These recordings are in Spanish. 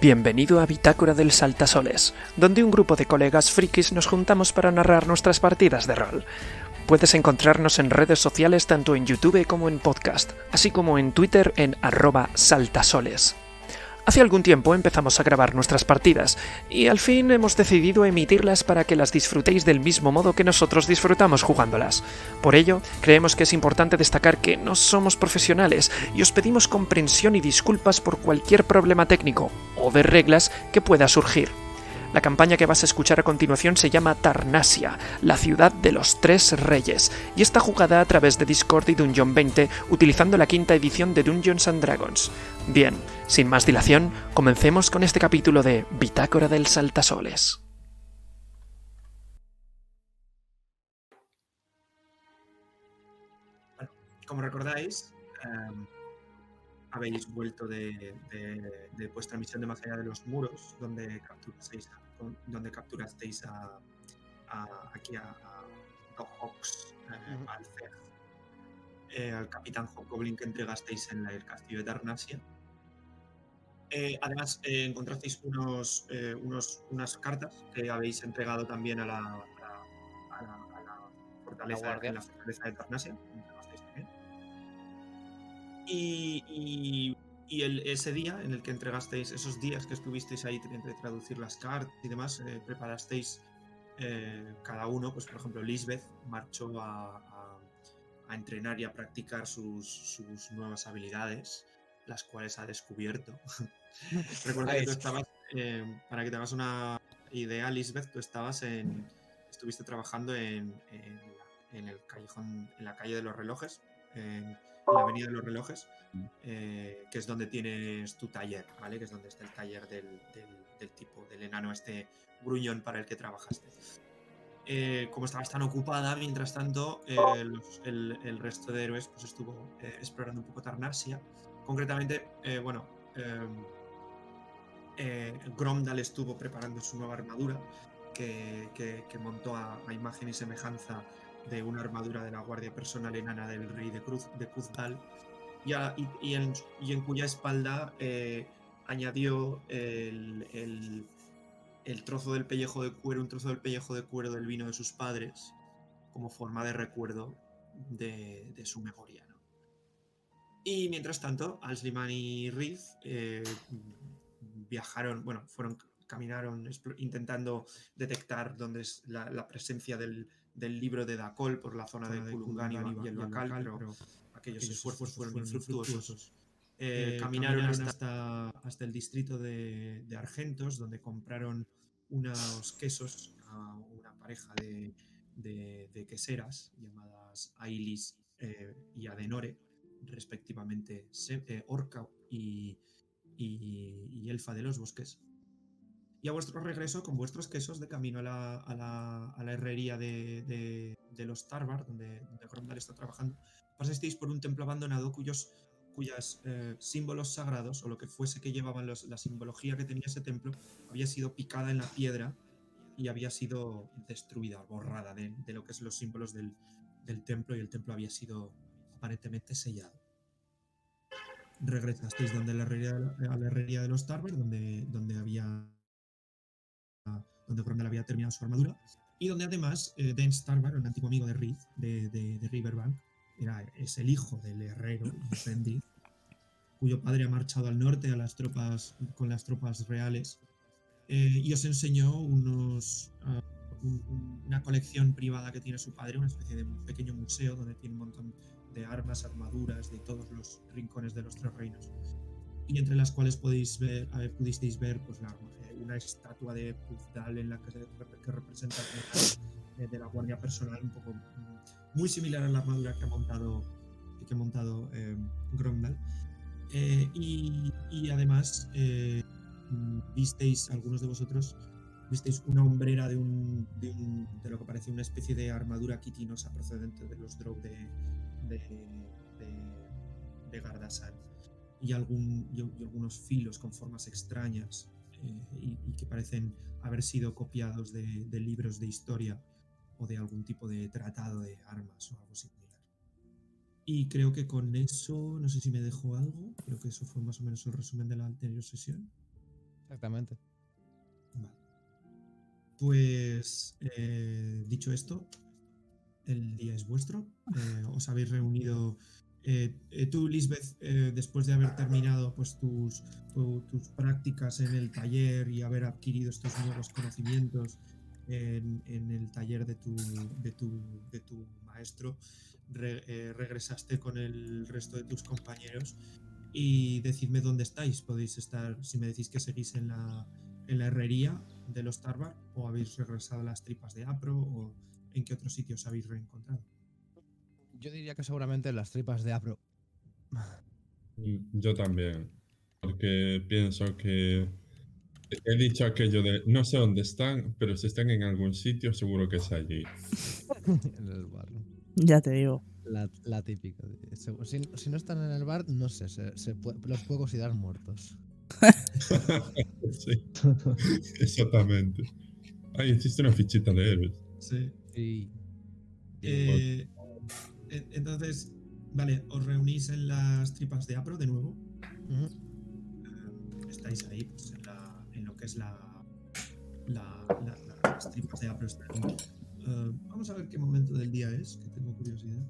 Bienvenido a Bitácora del Saltasoles, donde un grupo de colegas frikis nos juntamos para narrar nuestras partidas de rol. Puedes encontrarnos en redes sociales tanto en YouTube como en podcast, así como en Twitter en arroba saltasoles. Hace algún tiempo empezamos a grabar nuestras partidas y al fin hemos decidido emitirlas para que las disfrutéis del mismo modo que nosotros disfrutamos jugándolas. Por ello, creemos que es importante destacar que no somos profesionales y os pedimos comprensión y disculpas por cualquier problema técnico o de reglas que pueda surgir. La campaña que vas a escuchar a continuación se llama Tarnasia, la ciudad de los tres reyes, y está jugada a través de Discord y Dungeon 20 utilizando la quinta edición de Dungeons and Dragons. Bien, sin más dilación, comencemos con este capítulo de Bitácora del Saltasoles. Como recordáis, em, habéis vuelto de, de- de vuestra misión de más allá de los muros, donde capturasteis, donde capturasteis a, a- aquí a, a Doc Hawks, eh, al Zerg, eh, al capitán Hobgoblin que entregasteis en la- el castillo de Darnasia. Eh, además, eh, encontrasteis unos, eh, unos, unas cartas que habéis entregado también a la, a la- la- fortaleza, la fortaleza de Darnasia. Y, y- y el- ese día en el que entregasteis, esos días que estuvisteis ahí entre traducir las cartas y demás, eh, preparasteis eh, cada uno, pues por ejemplo, Lisbeth marchó a, a- a entrenar y a practicar sus, sus nuevas habilidades, las cuales ha descubierto. Recuerda que tú estabas, eh, para que te hagas una idea, Lisbeth, tú estabas en, estuviste trabajando en, en en el callejón, en la calle de los relojes, en la avenida de los relojes, eh, que es donde tienes tu taller, ¿vale? Que es donde está el taller del, del- del tipo, del enano este gruñón para el que trabajaste. Eh, como estabas tan ocupada, mientras tanto, eh, los- el, el resto de héroes pues, estuvo eh, explorando un poco Tarnasia. Concretamente, eh, bueno, em, eh, Gromdal estuvo preparando su nueva armadura, que, que- que montó a, a imagen y semejanza de una armadura de la guardia personal enana del rey de, Cruz, de Kuzdal, y, en, cuya espalda eh, añadió el, trozo del pellejo de cuero, un trozo del pellejo de cuero del vino de sus padres, como forma de recuerdo de, su memoria. Y mientras tanto, Alsliman y Riz eh, viajaron, bueno, fueron, caminaron intentando detectar dónde es la presencia del, del libro de Dakol por la zona de Kulungan y, el Bacal, pero aquellos esfuerzos fueron infructuosos. Eh, caminaron hasta, hasta el distrito de, de Argentos, donde compraron unos quesos a una pareja de, de- de queseras llamadas Ailis eh, y Adenore, respectivamente eh, Orca y, y- y Elfa de los Bosques. Y a vuestro regreso, con vuestros quesos, de camino a la, a la- a la herrería de, de- de los Tarbar, donde, donde Gromdal está trabajando, pasasteis por un templo abandonado cuyos cuyas eh, símbolos sagrados o lo que fuese que llevaban los- la simbología que tenía ese templo había sido picada en la piedra y había sido destruida, borrada de, de lo que son los símbolos del, del templo y el templo había sido aparentemente sellado. Regresasteis donde la herrería, a la herrería de los Tarver, donde, donde había donde Gromdal había terminado su armadura y donde además eh, Dance Tarvar, un antiguo amigo de Reed, de, de, de Riverbank, era, es el hijo del herrero Fendi, cuyo padre ha marchado al norte a las tropas, con las tropas reales, eh, y os enseñó unos, ah, un- un- una colección privada que tiene su padre, una especie de pequeño museo donde tiene un montón de armas, armaduras de todos los rincones de los tres reinos, y entre las cuales podéis ver, a ver, pudisteis ver pues, la arma- eh, una estatua de Puzdal en la que, que representa eh, de la guardia personal, un poco mm, muy similar a la armadura que ha montado, que ha montado eh, Gromdal. Eh, y, y además, eh, mm, visteis, algunos de vosotros, visteis una hombrera de, un, de, un- de lo que parece una especie de armadura quitinosa procedente de los Drow de, de, de, de. Y, algún, y, y algunos filos con formas extrañas y, y que parecen haber sido copiados de, de libros de historia o de algún tipo de tratado de armas o algo similar. Y creo que con eso, no sé si me dejó algo, creo que eso fue más o menos el resumen de la anterior sesión. Exactamente. Vale. Pues eh, dicho esto, el día es vuestro. Eh, os habéis reunido. Eh, eh, tú, Lisbeth, eh, después de haber terminado pues, tus, tu- tus prácticas en el taller y haber adquirido estos nuevos conocimientos en, el taller de tu, de tu, de tu maestro, re- regresaste con el resto de tus compañeros y decidme dónde estáis. Podéis estar, si me decís que seguís en la, en la herrería de los Tarbar o habéis regresado a las tripas de Apro o en qué otros sitios habéis reencontrado. Yo diría que seguramente las tripas de Apro. Yo también. Porque pienso que he dicho aquello de no sé dónde están, pero si están en algún sitio, seguro que es allí. en el bar. Ya te digo. La, la típica. Si, si no están en el bar, no sé, se, se puede- los puedo considerar muertos. sí, exactamente. Ay, hiciste una fichita de héroes. Sí. Y. Eh, entonces, vale, os reunís en las tripas de Apro de nuevo. Eh, estáis ahí, pues en, la- en lo que es la, la- la- la- las tripas de Apro. están. Eh, vamos a ver qué momento del día es, que tengo curiosidad.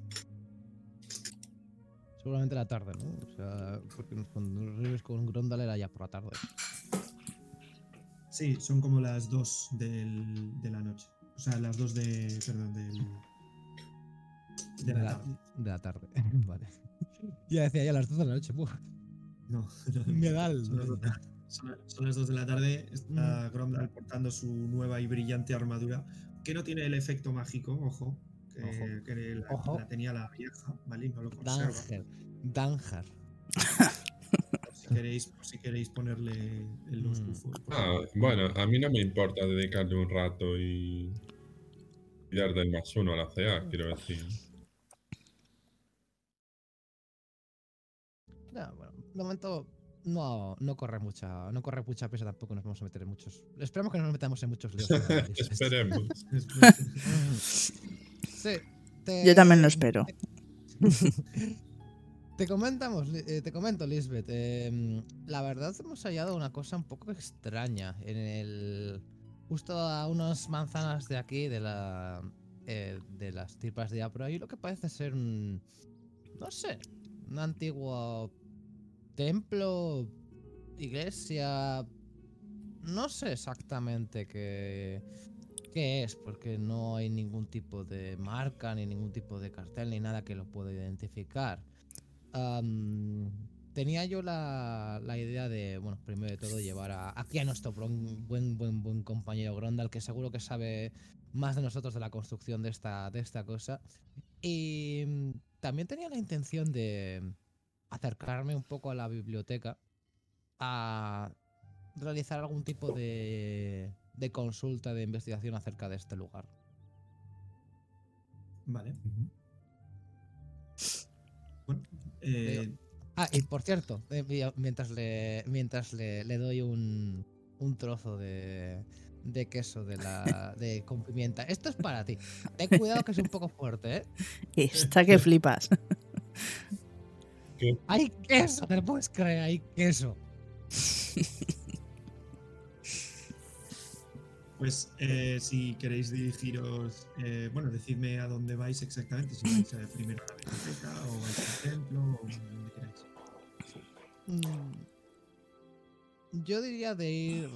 Seguramente la tarde, ¿no? O sea, porque cuando nos reunimos con Grondal era ya por la tarde. Sí, son como las 2 del- de la noche. O sea, las 2 de. Perdón, del. De la tarde. de la tarde. vale. Ya decía ya las 12 de la noche. buah, No, me da el- Son las, dos, son- son las dos de la tarde. Está Gromdal portando su nueva y brillante armadura, que no tiene el efecto mágico, ojo, que, Ojo. que la, Ojo. la tenía la vieja, ¿vale? Y no lo conserva. Danger. Danger. Por si queréis, por si queréis ponerle en los Mm. bufos. Ah, bueno, a mí no me importa dedicarle un rato y tirar del más uno a la CA, quiero decir. Ya, bueno, de momento no, no corre mucha, no corre mucha prisa tampoco nos vamos a meter en muchos. Esperemos que no nos metamos en muchos líos. Esperemos. Sí, te- Yo también lo espero. Te comentamos, eh, te comento, Lisbeth. em, la verdad hemos hallado una cosa un poco extraña en el. Justo a unas manzanas de aquí, de la. eh, de las tripas de Apro, y lo que parece ser un. No sé. Un antiguo templo, iglesia. No sé exactamente qué. qué es, porque no hay ningún tipo de marca, ni ningún tipo de cartel, ni nada que lo pueda identificar. Tenía yo la, la idea de, bueno, primero de todo llevar a, aquí a nuestro buen, buen, buen, compañero Grondal, que seguro que sabe más de nosotros de la construcción de esta, de esta cosa. Y también tenía la intención de acercarme un poco a la biblioteca a realizar algún tipo de, de consulta, de investigación acerca de este lugar. Vale. Bueno, eh, Ah, y por cierto, eh, mi- mientras le, mientras le, le doy un, un trozo de, de queso de la de con pimienta. Esto es para ti. Ten cuidado que es un poco fuerte, ¿eh? Está que flipas. Hay queso, te lo puedes creer, hay queso. Pues eh, si queréis dirigiros, eh, bueno, decidme a dónde vais exactamente, si vais eh, primero a la biblioteca o vais al templo o donde queráis. Mm, Yo diría de ir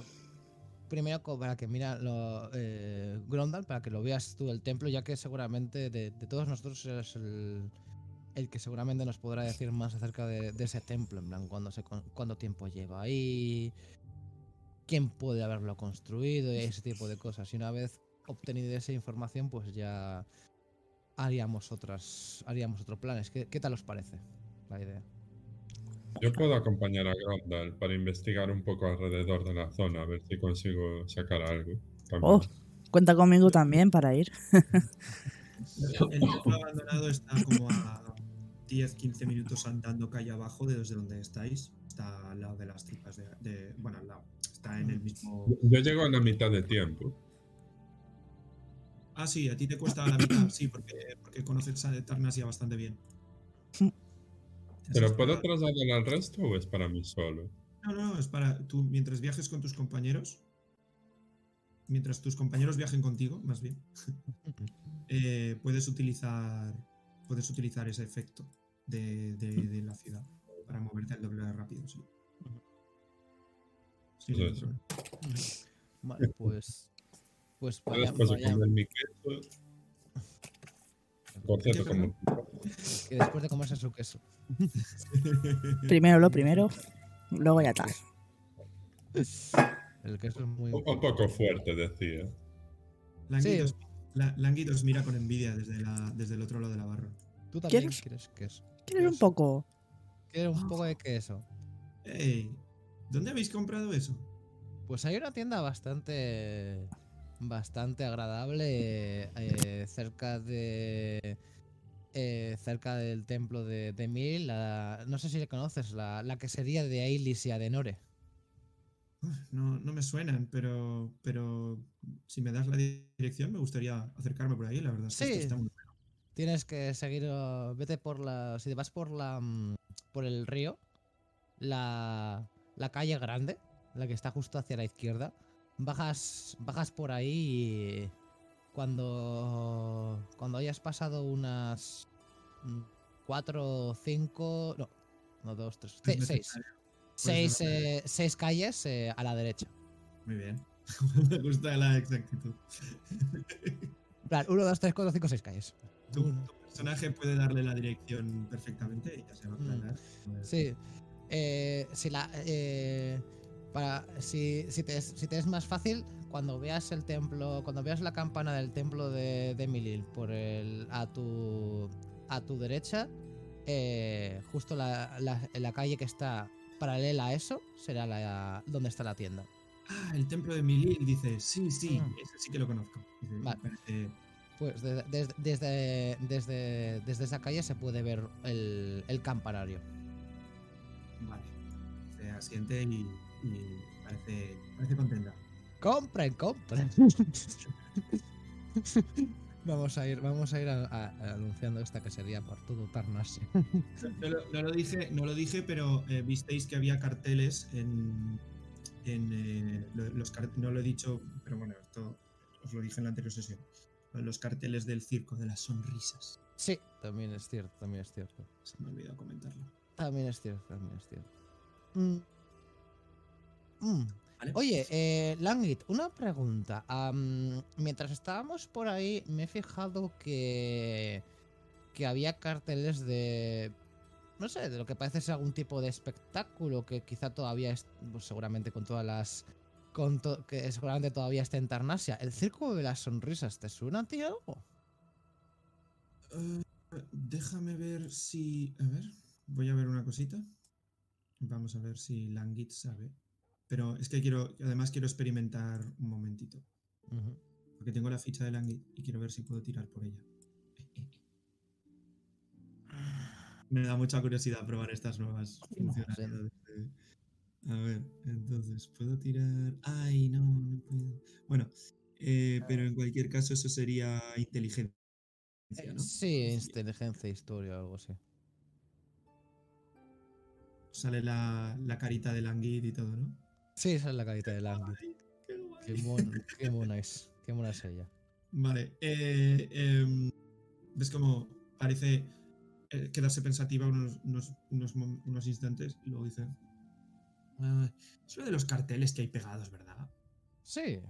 primero para que mira lo, eh, Grondal, para que lo veas tú el templo, ya que seguramente de, todos nosotros eres el, que seguramente nos podrá decir más acerca de, ese templo, en plan, cuándo, se, cuánto tiempo lleva ahí, quién puede haberlo construido y ese tipo de cosas. Y una vez obtenido esa información, pues ya haríamos otras haríamos otros planes. ¿Qué, qué tal os parece la idea? Yo puedo acompañar a Grandal para investigar un poco alrededor de la zona, a ver si consigo sacar algo. también. Oh, cuenta conmigo también para ir. El templo abandonado está como a 10-15 minutos andando calle abajo de desde donde estáis. Está al lado de las tripas de, de- Bueno, al lado. Está en el mismo. Yo llego a la mitad de tiempo. Ah, sí, a ti te cuesta la mitad, sí, porque, porque conoces a Tarnasia bastante bien. ¿Pero puedo trasladar al resto o es para mí solo? No, no, es para tú mientras viajes con tus compañeros, mientras tus compañeros viajen contigo, más bien, eh, puedes utilizar puedes utilizar ese efecto de, de- de la ciudad para moverte al doble de rápido. Sí. Sí, Eso no hay es. problema. Vale, pues. Pues vaya, vaya- comer mi queso. Por cierto, ¿Qué, como que después de comerse su queso. Primero lo primero, luego ya está. El queso es muy. un un poco fuerte, decía. Languidos, la- Languidos mira con envidia desde, la, desde el otro lado de la barra. Tú también ¿Quieres? quieres queso. ¿Quieres un poco? ¿Quieres un poco de queso? Ey, ¿Dónde habéis comprado eso? Pues hay una tienda bastante. Bastante agradable eh, cerca de. eh, cerca del templo de, de Mil. la- no sé si le conoces, la, la quesería de Ailis y Adenore. No, no me suenan, pero, pero si me das la di- dirección me gustaría acercarme por ahí, la verdad. es que Sí. está muy bueno. Tienes que seguir. uh, vete por la. Si te vas por la. mm, por el río. La. La calle grande. La que está justo hacia la izquierda. Bajas. Bajas por ahí y. Cuando. Cuando hayas pasado unas. mm, Cuatro, cinco. No. No, dos, tres. Es ce- Seis. necesario. Seis, eh, seis calles eh, a la derecha. Muy bien. me gusta la exactitud. En plan, uno, dos, tres, cuatro, cinco, seis calles. Tu, personaje puede darle la dirección perfectamente y ya se va a Mm. aclarar. Sí. Eh, si la. eh, para. Si, si, te, es- si te es más fácil, cuando veas el templo. Cuando veas la campana del templo de, de Milil por el. a tu. a tu derecha. eh, justo la, la, la calle que está paralela a eso será la donde está la tienda. Ah, el templo de Milil, dice. Sí, sí, Mm. ese sí que lo conozco. Dice, Vale. parece- Pues de- des- desde, desde, desde esa calle se puede ver el, el campanario. Vale. Se asiente y, y parece, parece contenta. Compren, compren. vamos a ir, vamos a ir a- a- a anunciando esta que sería por todo Tarnasia. No lo, no lo dije, no lo dije, pero eh, visteis que había carteles en. en eh, lo- los no lo he dicho, pero bueno, esto os lo dije en la anterior sesión. Los carteles del circo de las sonrisas. Sí, también es cierto, también es cierto. Se me ha olvidado comentarlo. También es cierto, también es cierto. Mm. Mm. ¿Vale? Oye, eh, Langit, una pregunta. Mientras estábamos por ahí, me he fijado que, que había carteles de, no sé, de lo que parece ser algún tipo de espectáculo que quizá todavía es, pues, seguramente con todas las, con to- que seguramente todavía está en Tarnasia. ¿El Círculo de las Sonrisas te suena a ti algo? Eh, déjame ver si. A ver, voy a ver una cosita. Vamos a ver si Langit sabe. Pero es que quiero. Además, quiero experimentar un momentito. Porque tengo la ficha de Langit y quiero ver si puedo tirar por ella. Me da mucha curiosidad probar estas nuevas funcionalidades. de- A ver, entonces, ¿puedo tirar? Ay, no, no puedo. Bueno, eh, pero en cualquier caso eso sería inteligencia, ¿no? Sí, inteligencia, historia o algo así. Sale la, la carita de Languid y todo, ¿no? Sí, esa es la carita de Langit. Ay, qué. Qué, mon- qué mona es. Qué mona es ella. Vale. eh, em, ¿Ves cómo parece eh, quedarse pensativa unos, unos, unos, unos instantes y luego dice... "Ah, es lo de los carteles que hay pegados, ¿verdad? Sí.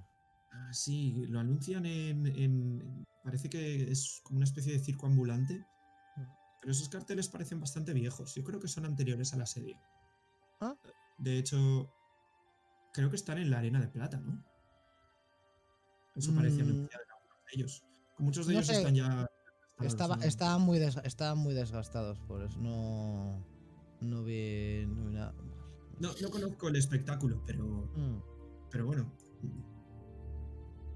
Ah, sí, lo anuncian en, en- Parece que es como una especie de circo ambulante. Pero esos carteles parecen bastante viejos. Yo creo que son anteriores a la serie. Ah. De hecho, creo que están en la arena de plata, ¿no? Eso parece Mm. anunciado en algunos de ellos. Muchos de No ellos sé. están ya. Estaba, ¿no? estaban, muy des- estaban muy desgastados, por eso no. No vi, no vi nada. No, no conozco el espectáculo, pero, Mm, pero bueno.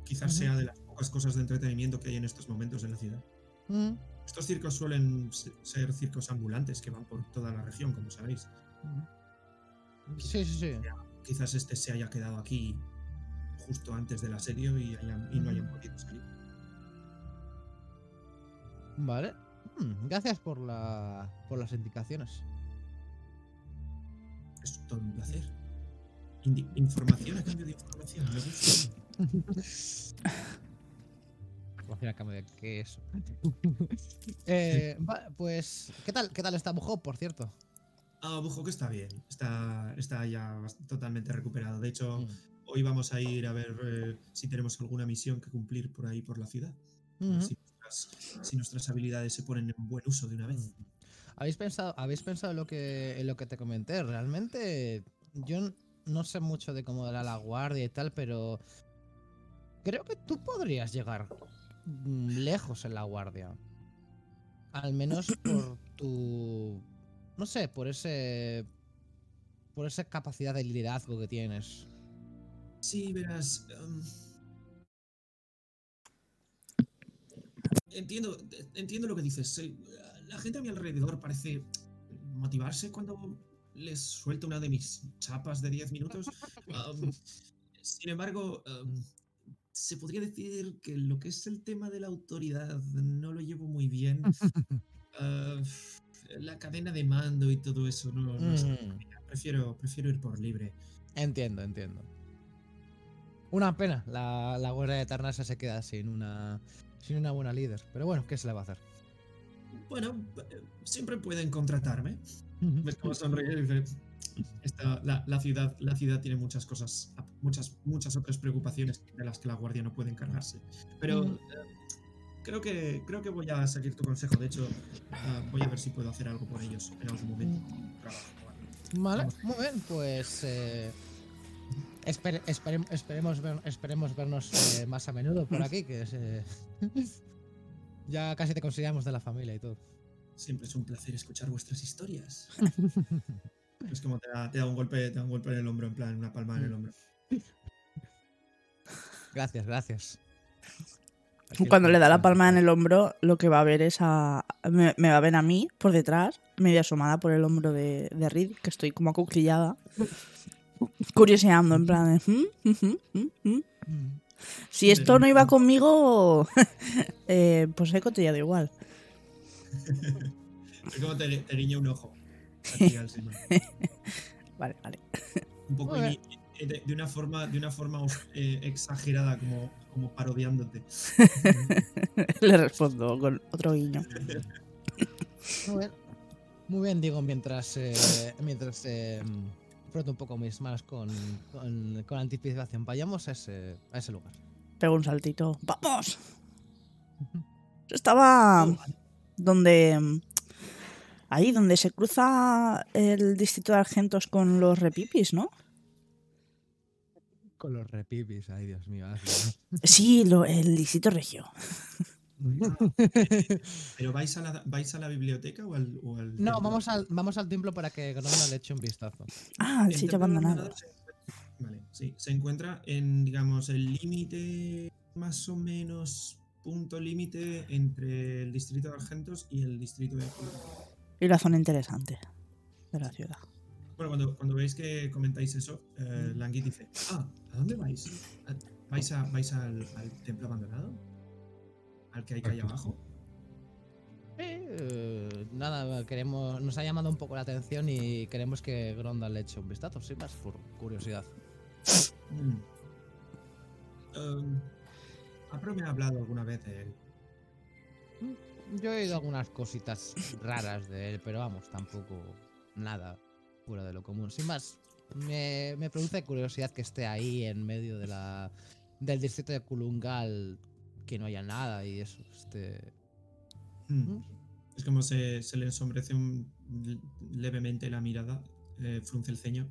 Quizás sea de las pocas cosas de entretenimiento que hay en estos momentos en la ciudad. mm, Estos circos suelen se- ser circos ambulantes que van por toda la región, como sabéis. Sí, sí, sí. Quizás este se haya quedado aquí justo antes del asedio y, hayan- y no hayan podido salir. Vale. Mm, gracias por, la, por las indicaciones. Es todo un placer. indi- información a cambio de información. Me gusta. Información a cambio de qué eso. Eh, va, pues, ¿qué tal, ¿qué tal está Bujo, por cierto? Ah, Bujo que está bien. Está, está ya totalmente recuperado. De hecho, Mm. hoy vamos a ir a ver eh, si tenemos alguna misión que cumplir por ahí por la ciudad. Si, nuestras, si nuestras habilidades se ponen en buen uso de una vez. Mm. ¿Habéis pensado, habéis pensado en lo que, en lo que te comenté? Realmente, yo no sé mucho de cómo era la guardia y tal, pero creo que tú podrías llegar mm, lejos en la guardia. Al menos por tu, no sé, por ese, por esa capacidad de liderazgo que tienes. Sí, verás. em, entiendo, entiendo lo que dices. La gente a mi alrededor parece motivarse cuando les suelto una de mis chapas de 10 minutos. Am, sin embargo, am, se podría decir que lo que es el tema de la autoridad no lo llevo muy bien. la cadena de mando y todo eso no, no Mm. prefiero, prefiero ir por libre. Entiendo, entiendo. Una pena, la, la guardia de Tarnasa se queda sin una, sin una buena líder. Pero bueno, ¿qué se le va a hacer? Bueno, eh, siempre pueden contratarme. ¿Ves cómo sonríe? Y dice, "Esta- la, la ciudad, la ciudad tiene muchas cosas, muchas, muchas otras preocupaciones de las que la guardia no puede encargarse. Pero eh, creo, que, creo que voy a seguir tu consejo. De hecho, ah, voy a ver si puedo hacer algo por ellos en algún momento. Vale. Vamos. muy bien, pues eh, espere- esperem- esperemos, ver- esperemos vernos eh, más a menudo por aquí, que es, eh, ya casi te consideramos de la familia y todo. Siempre es un placer escuchar vuestras historias. es como te da, te da un golpe, te da un golpe en el hombro, en plan, una palma en el hombro. Gracias, gracias. Cuando le da la palma en el hombro, lo que va a ver es a. Me, me va a ver a mí por detrás, medio asomada por el hombro de, de Reed, que estoy como acuclillada, curioseando, en plan de. "¿Mm? Mm, mm". Mm. Si esto no iba conmigo, eh, pues he cotillado igual. Es como te, te guiña un ojo. aquí al Simón. Vale, vale. un poco de, de una forma de una forma eh, exagerada como, como parodiándote Le respondo con otro guiño. Muy bien. Muy bien, digo, mientras, eh, mientras eh, froto un poco mis manos con, con, con anticipación. Vayamos a ese, a ese lugar. Pego un saltito. ¡Vamos! Estaba donde. Ahí, donde se cruza el distrito de Argentos con los repipis, ¿no? Con los repipis, ay Dios mío. Sí, lo- el distrito regio. pero vais a la vais a la biblioteca o al, o al No, vamos al, vamos al templo para que Gronda le eche un vistazo. Ah, el El sitio abandonado. se vale sí se encuentra en digamos el límite más o menos punto límite entre el distrito de Argentos y el distrito de Y la zona interesante de la ciudad. Bueno, cuando, cuando veis que comentáis eso, eh, dice, ah, ¿a dónde vais? ¿A- ¿Vais, a, vais al, al templo abandonado? ¿Al que hay calle Aquí. abajo? Eh, nada, queremos, nos ha llamado un poco la atención y queremos que Gronda le eche un vistazo, sin más, por curiosidad. Mm. Um, Apro me ha hablado alguna vez de él. Yo he oído algunas cositas raras de él, pero vamos, tampoco nada fuera de lo común. Sin más, me, me produce curiosidad que esté ahí en medio de la, del distrito de Kulungal, que no haya nada y eso. Este... Mm. Es como se, se le ensombrece un- levemente la mirada, eh, frunce el ceño.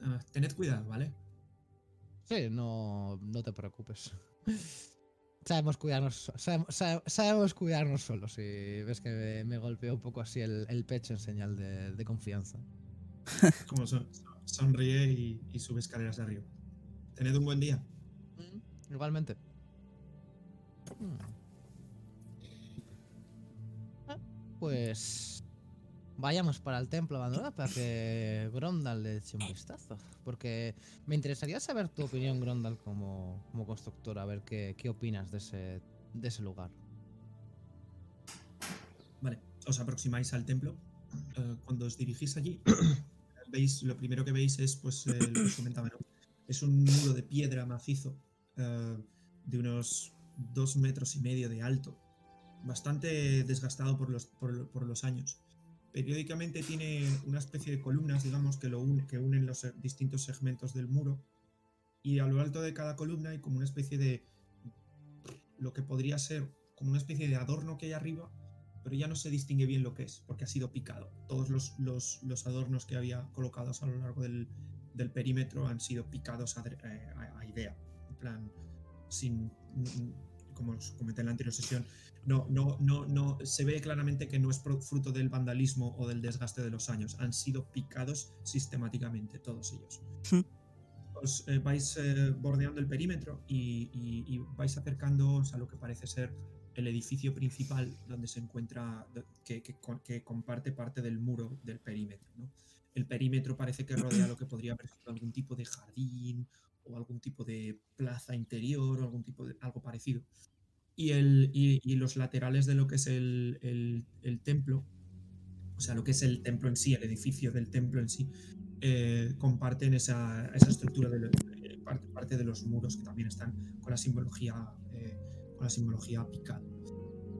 Ah, tened cuidado, ¿vale? Sí, no, no te preocupes. Sabemos cuidarnos, sabemos, sabe- sabemos cuidarnos solos y ves que me, me golpeó un poco así el, el pecho en señal de, de confianza. Como son- sonríe y, y sube escaleras de arriba. Tened un buen día. Igualmente. Mm. Ah, Pues vayamos para el templo abandonado para que Grondal le eche un vistazo. Porque me interesaría saber tu opinión, Grondal, como, como constructor, a ver qué, qué opinas de ese, de ese lugar. Vale, os aproximáis al templo. Eh, cuando os dirigís allí, veis, lo primero que veis es, pues, eh, lo que os comentaba, ¿no? Es un muro de piedra macizo eh, de unos dos metros y medio de alto, bastante desgastado por los, por, por los años. Periódicamente tiene una especie de columnas, digamos, que, lo que unen los distintos segmentos del muro. Y a lo alto de cada columna hay como una especie de. lo que podría ser como una especie de adorno que hay arriba, pero ya no se distingue bien lo que es, porque ha sido picado. Todos los, los- los adornos que había colocados a lo largo del, del perímetro han sido picados a, eh, a- a idea. En plan, sin. Como os comenté en la anterior sesión, no, no, no, no, se ve claramente que no es fruto del vandalismo o del desgaste de los años. Han sido picados sistemáticamente, todos ellos. Hmm. Os eh, vais eh, bordeando el perímetro y, y- y vais acercándoos a lo que parece ser el edificio principal donde se encuentra, que, que que comparte parte del muro del perímetro. ¿no? El perímetro parece que rodea lo que podría haber sido algún tipo de jardín o algún tipo de plaza interior o algún tipo de algo parecido y, el, y, y los laterales de lo que es el, el- el templo, o sea, lo que es el templo en sí, el edificio del templo en sí, eh, comparten esa, esa estructura de lo- eh, parte, parte de los muros que también están con la simbología, eh, con la simbología picada.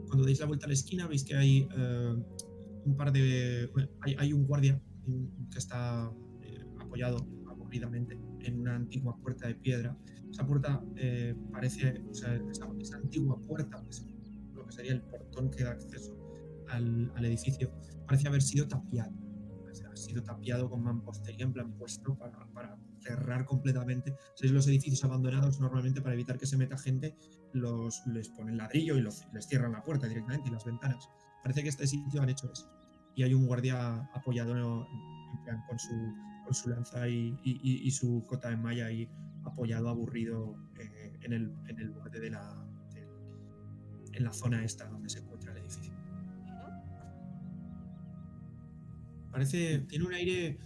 Cuando deis la vuelta a la esquina veis que hay eh, un par de... bueno, hay, hay un guardia que está eh, apoyado aburridamente en una antigua puerta de piedra esa puerta eh, parece, o sea, esa, esa antigua puerta, que es lo que sería el portón que da acceso al, al edificio, parece haber sido tapiado. O sea, ha sido tapiado con mampostería, en plan puesto para, para cerrar completamente. Si los edificios abandonados, normalmente para evitar que se meta gente, los, les ponen ladrillo y los- les cierran la puerta directamente y las ventanas. Parece que este sitio han hecho eso. Y hay un guardia apoyado en plan, con, su, con su lanza y, y- y- su cota de malla ahí apoyado, aburrido eh, en, el, en el borde de la. en la zona esta donde se encuentra el edificio. Parece. tiene un aire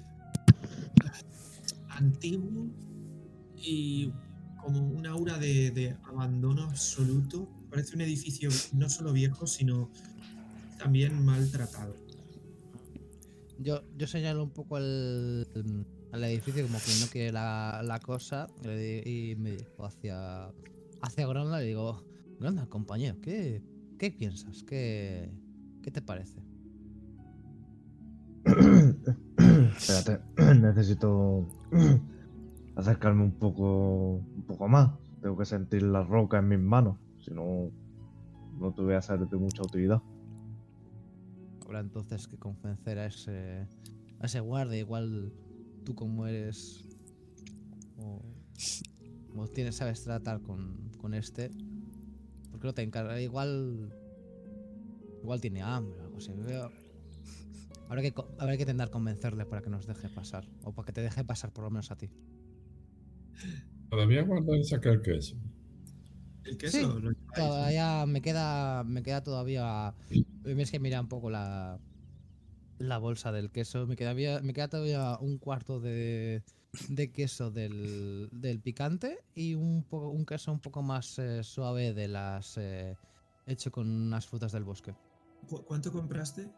antiguo y como un aura de, de abandono absoluto. Parece un edificio no solo viejo, sino también maltratado. Yo, yo señalo un poco al, al edificio como que no quiere la, la cosa y, me dirijo hacia, hacia Gronda y digo, Gronda, compañero, ¿qué, qué piensas? ¿Qué, ¿Qué te parece? Espérate, necesito acercarme un poco, un poco más. Tengo que sentir la roca en mis manos, si no, no te voy a ser de mucha utilidad. Habrá entonces que convencer a ese, a ese guardia, igual tú como eres o, tienes, sabes tratar con, con este, porque no te encarga, igual igual tiene hambre o algo así. Veo- Habrá que, que intentar convencerle para que nos deje pasar, o para que te deje pasar por lo menos a ti. Todavía guardan sacar queso. El queso Sí, lo lleváis, ¿no? Todavía me queda, me queda todavía. Ves que mira un poco la, la bolsa del queso. Me queda, me queda todavía un cuarto de, de queso del, del picante y un, poco, un queso un poco más eh, suave de las eh, hecho con unas frutas del bosque. ¿Cu- ¿Cuánto compraste?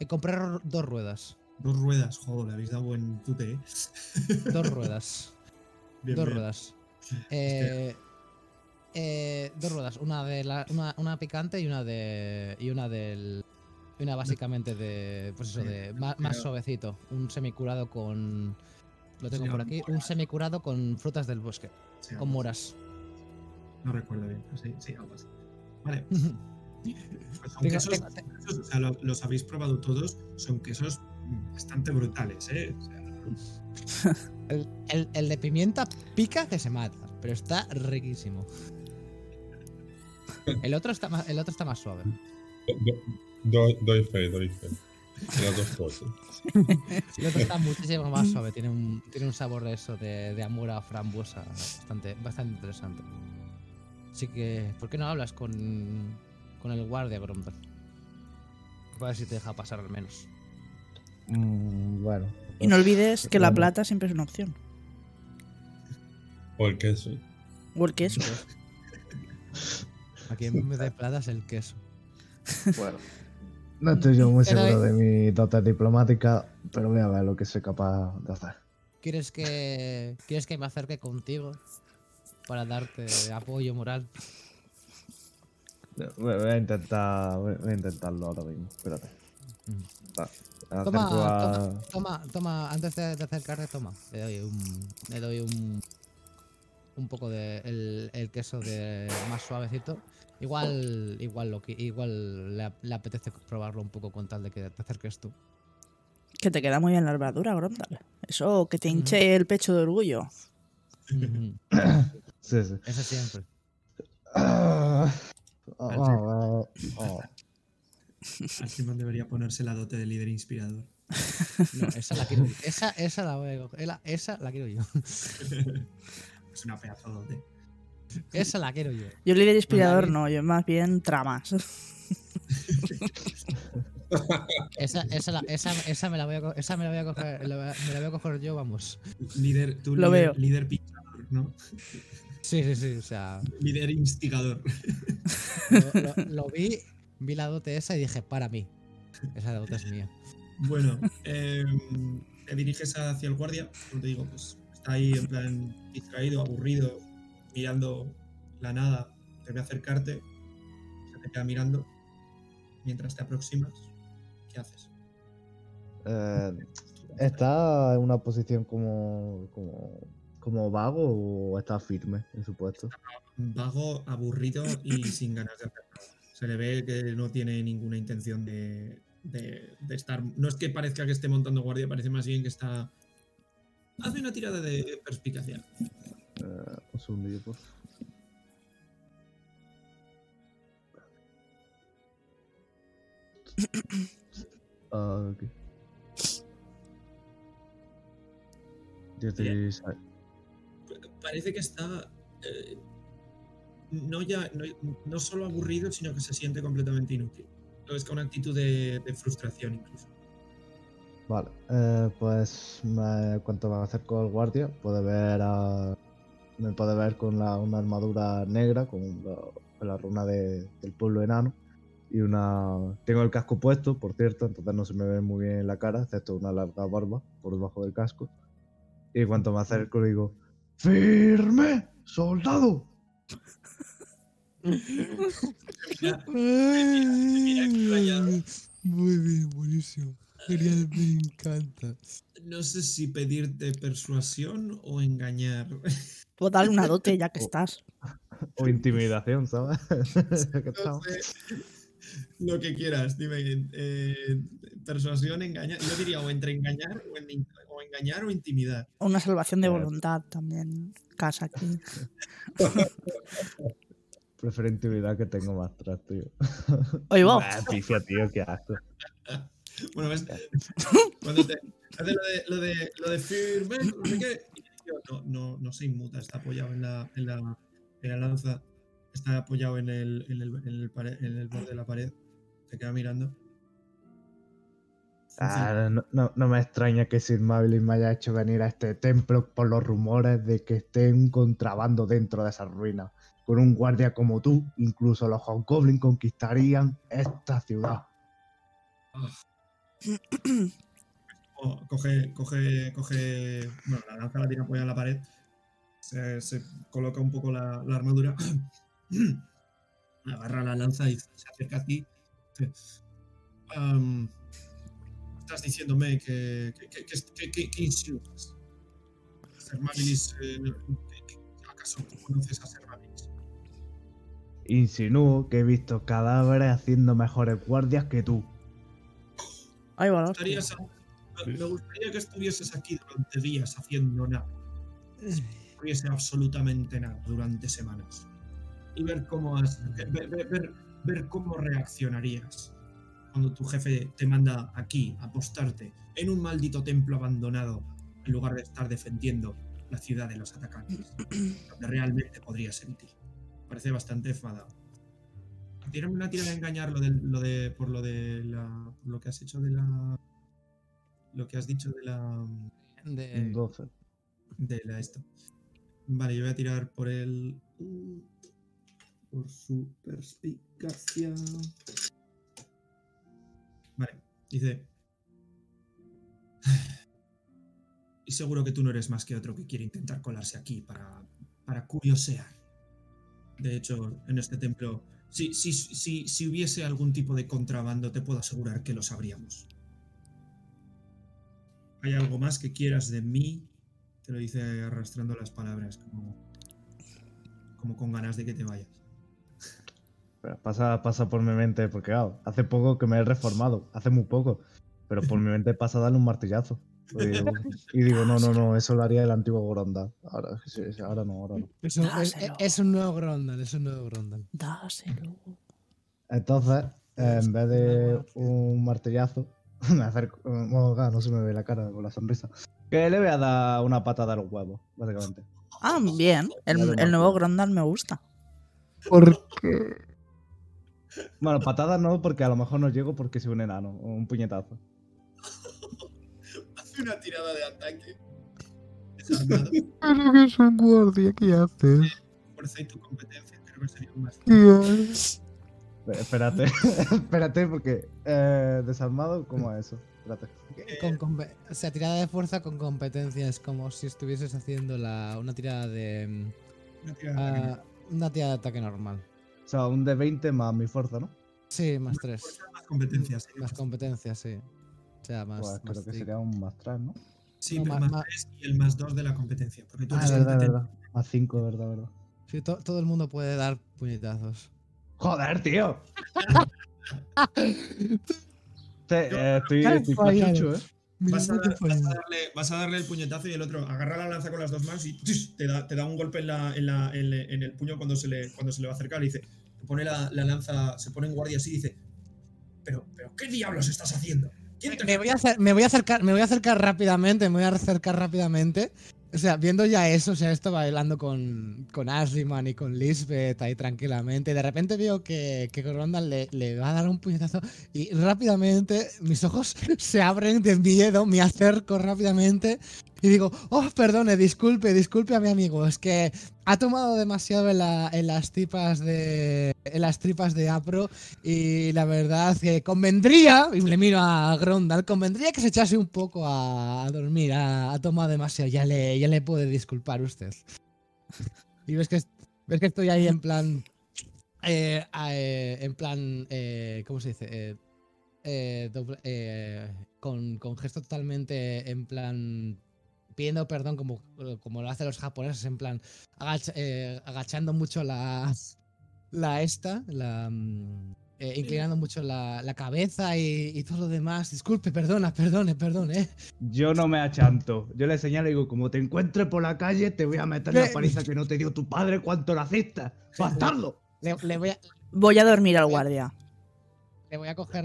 Y compré dos ruedas. Dos ruedas, joder, le habéis dado buen tute, ¿eh? Dos ruedas. Bien, dos bien. ruedas. Eh, eh, dos ruedas. Una de la, una, una picante y una de. Y una del. Una básicamente de. Pues eso, de. Más, más suavecito. Un semicurado con. Lo tengo por aquí. Un semicurado con frutas del bosque. Sí, Con moras. No recuerdo bien, sí, sí, algo así. Vale. Pues son quesos, quesos, o sea, lo- los habéis probado todos, son quesos bastante brutales, ¿eh? O sea, El, el- el de pimienta pica que se mata. Pero está riquísimo. El otro está más, el otro está más suave. Do- do- doy fe, doy fe. Las dos cosas. El otro está muchísimo más suave, tiene un, tiene un sabor de eso, de, de amor a frambuesa, bastante, bastante interesante. Así que, ¿por qué no hablas con, con el guardia, Gromdor? Para ver si te deja pasar al menos. Mm, bueno. Y no olvides que la plata siempre es una opción. O el queso. O el queso. Aquí en vez de plata es el queso. Bueno. No estoy yo muy Pero, seguro de mi dotes diplomática, pero voy a ver lo que soy capaz de hacer. ¿Quieres que, ¿Quieres que me acerque contigo para darte apoyo moral? Voy a intentar, voy a intentarlo ahora mismo. Espérate. Mm. Va, me Toma, toma, toma, toma, antes de, de acercarte, toma. Le doy un. Le doy un. Un poco de. El, el queso de más suavecito. Igual. Igual lo que. Igual le, le apetece probarlo un poco con tal de que te acerques tú. Que te queda muy bien la armadura, Grondal. Eso, que te Ujú. hinche el pecho de orgullo. Sí, sí. Eso siempre. Ah. Algernon debería ponerse la dote de líder inspirador. No, esa la quiero yo. Esa, esa la voy a coger. Esa, esa la quiero yo. Es una pedazo dote. Esa la quiero yo. Yo líder inspirador no, yo más bien tramas. Esa, esa, la- esa, esa me la voy a esa me la voy a coger. la me la voy a coger yo, vamos. Líder, tú Lo líder, veo. líder pinchador, ¿no? Sí, sí, sí. O sea. Líder instigador. Lo, lo- lo vi, vi la dote esa y dije, para mí. Esa dote es mía. Bueno, em, te diriges hacia el guardia, como te digo, pues está ahí en plan distraído, aburrido, mirando la nada, te ve acercarte, se te queda mirando, mientras te aproximas, ¿qué haces? Eh, ¿Está en una posición como, como, como vago o está firme en su puesto? Vago, aburrido y sin ganas de hacer nada. Se le ve que no tiene ninguna intención de, de- de estar. No es que parezca que esté montando guardia, parece más bien que está. Hazme una tirada de perspicacia. Eh, un segundillo, por favor. Ah, ok. 16. parece que está eh, no ya no, no solo aburrido, sino que se siente completamente inútil. Lo ves con una actitud de, de frustración incluso. Vale, eh, pues me, cuanto me acerco al guardia, puede ver a, me puede ver con la, una armadura negra, con la, runa de- del pueblo enano. Y una. Tengo el casco puesto, por cierto, entonces no se me ve muy bien la cara, excepto una larga barba por debajo del casco. Y cuanto me acerco digo: ¡Firme! ¡Soldado! Mira, mira extrañado. Muy bien, buenísimo. Genial, me encanta. No sé si pedirte persuasión o engañar. Puedo darle una dote ya que estás. O intimidación, ¿sabes? Sé. Lo que quieras, dime. eh, persuasión, engañar. Yo diría o entre engañar o, en- o engañar o intimidar. Una salvación de voluntad también. Casa aquí. Prefiero intimidad que tengo más tras, tío. Oye, vos. Ah, pifia, tío, qué asco. Bueno, ves, cuando te hace lo de, lo de, lo de firme, no sé qué, no, no, no se inmuta, está apoyado en la, en la, en la lanza, está apoyado en el, en, el, en, el pare- en el borde de la pared, se queda mirando. Ah, no, no- no me extraña que Sir Mavlin me haya hecho venir a este templo por los rumores de que esté un contrabando dentro de esas ruinas. Con un guardia como tú, incluso los Hobgoblins conquistarían esta ciudad. Coge, coge, coge, bueno, la lanza la tiene apoyada en la pared, se, se coloca un poco la, la armadura, agarra la lanza y se acerca a ti. dice, "Am, estás diciéndome que, que, que, que, que- eh, ¿acaso tú conoces a Ser Mabilis? Insinúo que he visto cadáveres haciendo mejores guardias que tú. Ahí va, la hostia. Me gustaría que estuvieses aquí durante días haciendo nada. No hubiese absolutamente nada durante semanas. Y ver cómo has- ver, ver- ver- ver cómo reaccionarías cuando tu jefe te manda aquí a apostarte en un maldito templo abandonado en lugar de estar defendiendo la ciudad de los atacantes. Donde realmente podría ser útil. Parece bastante enfadado. Tírame una tira de engañar lo de, lo de, por lo de la, por lo que has hecho de la, lo que has dicho de la, De, 12. de la esto. Vale, yo voy a tirar por el. mm, Por su perspicacia. Vale, dice. Y seguro que tú no eres más que otro que quiere intentar colarse aquí para, para curiosear. De hecho, en este templo, si, si, si, si hubiese algún tipo de contrabando, te puedo asegurar que lo sabríamos. ¿Hay algo más que quieras de mí? Te lo dice arrastrando las palabras, como, como con ganas de que te vayas. Pero Pasa, pasa por mi mente, porque claro, hace poco que me he reformado, hace muy poco. Pero por mi mente pasa darle un martillazo. Y digo, y digo, no, no, no, eso lo haría el antiguo Gorondal. Ahora, no, ahora no. Es un, es- Dáselo. es un nuevo Grondal, es un nuevo Grondal. Dáselo. Entonces, en vez de un martillazo, me acerco. Bueno, claro, no se me ve la cara con la sonrisa. Que le voy a dar una patada a los huevos, básicamente. Ah, bien. El, el nuevo. Grondal me gusta. Bueno, patadas no, porque a lo mejor no llego porque soy un enano, o un puñetazo. Hace una tirada de ataque. Pero que es un guardia, ¿qué haces? Fuerza y tu competencia. Creo que sería un más. Espérate, espérate, porque eh, desarmado, ¿cómo es eso? Espérate. Con compe- o sea, tirada de fuerza con competencia es como si estuvieses haciendo la, una tirada de. Una tirada de ataque. ah, una tirada de ataque normal. O sea, un de 20 más mi fuerza, ¿no? Sí, más 3. Fuerza más competencias. Más competencia, sí. O sea, más. Pues más creo que cinco. sería un más 3, ¿no? Sí, No, pero más ma- 3 y el más 2 de la competencia. Porque tú Ah, eres verdad, verdad. Más 5, verdad, verdad. Sí, to- todo el mundo puede dar puñetazos. ¡Joder, tío! Sí, eh, estoy, estoy pachucho, ¿eh? Vas a, Mira, dar- vas a darle, vas a darle el puñetazo y el otro agarra la lanza con las dos manos y te da, te da un golpe en, la, en, la- en le- en el puño cuando se, le, cuando se le va a acercar y dice, te pone la, la lanza, se pone en guardia así y dice, pero, pero ¿qué diablos estás haciendo? ¿Quién te Me voy, a hacer- me voy a acercar, me voy a acercar rápidamente, me voy a acercar rápidamente. O sea, viendo ya eso, o sea, esto bailando con, con Ashleyman y con Lisbeth ahí tranquilamente. De repente veo que, que Grondal le, le va a dar un puñetazo y rápidamente mis ojos se abren de miedo, me acerco rápidamente y digo, oh, perdone, disculpe, disculpe a mi amigo, es que ha tomado demasiado en, la- en las tripas de en las tripas de Apro y la verdad que convendría, y le miro a Grondal, convendría que se echase un poco a, dormir, ha, tomado demasiado, ya le, ya le puede disculpar usted. y ves que, es- ves que estoy ahí en plan, eh, eh, en plan, eh, ¿cómo se dice? Doble- con, con gesto totalmente en plan pidiendo perdón como, como lo hacen los japoneses, en plan eh, agachando mucho la, la esta, la, mm, eh, inclinando mucho la, la cabeza y, y todo lo demás. Disculpe, perdona, perdone, perdone. Yo no me achanto. Yo le señalo y digo, como te encuentre por la calle, te voy a meter la paliza que no te dio tu padre cuando naciste. ¡Bastardo! Le, le voy a, Voy a dormir al guardia. le voy a coger.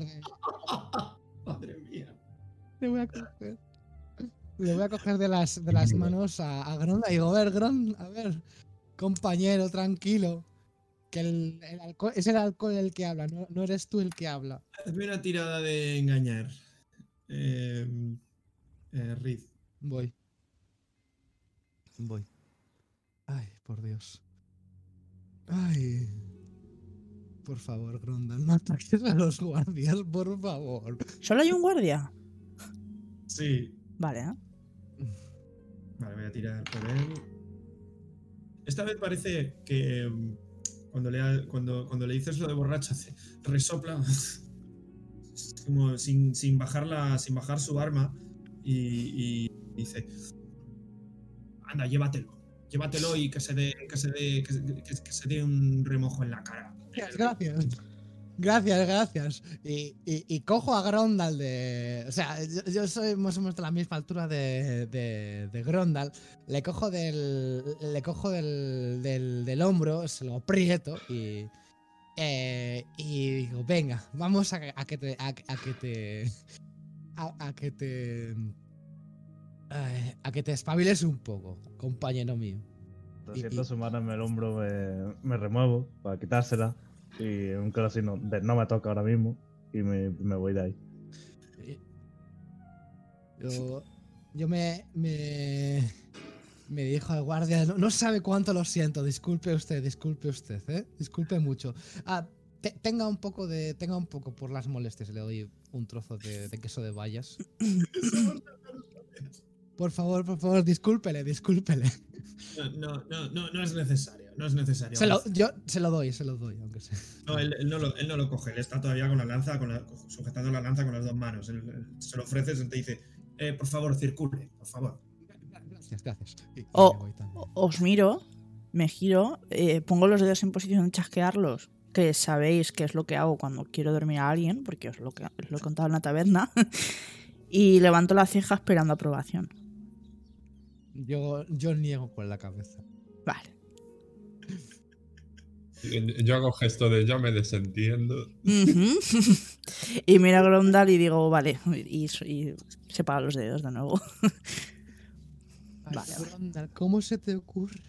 Madre mía. Le voy a coger. Le voy a coger de las, de las manos a, a Gronda y digo, a ver, Gron, a ver, compañero, tranquilo. Que el, el alcohol, es el alcohol el que habla, no, no eres tú el que habla. Hazme una tirada de engañar. Eh, eh, Riz. Voy. Voy. Ay, por Dios. Ay. Por favor, Grondal, no ataques a los guardias, por favor. ¿Solo hay un guardia? Sí. Vale, ¿eh? Vale, voy a tirar por él. Esta vez parece que mm, cuando le, cuando, cuando le dices lo de borracho, resopla Es como sin, sin, bajar la, sin bajar su arma y, dice, anda, llévatelo. Llévatelo y que se dé, que se dé, que que- se dé un remojo en la cara. Gracias. Gracias, gracias. Y, y- y cojo a Grondal de. O sea, yo, yo soy más o menos de la misma altura de, de, de Grondal. Le cojo del. Le cojo del, del, del hombro, se lo aprieto y. eh, y digo, venga, vamos a, a que te. A, a que te. A, a que te. eh, a que te espabiles un poco, compañero mío. Siento su mano en el hombro, me, me remuevo para quitársela. Y un casino de no me toca ahora mismo. Y me, me voy de ahí. Yo, yo me, me, me dijo al guardia, no, no sabe cuánto lo siento, disculpe usted, disculpe usted, ¿eh? Disculpe mucho. Ah, te- tenga un poco de. Tenga un poco por las molestias. Le doy un trozo de, de queso de bayas. Por favor, por favor, discúlpele, discúlpele. No, no, no, no, no es necesario. No es necesario. Se lo, yo se lo doy, se lo doy, aunque sea. No, él, él no lo, él no lo coge. Él está todavía con la lanza, con la- sujetando la lanza con las dos manos. Él- él se lo ofreces, él te dice, eh, por favor, circule, por favor. Gracias, gracias. Oh. O- Os miro, me giro, eh, pongo los dedos en posición de chasquearlos, que sabéis que es lo que hago cuando quiero dormir a alguien, porque os lo, que, os lo he contado en la taberna, y levanto la ceja esperando aprobación. Yo, yo niego con la cabeza. Vale. Yo hago gesto de yo me desentiendo. Y miro a Grondal y digo, vale, y, y separo los dedos de nuevo. Ay, Vale. Brondal, ¿cómo se te ocurre?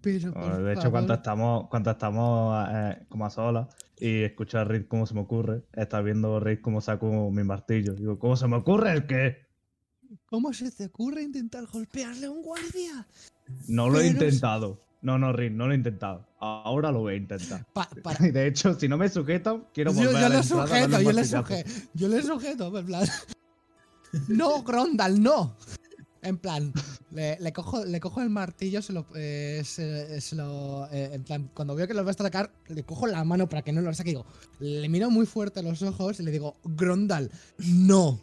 Pero, Bueno, por de hecho, favor, cuando estamos, cuando estamos eh, como a solas y escucho a Rick cómo se me ocurre, está viendo Rick cómo saco mi martillo. Digo, ¿cómo se me ocurre el qué? ¿Cómo se te ocurre intentar golpearle a un guardia? No lo he intentado. No, no, Rick, no lo he intentado. Ahora lo voy a intentar. Pa- de hecho, si no me sujetan, quiero yo, volver yo a la le sujeto, yo le sujeto. Yo le sujeto, en plan. No, Grondal, no. En plan, le, le cojo, le cojo el martillo, se lo. eh, se, se lo eh, en plan, cuando veo que lo vas a atacar, le cojo la mano para que no lo saque. Digo, le miro muy fuerte a los ojos y le digo, Grondal, no.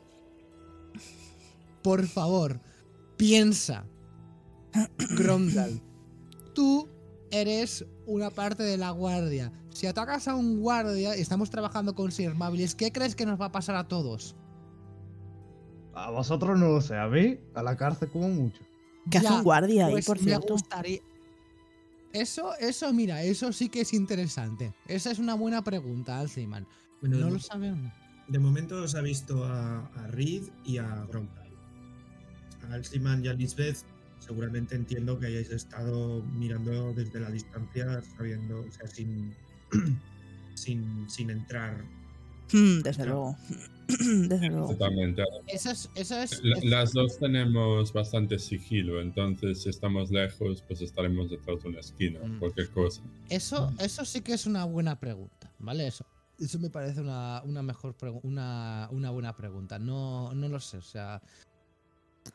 Por favor, piensa. Grondal, tú eres una parte de la guardia. Si atacas a un guardia y estamos trabajando con Sir Mabilis, ¿qué crees que nos va a pasar a todos? A vosotros no lo sé, a mí, a la cárcel como mucho. ¿Qué hace un guardia ahí, Pues por me gustaría. Eso, eso, mira, eso sí que es interesante. Esa es una buena pregunta, Alciman. Bueno, No de, lo mo- sabemos. de momento os ha visto a, a Reed y a Gromtal. A Alciman y a Lisbeth seguramente entiendo que hayáis estado mirando desde la distancia, sabiendo, o sea, sin, sin, sin entrar. Mm, desde Claro. luego. desde luego. Totalmente. Eso es, eso es. La- es- Las dos tenemos bastante sigilo, entonces si estamos lejos, pues estaremos detrás de una esquina, Mm. cualquier cosa. Eso, eso sí que es una buena pregunta, ¿vale? Eso. Eso me parece una, una mejor una, una buena pregunta. No, no lo sé, o sea.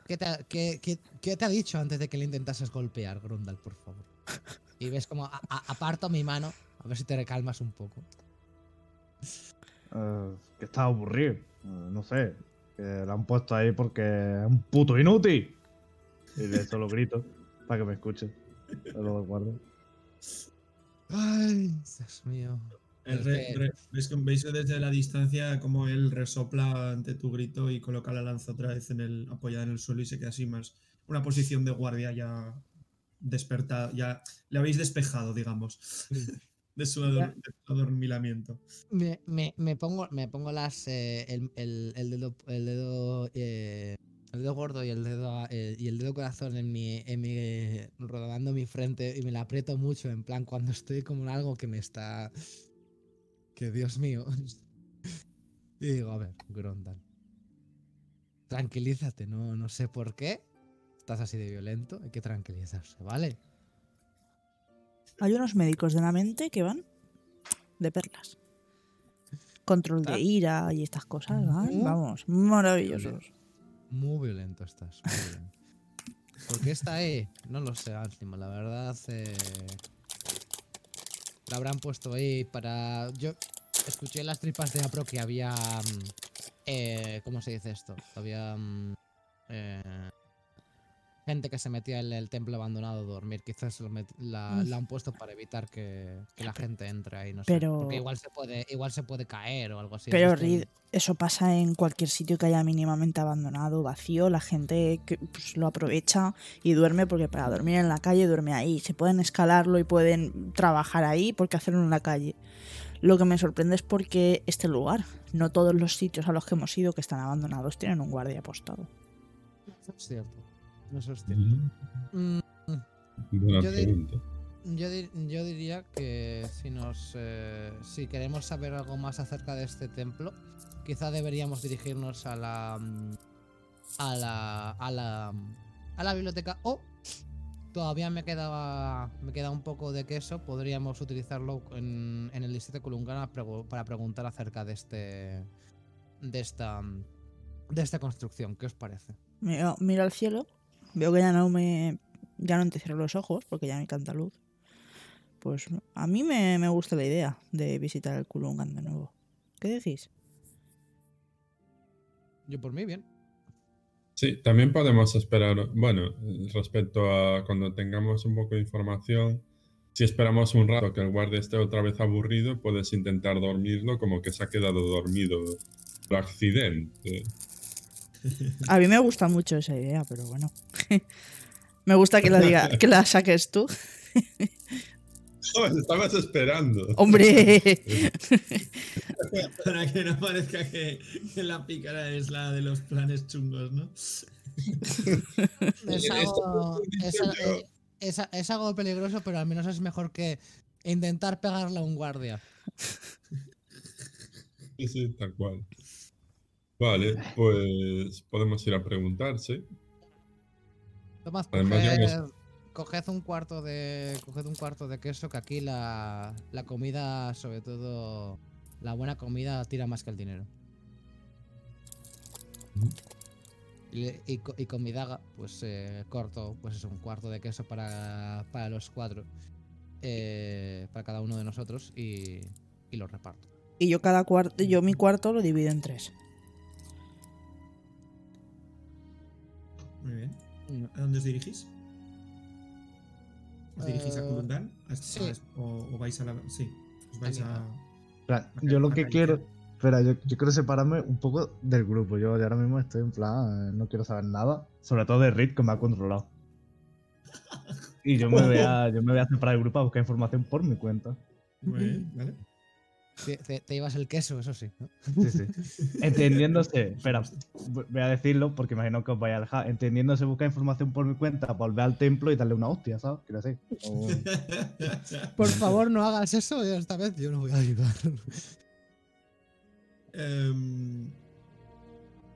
¿Qué te, ha, qué- qué- qué te ha dicho antes de que le intentases golpear, Grondal, por favor? Y ves como a- a- aparto mi mano, a ver si te recalmas un poco. Eh, que está aburrido. Eh, no sé. Que lo han puesto ahí porque es un puto inútil. Y de eso lo grito para que me escuchen. Yo lo guardo. Ay, Dios mío. El re- que- re- ¿Veis, que- veis desde la distancia como él resopla ante tu grito y coloca la lanza otra vez en el, apoyada en el suelo y se queda así más. Una posición de guardia ya despertada, ya le habéis despejado, digamos, de su, ador- de su adormilamiento. Me, me- me pongo, me pongo las, eh, el, el- el dedo, el dedo, eh, el dedo gordo y el dedo, eh, y el dedo corazón en mi, en mi, rodando mi frente y me la aprieto mucho en plan cuando estoy como en algo que me está, que Dios mío. Y digo, a ver, Grondal, tranquilízate, no, no sé por qué estás así de violento, hay que tranquilizarse, ¿vale? Hay unos médicos de la mente que van de perlas. Control de Ah. ira y estas cosas, Ujú. vamos, maravillosos. Muy violento estás. Muy violento. ¿Por qué está ahí? No lo sé, Alcima. La verdad, eh, la habrán puesto ahí para. Yo escuché las tripas de Apro que había. mm, eh, ¿Cómo se dice esto? Había. mm, eh, gente que se metía en el templo abandonado a dormir. Quizás lo la, la han puesto para evitar que, que la gente entre ahí. No sé. Pero- Porque igual se puede, igual se puede caer o algo así. Pero ¿has visto el- Reed, eso pasa en cualquier sitio que haya mínimamente abandonado, vacío. La gente que, pues, lo aprovecha y duerme porque para dormir en la calle duerme ahí. Se pueden escalarlo y pueden trabajar ahí porque hacerlo en la calle. Lo que me sorprende es porque este lugar, no todos los sitios a los que hemos ido que están abandonados tienen un guardia apostado. Es cierto. Mm, Buena Yo. Yo, di- yo diría que si nos eh, si queremos saber algo más acerca de este templo, quizá deberíamos dirigirnos a la mm, a la a la a la biblioteca o todavía me quedaba me queda un poco de queso. Podríamos utilizarlo en, en el distrito pregu- para preguntar acerca de este de esta de esta construcción. ¿Qué os parece? Miro, miro al cielo, veo que ya no me. Ya no te cierro los ojos porque ya no hay tanta luz. Pues a mí me, me gusta la idea de visitar el Kulungan de nuevo. ¿Qué decís? Yo por mí bien. Sí, también podemos esperar, bueno, respecto a cuando tengamos un poco de información, si esperamos un rato que el guardia esté otra vez aburrido, puedes intentar dormirlo como que se ha quedado dormido por accidente. A mí me gusta mucho esa idea, pero bueno. me gusta que la diga, que la saques tú. Joder, estabas esperando. ¡Hombre! Para que no parezca que, que la pícara es la de los planes chungos, ¿no? Es algo, es, eh, es- es algo peligroso, pero al menos es mejor que intentar pegarle a un guardia. Sí, sí, tal cual. Vale, pues podemos ir a preguntar, sí. Tomad, Además, ya hemos- coged, coged un cuarto de. Coged un cuarto de queso, que aquí la, la comida, sobre todo la buena comida, tira más que el dinero. Y, y, co- y con mi daga, pues eh, corto, pues eso, un cuarto de queso para, para los cuatro. eh, para cada uno de nosotros y, y lo reparto. Y yo cada cuarto, yo mi cuarto lo divido en tres. Muy bien. ¿A dónde os dirigís? ¿Os dirigís a Eh, Kulundan? ¿A- sí. a- o, o vais a la.? Sí, os vais a. Plan, yo lo que quiero. Espera, yo, yo quiero separarme un poco del grupo. Yo ahora mismo estoy en plan, eh, no quiero saber nada. Sobre todo de Rick, que me ha controlado. Y yo me voy a, yo me voy a separar del grupo a buscar información por mi cuenta. Muy bien, ¿vale? Te, te- te llevas el queso, eso sí. ¿no? Sí, sí. Entendiéndose, espera, vo- voy a decirlo porque imagino que os vais a dejar. Entendiéndose buscar información por mi cuenta, volver al templo y darle una hostia, ¿sabes? Quiero decir. O- Por favor, no hagas eso, esta vez yo no voy a ayudar. Em,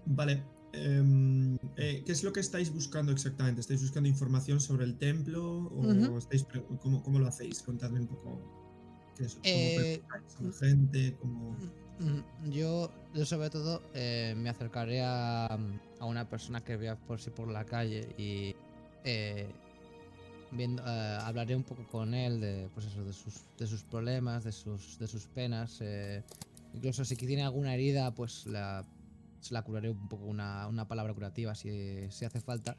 vale. em, eh, ¿Qué es lo que estáis buscando exactamente? ¿Estáis buscando información sobre el templo? ¿O estáis cómo, cómo lo hacéis? Contadme un poco. ¿Qué es? ¿Cómo Eh, gente? ¿Cómo... Mm, Yo, yo sobre todo, eh, me acercaré a, a una persona que vea por sí por la calle y eh, viendo, eh, hablaré un poco con él de, pues eso, de, sus, de sus problemas, de sus, de sus penas. incluso si tiene alguna herida, pues la, se la curaré un poco una, una palabra curativa si, si hace falta.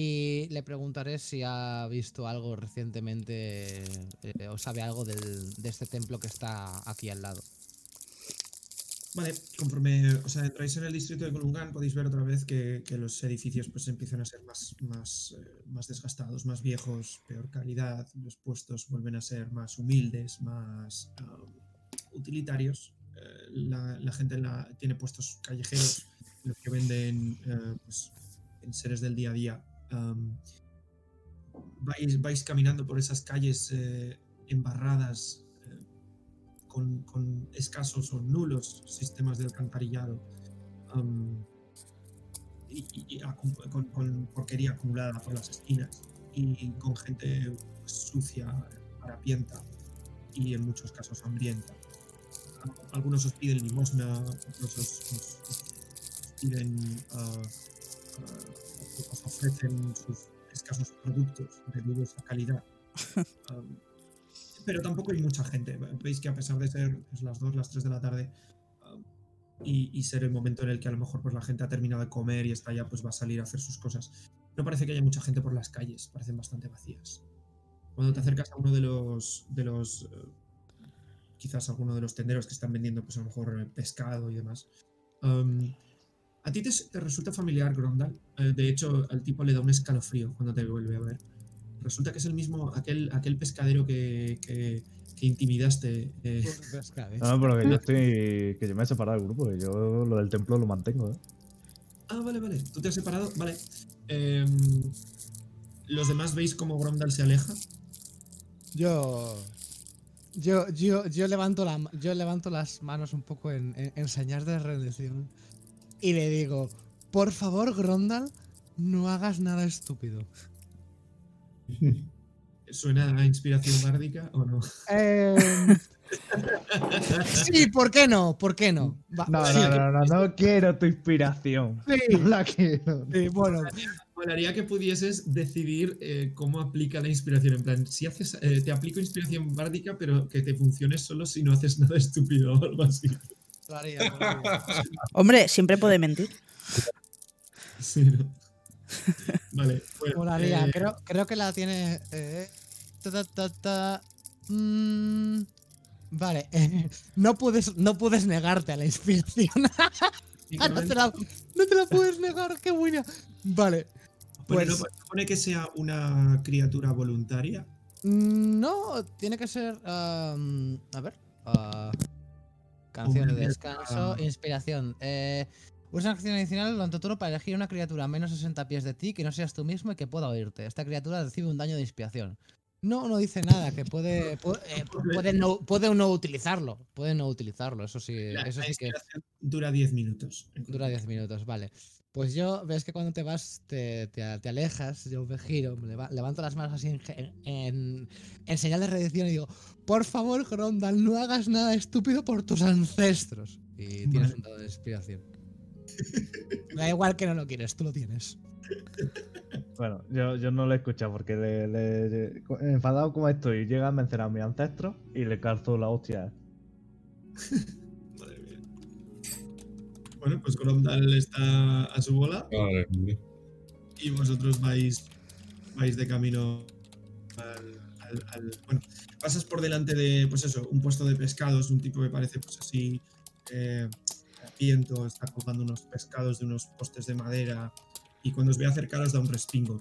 Y le preguntaré si ha visto algo recientemente eh, o sabe algo del- de este templo que está aquí al lado. Vale, conforme o sea, entráis en el distrito de Colungan, podéis ver otra vez que, los edificios pues empiezan a ser más, más, eh, más desgastados, más viejos, peor calidad. Los puestos vuelven a ser más humildes, más ah, utilitarios. Eh, la, gente tiene puestos callejeros los que venden pues, en seres del día a día. Am, vais, caminando por esas calles eh, embarradas eh, con, escasos o nulos sistemas de alcantarillado am, y, con, porquería acumulada por las esquinas y con gente pues, sucia, harapienta y en muchos casos hambrienta. Algunos os piden limosna, otros os, piden, ah, ofrecen sus escasos productos de dudosa calidad. Am, pero tampoco hay mucha gente. Veis que a pesar de ser pues, las 2, las 3 de la tarde um, y, y ser el momento en el que a lo mejor pues, la gente ha terminado de comer y está ya, pues va a salir a hacer sus cosas, no parece que haya mucha gente por las calles, parecen bastante vacías. Cuando te acercas a uno de los, de los eh, quizás alguno de los tenderos que están vendiendo, pues a lo mejor eh, pescado y demás, um, a ti te, te resulta familiar Grondal. Eh, de hecho, al tipo le da un escalofrío cuando te vuelve a ver. Resulta que es el mismo, aquel, aquel pescadero que, que- que intimidaste. eh, No, pero que yo estoy. que yo me he separado del grupo, que yo lo del templo lo mantengo, ¿eh? Ah, vale, vale. ¿Tú te has separado? Vale. Em, Los demás veis cómo Gromdal se aleja. Yo. Yo, yo, yo, levanto la, yo levanto las manos un poco en, en, en señas de rendición y le digo, por favor, Grondal, no hagas nada estúpido. ¿Suena a inspiración bárdica o no? Em, sí, ¿por qué no? ¿Por qué no? Va- No, sí, no, no, no, no quiero tu inspiración. Sí. No la quiero. sí, bueno, Molaría que pudieses decidir eh, cómo aplica la inspiración. En plan, si haces, eh, te aplico inspiración bárdica, pero que te funcione solo si no haces nada estúpido o algo así. Lo haría, lo haría. Hombre, siempre puede mentir. Sí, ¿no? Vale, bueno. Eh, creo, creo que la tiene. eh, ta, ta, ta, ta, mm, vale, eh, no, puedes, no puedes negarte a la inspiración. Ah, no, te la, no te la puedes negar, qué buena. Vale, Bueno, pues- no no pone que sea una criatura voluntaria. mm, no, tiene que ser. a ver. ah, canción de descanso, inspiración. Eh, usa una acción adicional durante tu turno para elegir una criatura a menos 60 pies de ti que no seas tú mismo y que pueda oírte. Esta criatura recibe un daño de inspiración. No, no dice nada, que puede, puede, eh, puede no, puede no utilizarlo. Puede no utilizarlo, eso sí, La, eso sí que dura 10 minutos. dura 10 minutos, vale. Pues yo, ves que cuando te vas, te, te- te alejas, yo me giro, me leva- levanto las manos así en, ge- en- en señal de redención y digo, por favor, Grondal, no hagas nada estúpido por tus ancestros. Y tienes Vale. un dado de inspiración. Da igual que no lo quieres, tú lo tienes. Bueno, yo, yo no lo he escuchado porque le, le- le- enfadado como estoy, llega a mencionar a mi ancestro y le calzo la hostia. Bueno, pues Gromdal está a su bola mía. y vosotros vais, vais de camino al, al- al- Bueno, pasas por delante de, pues eso, un puesto de pescados, un tipo que parece, pues así, eh, viento, está colgando unos pescados de unos postes de madera y cuando os ve acercar os da un respingo.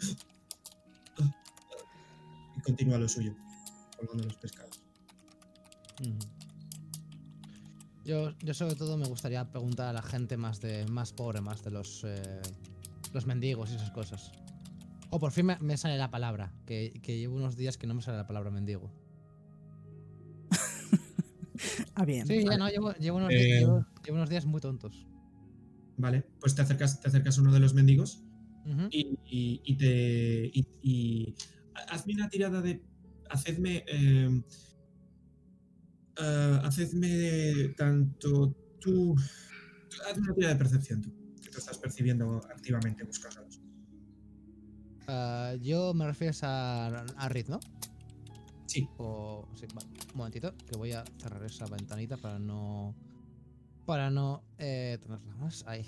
Y continúa lo suyo, colgando los pescados. Ujú. Yo, yo sobre todo me gustaría preguntar a la gente más de más pobre, más de los eh, los mendigos y esas cosas. O por fin me, me sale la palabra, que, que llevo unos días que no me sale la palabra mendigo. Ah, bien. Sí, ya no, llevo, llevo unos, Eh. días, llevo, llevo unos días muy tontos. Vale, pues te acercas, te acercas a uno de los mendigos y, y- y te. Y, y- hazme una tirada de. Hacedme. eh, eh, hacedme tanto tú. Hazme una tirada de percepción tú, que te estás percibiendo activamente buscándolos. Ah, yo me refieres a, a Riz, ¿no? Sí, O. Sí, vale. Un momentito, que voy a cerrar esa ventanita para no. Para no eh, tenerla más. Ahí.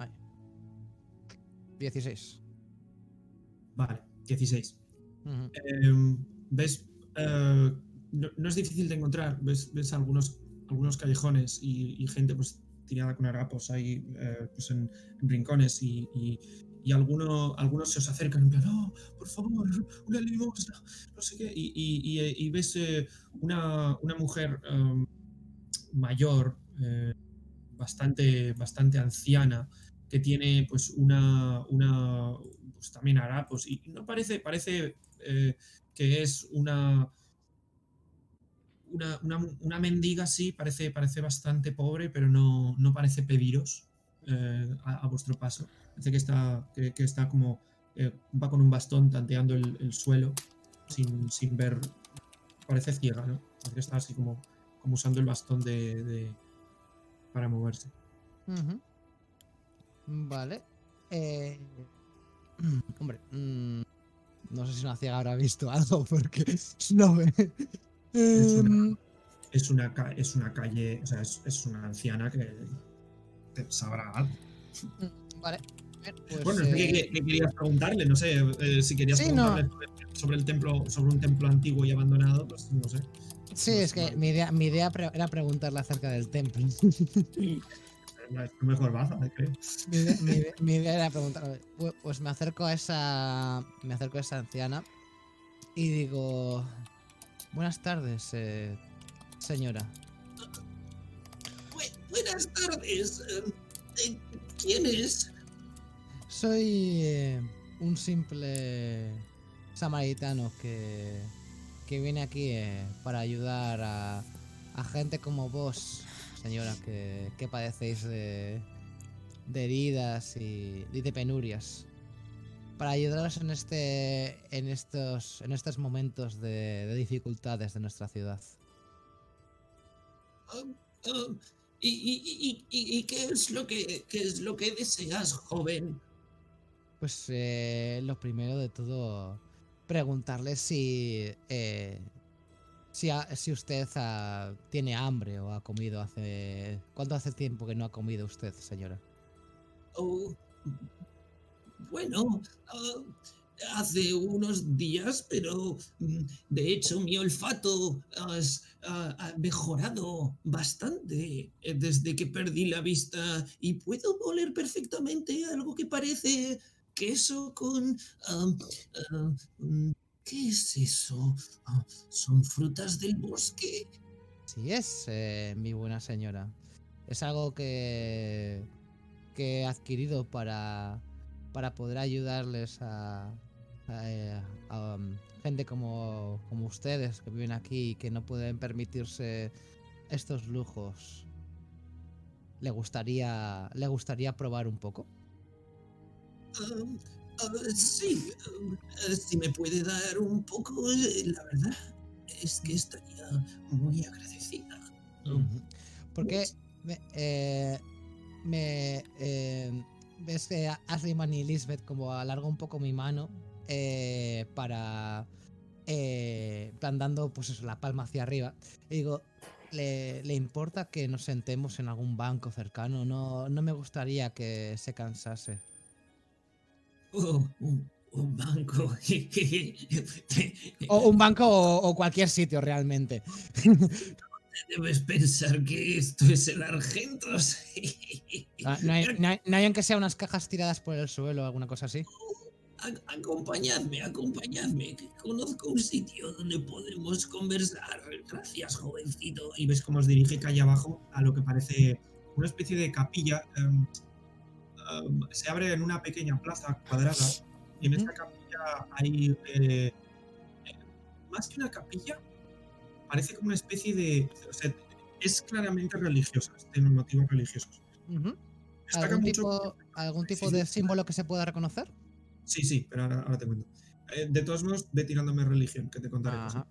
Ahí. 16. vale, 16. Ujú. Eh, ves. eh, no, no es difícil de encontrar. Ves, ves algunos, algunos callejones y, gente pues tirada con harapos ahí eh, pues en, rincones y, y, y alguno- algunos se os acercan en plan, "Oh, por favor, una limosna, no sé qué. Y, y ves eh, una, una mujer em, mayor, eh, bastante, bastante anciana, que tiene pues una, una pues también harapos y no parece, parece eh, que es una, una, una, una mendiga, sí, parece, parece bastante pobre, pero no, no parece pediros eh, a, vuestro paso. Parece que está, que, está como, eh, va con un bastón tanteando el, el suelo sin, sin ver, parece ciega, ¿no? Parece que está así como, como usando el bastón de, para moverse. Vale. Eh, Hombre, mm, no sé si una ciega habrá visto algo porque no. Es una- Em, Es una, ca- es una calle, o sea, es, es una anciana que te sabrá algo. Vale. Bien, pues, bueno, eh, ¿qué, qué querías preguntarle? No sé, eh, si querías Sí, preguntarle sobre, sobre el templo, sobre un templo antiguo y abandonado, pues no sé. sí, es que mi idea, mi idea era preguntarle acerca del templo. Es tu mejor baza, creo. mi, idea, mi idea- mi idea era preguntar. Pues, pues me acerco a esa. Me acerco a esa anciana y digo. Buenas tardes, eh, señora. buenas tardes. eh, ¿Quién es? Soy eh, un simple samaritano que, que viene aquí eh, para ayudar a, a gente como vos, señora, que, que padecéis de, de heridas y, y de penurias. Para ayudaros en este en estos en estos momentos de, de dificultades de nuestra ciudad. ¿y, y- y- qué es lo que qué es lo que deseas, joven? Pues eh, lo primero de todo, preguntarle si eh, si, si usted tiene hambre o ha comido hace cuánto hace tiempo que no ha comido usted, señora. Oh, bueno, ah, hace unos días, pero mm, de hecho mi olfato has- ha, mejorado bastante eh, desde que perdí la vista y puedo oler perfectamente algo que parece queso con... ah, ah, mm, ¿Qué es eso? Ah, ¿Son frutas del bosque? Sí es, eh, mi buena señora. Es algo que, que he adquirido para, para poder ayudarles a, a, eh, a, um, gente como, como ustedes que viven aquí y que no pueden permitirse estos lujos. ¿Le gustaría, le gustaría probar un poco? Ah, ah, sí, ah, si me puede dar un poco, eh, la verdad es que estaría muy agradecida. Porque me, eh, me eh, ves que Asliman y Lisbeth como alargo un poco mi mano eh, para eh, pues eso, la palma hacia arriba y digo ¿le, le importa que nos sentemos en algún banco cercano? No, no me gustaría que se cansase. Oh, un, un banco. O un banco o, o cualquier sitio realmente. Debes pensar que esto es el Argentos. Ah, No hay, no hay- no hay aunque sea unas cajas tiradas por el suelo o alguna cosa así. A- Acompañadme, acompañadme, que conozco un sitio donde podemos conversar. Gracias, jovencito. Y ves cómo os dirige calle abajo a lo que parece una especie de capilla. em, em, se abre en una pequeña plaza cuadrada. Y en esta capilla hay. eh, eh, más que una capilla, parece como una especie de. O sea, es claramente religiosa, tiene motivos religiosos. Ujú. Destaca ¿Algún mucho tipo, algún tipo sí, de sí. símbolo que se pueda reconocer? Sí, sí, pero ahora, ahora te cuento. Eh, de todos modos, ve tirándome religión, que te contaré. Ajá.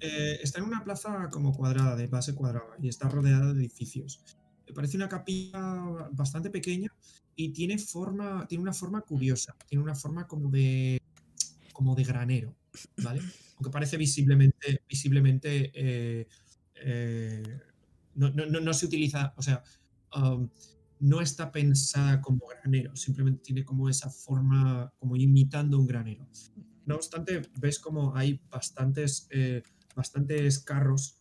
Eh, está en una plaza como cuadrada, de base cuadrada, y está rodeada de edificios. Me parece una capilla bastante pequeña y tiene forma, tiene una forma curiosa, tiene una forma como de, como de granero, Aunque parece visiblemente, visiblemente eh, eh, no, no- no- no se utiliza, o sea, um, no está pensada como granero, simplemente tiene como esa forma, como imitando un granero. No obstante, ves como hay bastantes, eh, bastantes carros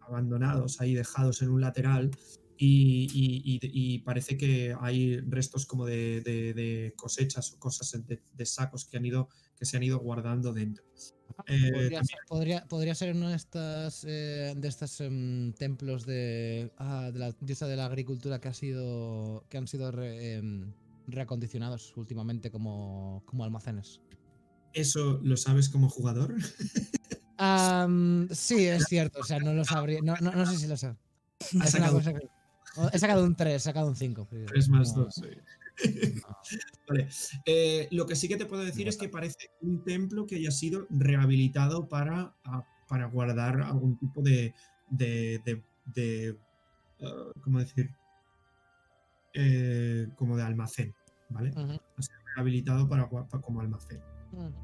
abandonados ahí, dejados en un lateral, y, parece que hay restos como de, cosechas o cosas de sacos que, han ido, que se han ido guardando dentro. Eh, Podría ser, podría, podría ser uno de estos eh, de estos em, templos de, ah, de la diosa de la agricultura que ha sido que han sido re- em, reacondicionados últimamente como, como almacenes. ¿Eso lo sabes como jugador? Sí, es cierto. O sea, no lo sabría. No, no, no sé si lo sé. Sacado que- He sacado un 3, he sacado un 5. 3 más No, 2. Vale. Eh, lo que sí que te puedo decir es que parece un templo que haya sido rehabilitado para, a- para guardar algún tipo de. de, de, de, ah, ¿Cómo decir? Eh, como de almacén, ¿vale? Ha sido rehabilitado para, gua- pa- como almacén.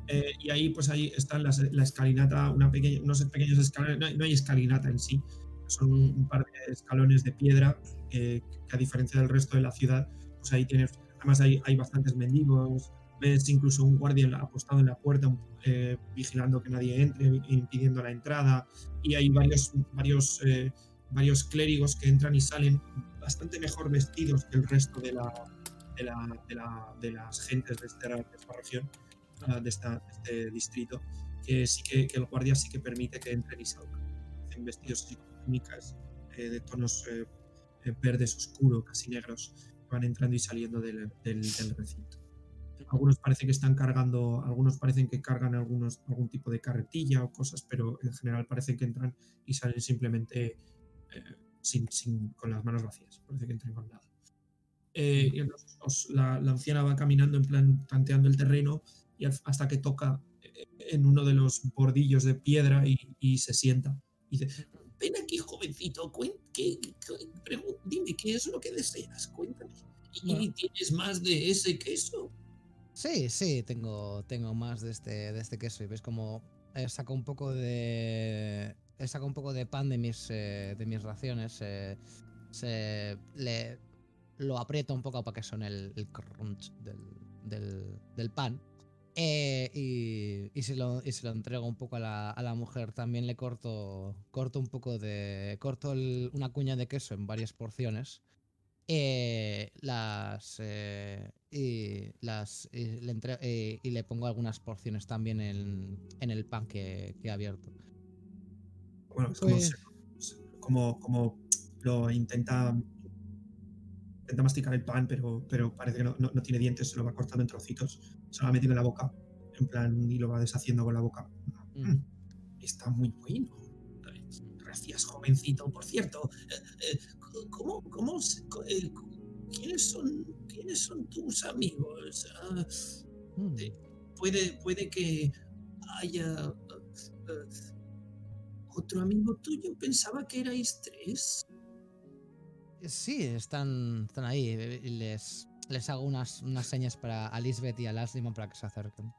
Eh, y ahí, pues ahí están las, la escalinata, una pequeña, unos pequeños escalones, no hay, no hay escalinata en sí, son un, un par de escalones de piedra eh, que a diferencia del resto de la ciudad, pues ahí tienes, además hay, hay bastantes mendigos, ves incluso un guardia en apostado en la puerta eh, vigilando que nadie entre, impidiendo la entrada, y hay varios, varios, eh, varios clérigos que entran y salen bastante mejor vestidos que el resto de, la, de, la- de la- de las gentes de esta, de esta región ah, de, esta- de este distrito, que sí que, que el guardia sí que permite que entren y salgan. Hacen vestidos con túnicas eh, de tonos eh, eh, verdes oscuro, casi negros, van entrando y saliendo del, del- del recinto. Algunos parece que están cargando, algunos parecen que cargan algunos, algún tipo de carretilla o cosas, pero en general parece que entran y salen simplemente eh, sin, sin- con las manos vacías. Parece que entran con nada. eh, y os- os- la, la anciana va caminando en plan tanteando el terreno y hasta que toca eh, en uno de los bordillos de piedra y, y se sienta. Y dice, Ven aquí, ¿qué- qué- dime qué es lo que deseas, cuéntame. ¿Y Bueno. tienes más de ese queso? Sí, sí, tengo, tengo más de este, de este queso. Y ves como eh, saco un poco de. eh, saco un poco de pan de mis, eh, de mis raciones. eh, se le lo aprieto un poco para que suene el, el crunch del, del, del pan. Eh, y, y se lo, y se lo entrego un poco a la, a la mujer. También le corto, corto un poco de. Corto el- una cuña de queso en varias porciones. Eh, las eh, y las y le, entre- eh, y le pongo algunas porciones también en, en el pan que, que he abierto. bueno, es como, Pues- como, como lo intenta, intenta masticar el pan, pero, pero parece que no, no- no tiene dientes, se lo va cortando en trocitos, se lo va metiendo en la boca, en plan, y lo va deshaciendo con la boca. Mm. Mm, Está muy bueno. Gracias, jovencito. Por cierto, eh, eh, ¿cómo, cómo, eh, ¿quiénes, son, ¿quiénes son tus amigos? Ah, Mm. puede, puede que haya otro amigo tuyo. Pensaba que erais tres. Sí, están, están ahí. les, les hago unas, unas señas para a Lisbeth y a Laslimon para que se acerquen.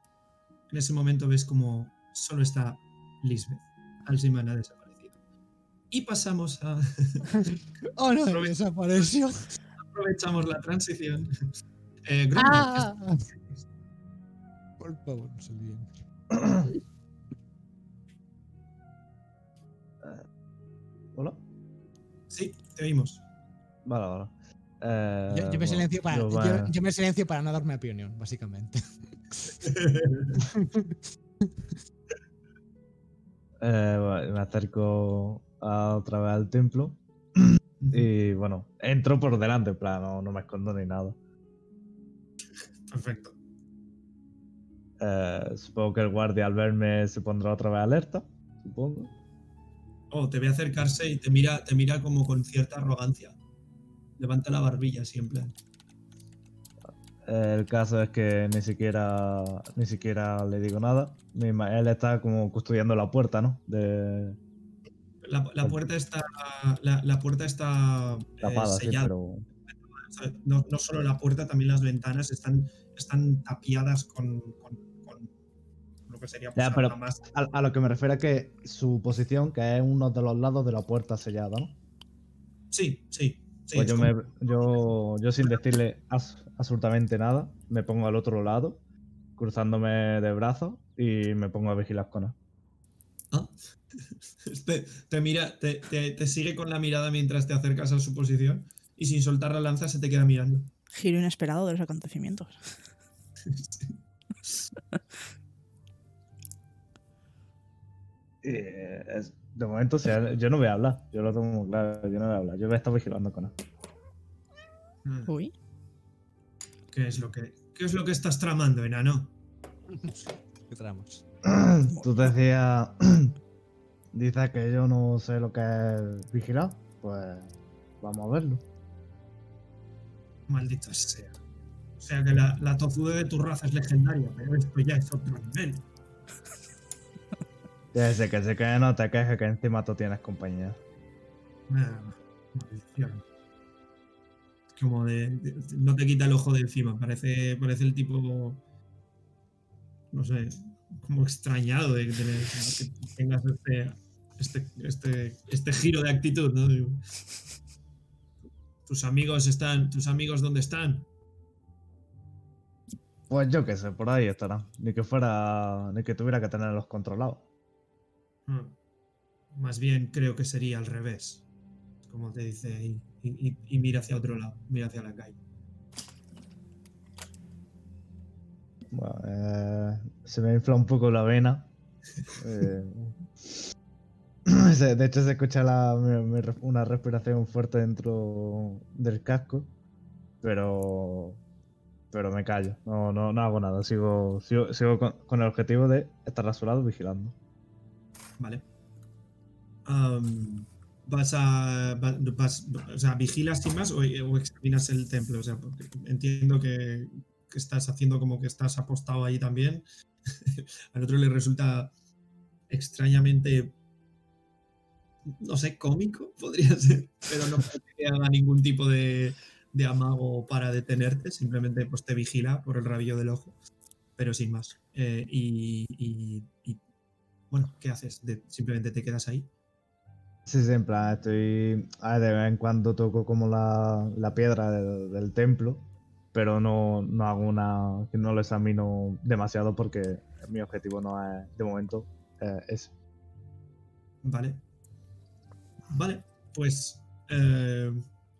En ese momento ves como solo está Lisbeth. Alzheimer ha desaparecido. Y pasamos a. ¡Oh no! Aprovecha- Desapareció. aprovechamos la transición. Eh, ¡Ah! Por favor, no se olviden. ¿Hola? Sí, te oímos. Vale, vale. Eh, Yo, yo me bueno, silencio para, yo yo, yo me silencio para no darme opinión, básicamente. eh, bueno, me acerco a otra vez al templo y bueno, entro por delante, en plan, no, no me escondo ni nada. Perfecto. Eh, supongo que el guardia al verme se pondrá otra vez alerta, supongo. Oh, te ve acercarse y te mira, te mira como con cierta arrogancia. Levanta la barbilla siempre. El caso es que ni siquiera ni siquiera le digo nada. Él está como custodiando la puerta, ¿no? De La, la puerta está. La, la puerta está eh, tapada, sí, sellada. pero no, no solo la puerta, también las ventanas están, están tapiadas con, con- con lo que sería pues, Ya, pero- una masa. a, a lo que me refiero es que su posición, que es uno de los lados de la puerta sellada, ¿no? Sí, sí. Sí, pues es yo, como- me, yo, yo sin decirle as- absolutamente nada, me pongo al otro lado, cruzándome de brazos y me pongo a vigilar con él. Ah. Te, te mira, te, te- te sigue con la mirada mientras te acercas a su posición y sin soltar la lanza se te queda mirando. Giro inesperado de los acontecimientos. Y, eh, es- de momento, o sea, yo no voy a hablar, yo lo tengo muy claro, yo no voy a hablar, yo voy a estar vigilando con él. Mm, Uy. ¿Qué es lo que, qué es lo que estás tramando, enano? ¿Qué tramos? Tú decías, dices que yo no sé lo que es vigilar, pues vamos a verlo. Maldita sea. O sea que la, la tozude de tu raza es legendaria, pero esto ya es otro nivel. Sé que sé que no te quejes que encima tú tienes compañía. Ah, Como de, de- No te quita el ojo de encima. Parece, parece el tipo. No sé. Como extrañado de, que tengas este, este, este, este giro de actitud, ¿no? Digo, Tus amigos están. ¿Tus amigos dónde están? Pues yo qué sé, por ahí estarán. Ni que fuera, ni que tuviera que tenerlos controlados. Hmm. Más bien creo que sería al revés. Como te dice y, y- mira hacia otro lado, mira hacia la calle. Bueno, eh, se me infla un poco la vena. Eh, de hecho, se escucha la- una respiración fuerte dentro del casco. Pero. Pero me callo. No, no, no hago nada. Sigo, sigo, sigo con, con el objetivo de estar a su lado vigilando. Vale. Vas a. va- vas- vigilas sin más o, examinas el templo. O sea, entiendo que, estás haciendo como que estás apostado ahí también. Al otro le resulta extrañamente. No sé, cómico podría ser, pero no que haga ningún tipo de, de amago para detenerte, simplemente pues te vigila por el rabillo del ojo, pero sin más. Eh, y, bueno, ¿qué haces? De- simplemente te quedas ahí. Sí, sí, en plan, estoy. A ver, de vez en cuando toco como la, la piedra del, del templo, pero no, no hago una. no lo examino demasiado porque mi objetivo no es, de momento, eh, ese. Vale. Vale, pues eh,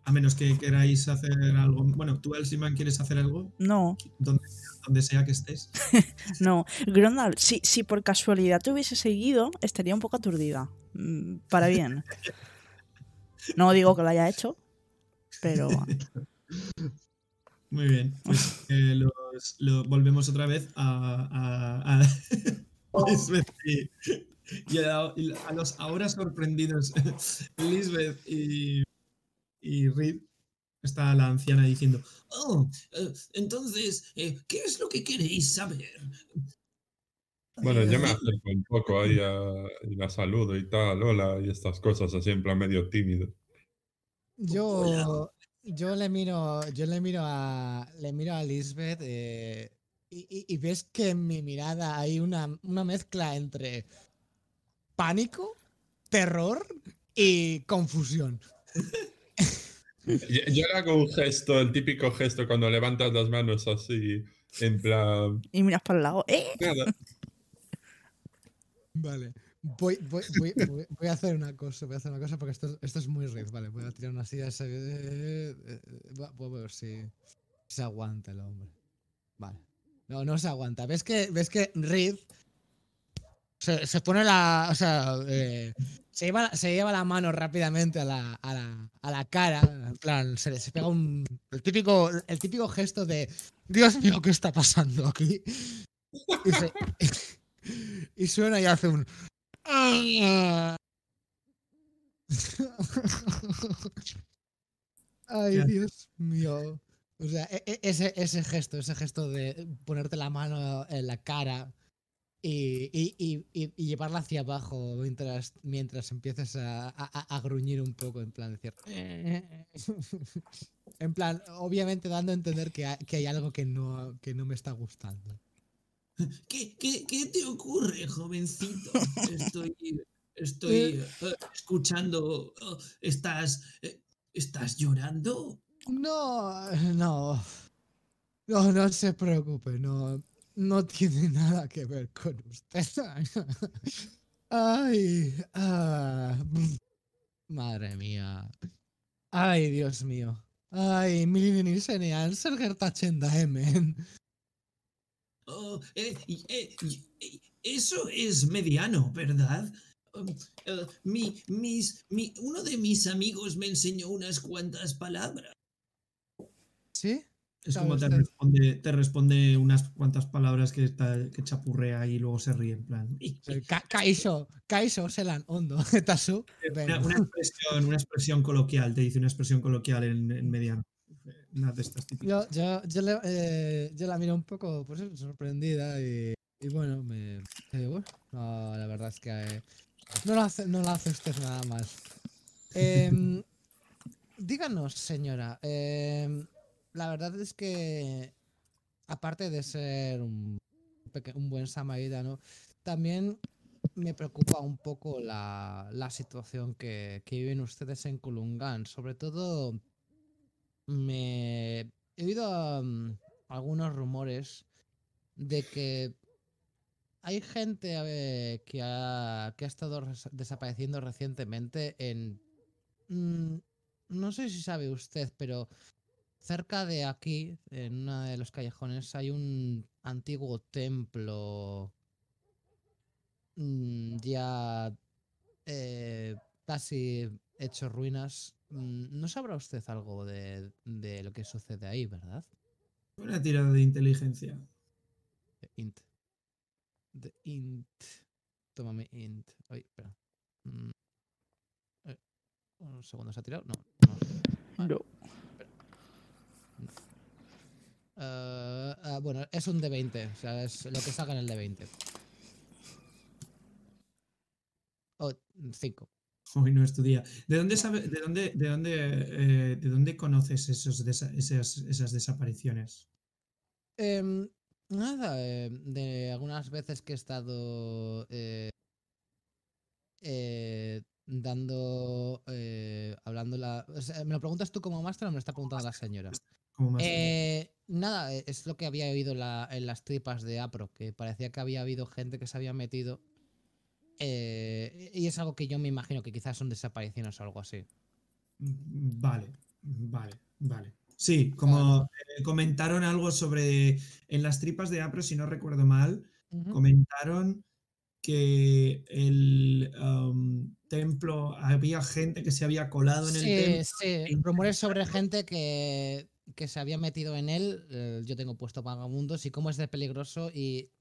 a menos que queráis hacer algo. Bueno, tú, Elsiman, ¿quieres hacer algo? No, Donde, donde sea que estés. no. Grondal, si, si por casualidad te hubiese seguido, estaría un poco aturdida. Mm, Para bien. No digo que lo haya hecho, pero Muy bien. Pues eh, los- lo- volvemos otra vez a. a, a Lisbeth y, y a, y a los ahora sorprendidos Lisbeth y, y Reed. Está la anciana diciendo: Oh, eh, entonces, eh, ¿qué es lo que queréis saber? Bueno, yo me acerco un poco ahí a, y la saludo y tal, hola, y estas cosas, así en plan medio tímido. Yo, yo le miro, yo le miro a, le miro a Lisbeth eh, y, y- y ves que en mi mirada hay una, una mezcla entre pánico, terror y confusión. Yo, yo le hago un gesto, el típico gesto cuando levantas las manos así, en plan, y miras para el lado. ¡Eh! nada. Vale. Voy, voy, voy, a hacer una cosa, voy a hacer una cosa porque esto, es- esto es muy red, vale. Voy a tirar una silla. se- eh, eh, va- Voy a ver si se aguanta el hombre. Vale. No, no se aguanta. ¿Ves que, ves que Reed se, se pone la. O sea, eh, se, lleva, se lleva la mano rápidamente a la, a la, a la cara. En plan, se le se pega un. El típico, el típico gesto de. Dios mío, ¿qué está pasando aquí? Y, se- y suena y hace un. Ay, ¿Qué hace? Dios mío. O sea, e- e- ese, ese gesto, ese gesto de ponerte la mano en la cara y, y- y- llevarla hacia abajo mientras, mientras empieces a, a- a- gruñir un poco, en plan decir. En plan, obviamente dando a entender que hay, que hay algo que no, que no me está gustando. ¿Qué, qué, qué te ocurre, jovencito? Estoy, estoy eh, escuchando. oh, ¿Estás, eh, ¿Estás llorando? No, no. No, no se preocupe, no, no tiene nada que ver con usted. Ay, ah, madre mía. Ay, Dios mío. Ay, Milinen Ilsen Anser Gertachenda Emen. Oh, eh, eh, eh, eso es mediano, ¿verdad? Um, mi, mis, mi, uno de mis amigos me enseñó unas cuantas palabras. ¿Sí? Es como te responde, te responde unas cuantas palabras que, está- que chapurrea y luego se ríe en plan. Ka- Kaiso, Kaiso, Selan, Hondo, Tasu. Una, una expresión, una expresión coloquial, te dice una expresión coloquial en, en mediano. Una de estas típicas. Yo, yo, yo, le- eh, yo la miro un poco pues, sorprendida y, y bueno, me, eh, bueno, no, la verdad es que eh, no, lo hace, no lo hace usted nada más. Em, díganos, señora, em, la verdad es que aparte de ser un, un buen samaritano, también me preocupa un poco la, la situación que, que viven ustedes en Kulungan, sobre todo me he oído mm, algunos rumores de que hay gente que, ha, que ha estado desapareciendo recientemente en... mm, no sé si sabe usted, pero cerca de aquí, en uno de los callejones, hay un antiguo templo mm, ya eh, casi hecho ruinas. Mm, ¿No sabrá usted algo de, de lo que sucede ahí, verdad? Una tirada de inteligencia. De int. De int. Tómame int. Ay, espera. Mm, eh, Un segundo, ¿se ha tirado? No. No. Eh, ah, bueno, es un D20. O sea, es lo que salga en el D20. Oh, 5. Hoy no es tu día. ¿De dónde sabe, de dónde, de dónde, eh, de dónde conoces esos desa- esas, esas desapariciones? Em, nada, em, de algunas veces que he estado eh, eh, dando, eh, hablando la... o sea, ¿Me lo preguntas tú como máster o me lo está preguntando la señora? Más Eh, nada, eh, es lo que había oído la- en las tripas de Apro, que parecía que había habido gente que se había metido. eh, y es algo que yo me imagino que quizás son desapariciones o algo así. Mm, Vale, vale, vale. Sí, como eh, comentaron algo sobre en las tripas de Apro, si no recuerdo mal, comentaron que el am, templo había gente que se había colado en el templo. sí, e rumores sobre gente que, que se había metido en él. eh, yo tengo puesto vagabundos y cómo es de peligroso y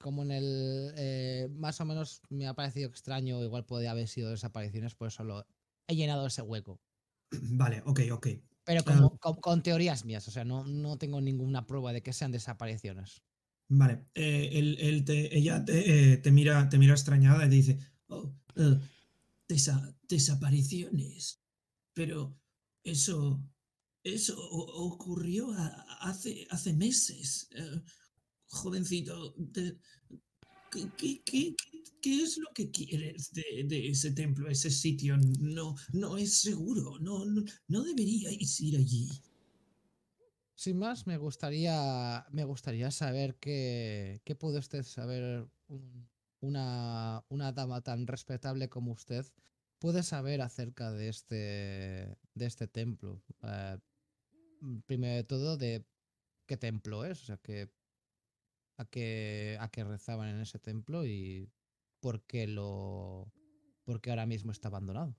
como en el... eh, más o menos me ha parecido extraño, igual podía haber sido desapariciones, por eso lo he llenado ese hueco. Vale, ok, ok. Pero Claro. como, con, con teorías mías, o sea, no, no tengo ninguna prueba de que sean desapariciones. Vale, eh, él- él te- ella te, te mira, te mira extrañada y te dice, "Oh, desa- desapariciones. Pero eso, eso ocurrió hace, meses. eh, jovencito, ¿qué, es lo que quieres de, ese templo, ese sitio? No, no es seguro, no, no, no deberíais ir allí. Sin más, me gustaría, me gustaría saber qué, qué puede usted saber, un- una, una dama tan respetable como usted, puede saber acerca de este, de este templo. Eh, primero de todo, de qué templo es, o sea, que, a, qué, a qué rezaban en ese templo y por qué, lo, por qué ahora mismo está abandonado.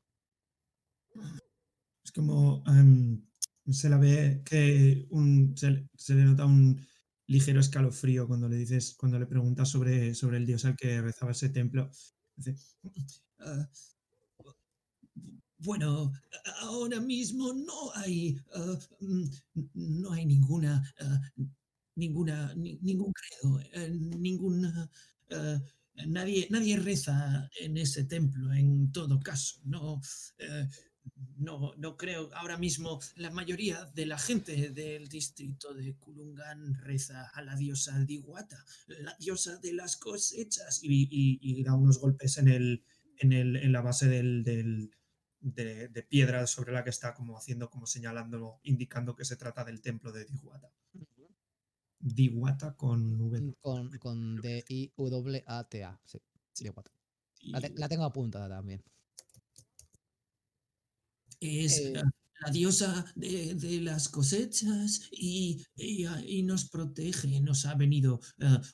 Es como em, se la ve que un, se, le- nota un ligero escalofrío cuando le dices, cuando le preguntas sobre, sobre el dios al que rezaba ese templo. Dice, "Ah, bueno, ahora mismo no hay ah, mm, no hay ninguna ah, ninguna ni- ningún credo, eh, ninguna ah, nadie nadie reza en ese templo en todo caso, no eh, no, no creo. Ahora mismo la mayoría de la gente del distrito de Kulungan reza a la diosa Diwata, la diosa de las cosechas. Y, y- da unos golpes en, el, en, el, en la base del- de, de piedra sobre la que está como haciendo, como señalándolo, indicando que se trata del templo de Diwata. Diwata con V. Con, con D-I-W-A-T-A. Sí, Diwata. La, te- la tengo apuntada también. es Eh, la, diosa de, de las cosechas y, y, y nos protege, nos ha venido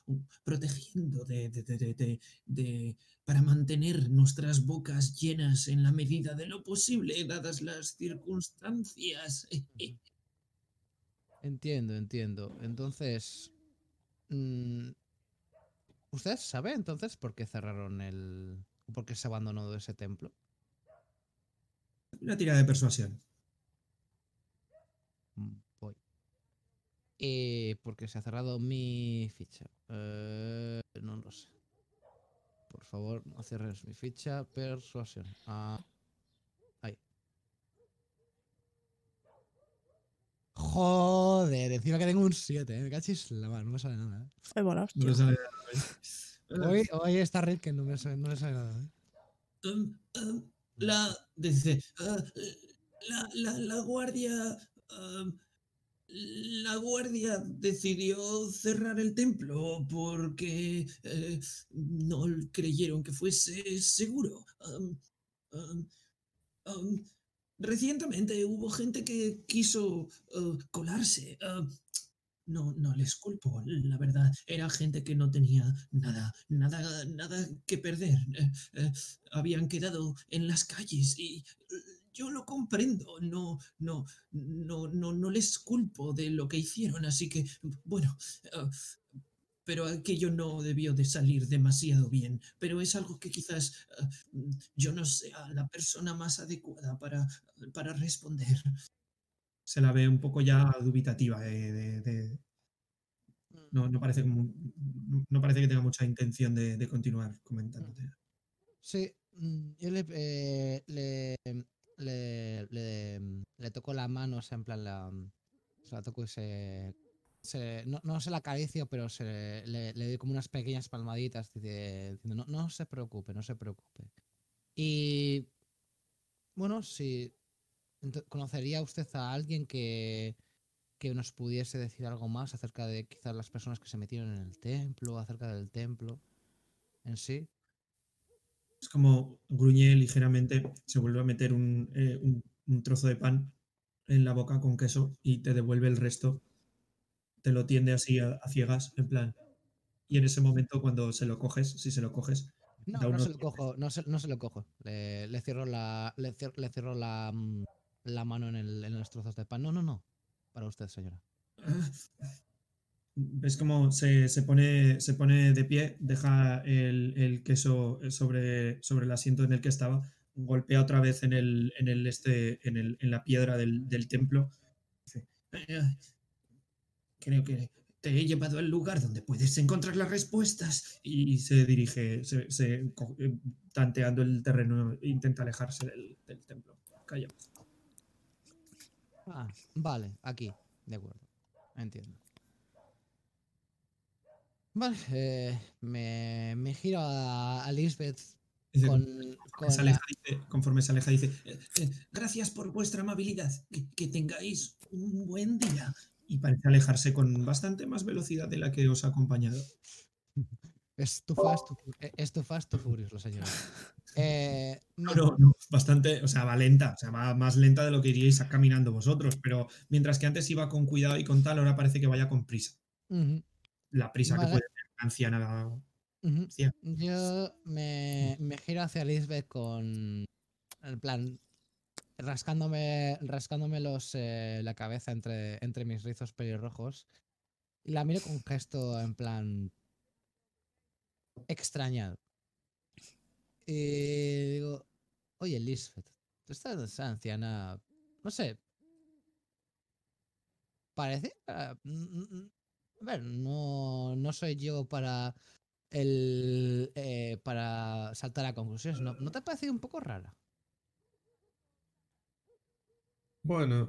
u- protegiendo de- para mantener nuestras bocas llenas en la medida de lo posible, dadas las circunstancias. Entiendo, entiendo. Entonces, mm, ¿usted sabe entonces por qué cerraron el... por qué se abandonó ese templo? Una tira de persuasión. Mm, Voy. Eh, porque se ha cerrado mi ficha. Eh, no lo sé. Por favor, no cierres mi ficha. Persuasión. Ah, ahí. Joder, encima que tengo un 7, ¿eh? me cachis la mano, no me sale nada. ¿eh? Ay, bueno, No hostia. le sale nada. Hoy, hoy está Rick que no me sale, no le sale nada. ¿eh? Um, um, la dice "Ah, la, la, la guardia um, la guardia decidió cerrar el templo porque eh, no creyeron que fuese seguro. Recientemente hubo gente que quiso uh, colarse. no, no les culpo, la verdad. Era gente que no tenía nada, nada, nada que perder. Eh, eh, habían quedado en las calles y eh, yo lo comprendo. No, no, no, no, no les culpo de lo que hicieron. Así que, bueno, eh, pero aquello no debió de salir demasiado bien. Pero es algo que quizás mm, yo no sea la persona más adecuada para, para responder. Se la ve un poco ya dubitativa. eh, de- de- No, no, parece como, no- parece que tenga mucha intención de, de continuar comentándote. Sí, mm, yo le, eh, le, le, le, le toco la mano, o sea, en plan la, se la toco y se, no, no se la acaricio, pero se, le, le como unas pequeñas palmaditas diciendo, no, no se preocupe, no se preocupe. Y bueno, si conocería usted a alguien que, que nos pudiese decir algo más acerca de quizás las personas que se metieron en el templo, acerca del templo en sí. Es como gruñe ligeramente, se vuelve a meter un, eh, un- un trozo de pan en la boca con queso y te devuelve el resto. Te lo tiende así a, a ciegas, en plan. Y en ese momento, cuando se lo coges, si se lo coges, No, no se lo cojo, no se, no se lo cojo. Le, le cierro la. Le, cier- le cierro la, mm, la mano en, el, en los trozos de pan. No, no, no. Para usted, señora. ves como se, se pone, se pone de pie, deja el, el queso sobre, sobre el asiento en el que estaba, golpea otra vez en, el, en, el este, en, el, en la piedra del, del templo. Dice, Creo que te he llevado al lugar donde puedes encontrar las respuestas. y se dirige, se, eh, tanteando el terreno, intenta alejarse del, del templo. Calla. Ah, vale, aquí. De acuerdo. Entiendo. Vale, eh, me, me giro a, a Lisbeth con, conforme, con se la- aleja, dice- conforme se aleja, dice, Eh, eh, Gracias por vuestra amabilidad. Que, que tengáis un buen día. y parece alejarse con bastante más velocidad de la que os ha acompañado. Es tu fast, es tu fast to furious, la señora. No, no, no, bastante, o sea, va lenta, o sea, va más lenta de lo que iríais caminando vosotros, pero mientras que antes iba con cuidado y con tal, ahora parece que vaya con prisa. La prisa Vale. que puede tener una anciana. Yo me, me giro hacia Lisbeth con. En plan. Rascándome, rascándome los, eh, la cabeza entre, entre mis rizos pelirrojos. Y la miro con un gesto en plan. extrañado. Y digo. Oye, Lisbeth, tú estás anciana. No sé. Parece. A ver, no, no soy yo para el eh, para saltar a conclusiones. ¿No, ¿No te ha parecido un poco rara? Bueno,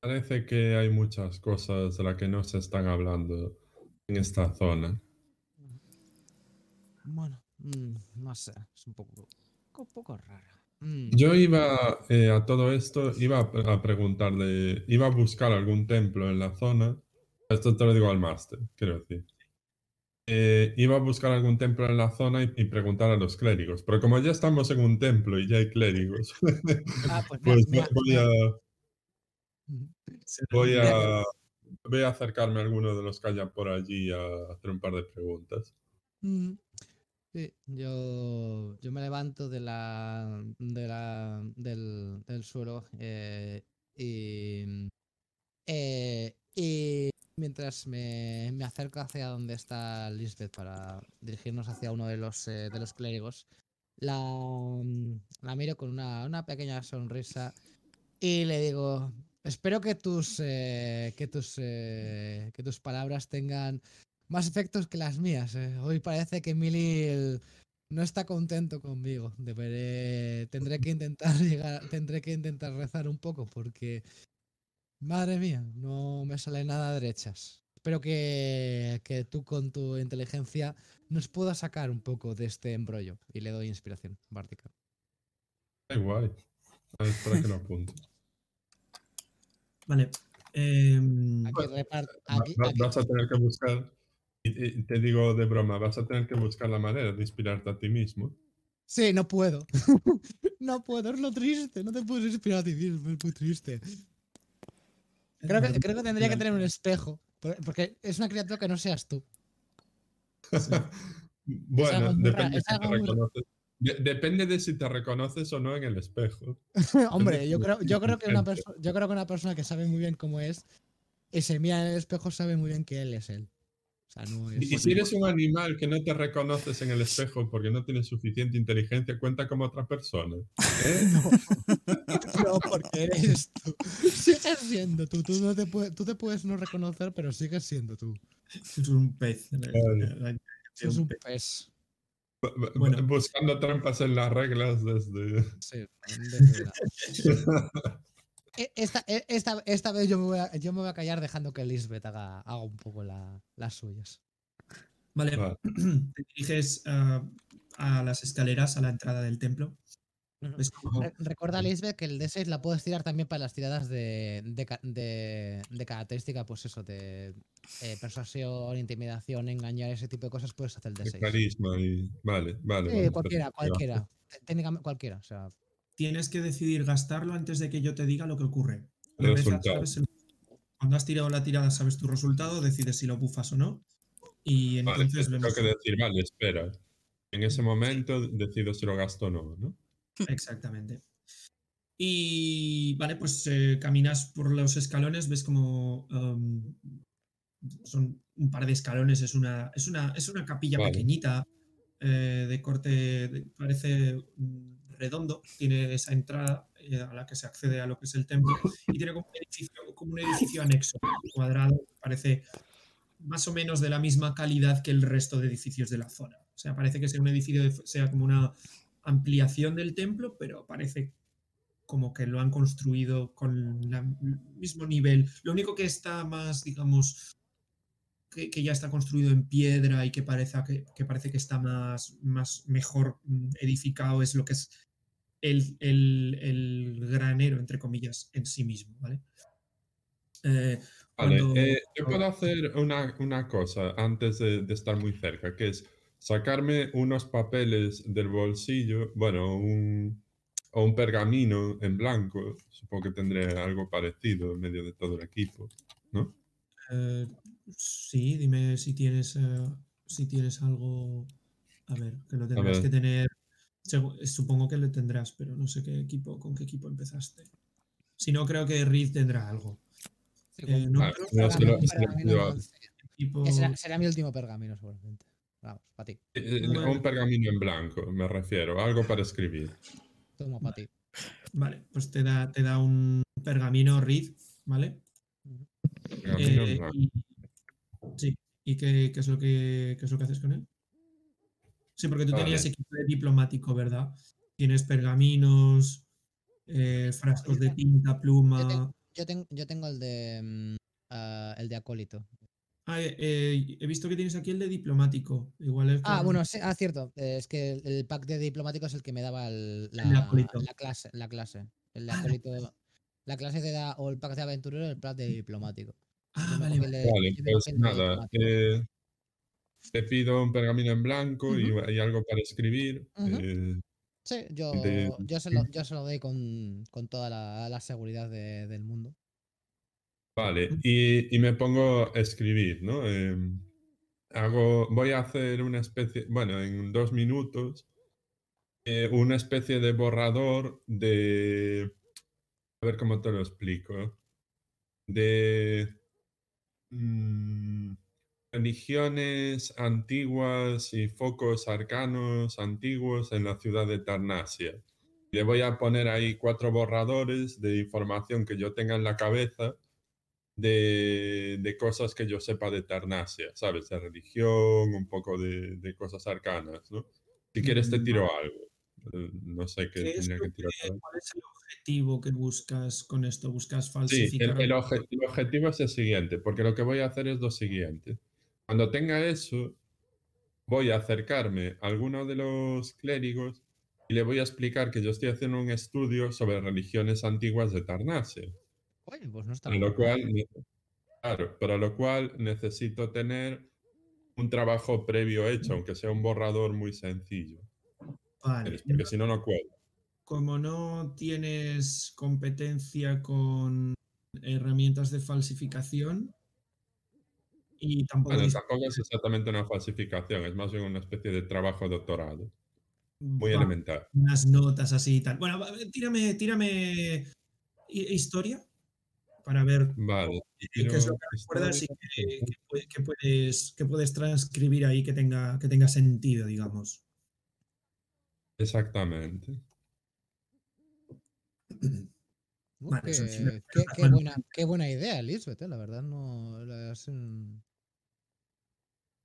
parece que hay muchas cosas de las que no se están hablando en esta zona. Bueno, mm, no sé, es un poco, un poco rara. Mm, Yo iba eh, a todo esto, iba a preguntarle, iba a buscar algún templo en la zona. Esto te lo digo al máster, quiero decir. Eh, iba a buscar algún templo en la zona y, y preguntar a los clérigos. Pero como ya estamos en un templo y ya hay clérigos, Ah, pues, pues voy a, voy a, voy a acercarme a alguno de los que haya por allí a hacer un par de preguntas. mm, sí, yo, yo me levanto de la, de la, del, del suelo eh, y, eh, y mientras me, acerco hacia donde está Lisbeth para dirigirnos hacia uno de los, eh, de los clérigos, la, miro con una, una pequeña sonrisa y le digo, espero que tus, eh, que tus, eh, que tus palabras tengan más efectos que las mías. eh. Hoy parece que Milly no está contento conmigo. Tendré que intentar llegar, tendré que intentar rezar un poco porque, madre mía, no me sale nada derechas. Espero que, que tú con tu inteligencia nos puedas sacar un poco de este embrollo. Y le doy inspiración, Bártica. Guay. A ver, espera que lo apunte. Vale. em, Aquí repart- Va- aquí- va- aquí- Vas a tener que buscar, y te digo de broma, vas a tener que buscar la manera de inspirarte a ti mismo. Sí, no puedo. no puedo, es lo triste. No te puedes inspirar a ti mismo, es muy triste. Creo que, creo que tendría que tener un espejo. por- Porque es una criatura que no seas tú. Bueno, depende, si te reconoces. De- depende de si te reconoces o no en el espejo. Hombre, yo creo, yo creo que una yo creo que una persona que sabe muy bien cómo es y se mira en el espejo sabe muy bien que él es él. O sea, no es. Y si eres un animal que no te reconoces en el espejo porque no tienes suficiente inteligencia, cuenta como otra persona. ¿eh? No, porque eres tú. Sigues siendo tú. Tú, no te, puedes, tú te puedes no reconocer, pero sigues siendo tú. Es un pez. Vale. Es un pez. Bueno. Buscando trampas en las reglas desde... Sí, desde la- Esta, e- esta, esta vez yo me, voy a, yo me voy a callar dejando que Lisbeth haga, haga un poco la- las suyas. Vale, Vale. te diriges ah, a las escaleras a la entrada del templo. Como- Re- Recuerda, Lisbeth, que el D6 la puedes tirar también para las tiradas de, de, de- de característica, pues eso, de eh, persuasión, intimidación, engañar, ese tipo de cosas, puedes hacer el de D6. carisma y... Vale, vale. Sí, vale, cualquiera, perfecto. cualquiera. Té- Técnicamente cualquiera. O sea, Tienes que decidir gastarlo antes de que yo te diga lo que ocurre. El vez sabes cuando has tirado la tirada, sabes tu resultado, decides si lo bufas o no. Y Vale, entonces tengo vemos. que decir, vale, espera. En ese momento decido si lo gasto o no, ¿no? Exactamente. Y vale, pues eh, caminas por los escalones, ves como um, son un par de escalones, es una, es una, es una capilla Vale. pequeñita, eh, de corte, de- parece redondo, tiene esa entrada eh, a la que se accede a lo que es el templo y tiene como un edificio, anexo, cuadrado, parece más o menos de la misma calidad que el resto de edificios de la zona. O sea, parece que sea un edificio, sea como una ampliación del templo, pero parece como que lo han construido con el mismo nivel. Lo único que está más, digamos, que, que ya está construido en piedra y que parece que, que parece que está más, más mejor mm, edificado es lo que es el, el- el granero, entre comillas, en sí mismo, ¿vale? Eh, Vale, cuando- eh, yo puedo hacer una, una cosa antes de, de estar muy cerca, que es sacarme unos papeles del bolsillo, bueno, un, o un pergamino en blanco, supongo que tendré algo parecido en medio de todo el equipo, ¿no? Eh, sí, dime si tienes, si tienes algo. A ver, que lo tendrás que tener. Supongo que lo tendrás, pero no sé qué equipo, con qué equipo empezaste. Si no, creo que Reed tendrá algo. Eh, no, será, será mi último pergamino, seguramente. Vamos, para ti. Eh, Vale. Un pergamino en blanco, me refiero, algo para escribir. Toma para ti. Vale, pues te da, te da un pergamino Reed, ¿vale? Pergamino en Eh, blanco. y, sí, ¿y qué, qué es lo que, qué es lo que haces con él? Sí, porque tú tenías Vale. equipo de diplomático, ¿verdad? Tienes pergaminos, eh, frascos de tinta, pluma. Yo, ten- yo tengo el de. mm, ah, el de acólito. Ah, eh, eh, he visto que tienes aquí el de diplomático. Igual es Ah, bueno, sí, ah, cierto. eh, Es que el, el pack de diplomático es el que me daba el- de la, clase. La clase. El de Ah, de acólito. La clase te da o el pack de aventurero o el pack de diplomático. Ah, Yo vale, vale. de- Vale, pues de nada, eh, te pido un pergamino en blanco y- y, algo para escribir. Eh, Sí, yo, de- yo, se lo, yo se lo doy con, con toda la, la seguridad de- del mundo. Vale, y, y me pongo a escribir, ¿no? Eh, hago, voy a hacer una especie, bueno, en dos minutos, eh, una especie de borrador de, a ver cómo te lo explico, de mm, religiones antiguas y focos arcanos antiguos en la ciudad de Tarnasia. Le voy a poner ahí cuatro borradores de información que yo tenga en la cabeza de, de cosas que yo sepa de Tarnasia, ¿sabes? De religión, un poco de, de cosas arcanas, ¿no? Si quieres te Mm, tiro algo. Eh, No sé qué ¿Qué es que tirar. ¿Cuál es el objetivo que buscas con esto? ¿Buscas Sí, falsificar? el, el obje- el objetivo es el siguiente, porque lo que voy a hacer es lo siguiente. Cuando tenga eso, voy a acercarme a alguno de los clérigos y le voy a explicar que yo estoy haciendo un estudio sobre religiones antiguas de Tarnasia. Oye, pues no está Para lo cual, claro, para lo cual necesito tener un trabajo previo hecho, aunque sea un borrador muy sencillo. Vale. Porque si no, no cuela. Como no tienes competencia con herramientas de falsificación y tampoco Bueno, dis- tampoco es exactamente una falsificación, es más bien una especie de trabajo doctorado. Muy va, elemental. unas notas así y tal. Bueno, tírame, tírame hi- historia para ver Vale. qué es lo que recuerdas y qué puedes, qué puedes transcribir ahí que tenga, que tenga sentido, digamos. Exactamente. Qué, sí me- qué- qué bueno. buena, qué buena idea, Lisbeth, eh, la verdad no... la- un-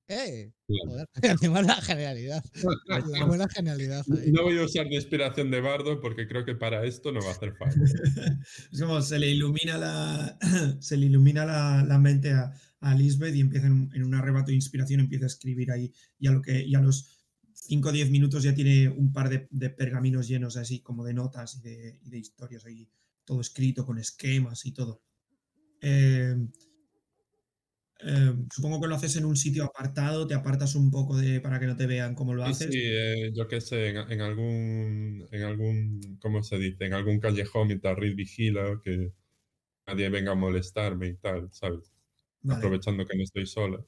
¡Eh! Joder, encima la genialidad. La buena genialidad ahí. No voy a usar de inspiración de bardo porque creo que para esto no va a hacer falta. Es como se le ilumina la, se le ilumina la, la mente a, a Lisbeth y empieza en, un- en un arrebato de inspiración, empieza a escribir ahí. Y a, lo que, y a los 5 o 10 minutos ya tiene un par de, de pergaminos llenos así como de notas y de, y de historias ahí, todo escrito con esquemas y todo. Eh, eh, supongo que lo haces en un sitio apartado, te apartas un poco de para que no te vean cómo lo haces. sí, eh, yo qué sé, en, en algún, en algún, ¿cómo se dice? En algún callejón mientras Reed vigila, que nadie venga a molestarme y tal, ¿sabes? Vale. Aprovechando que no estoy sola.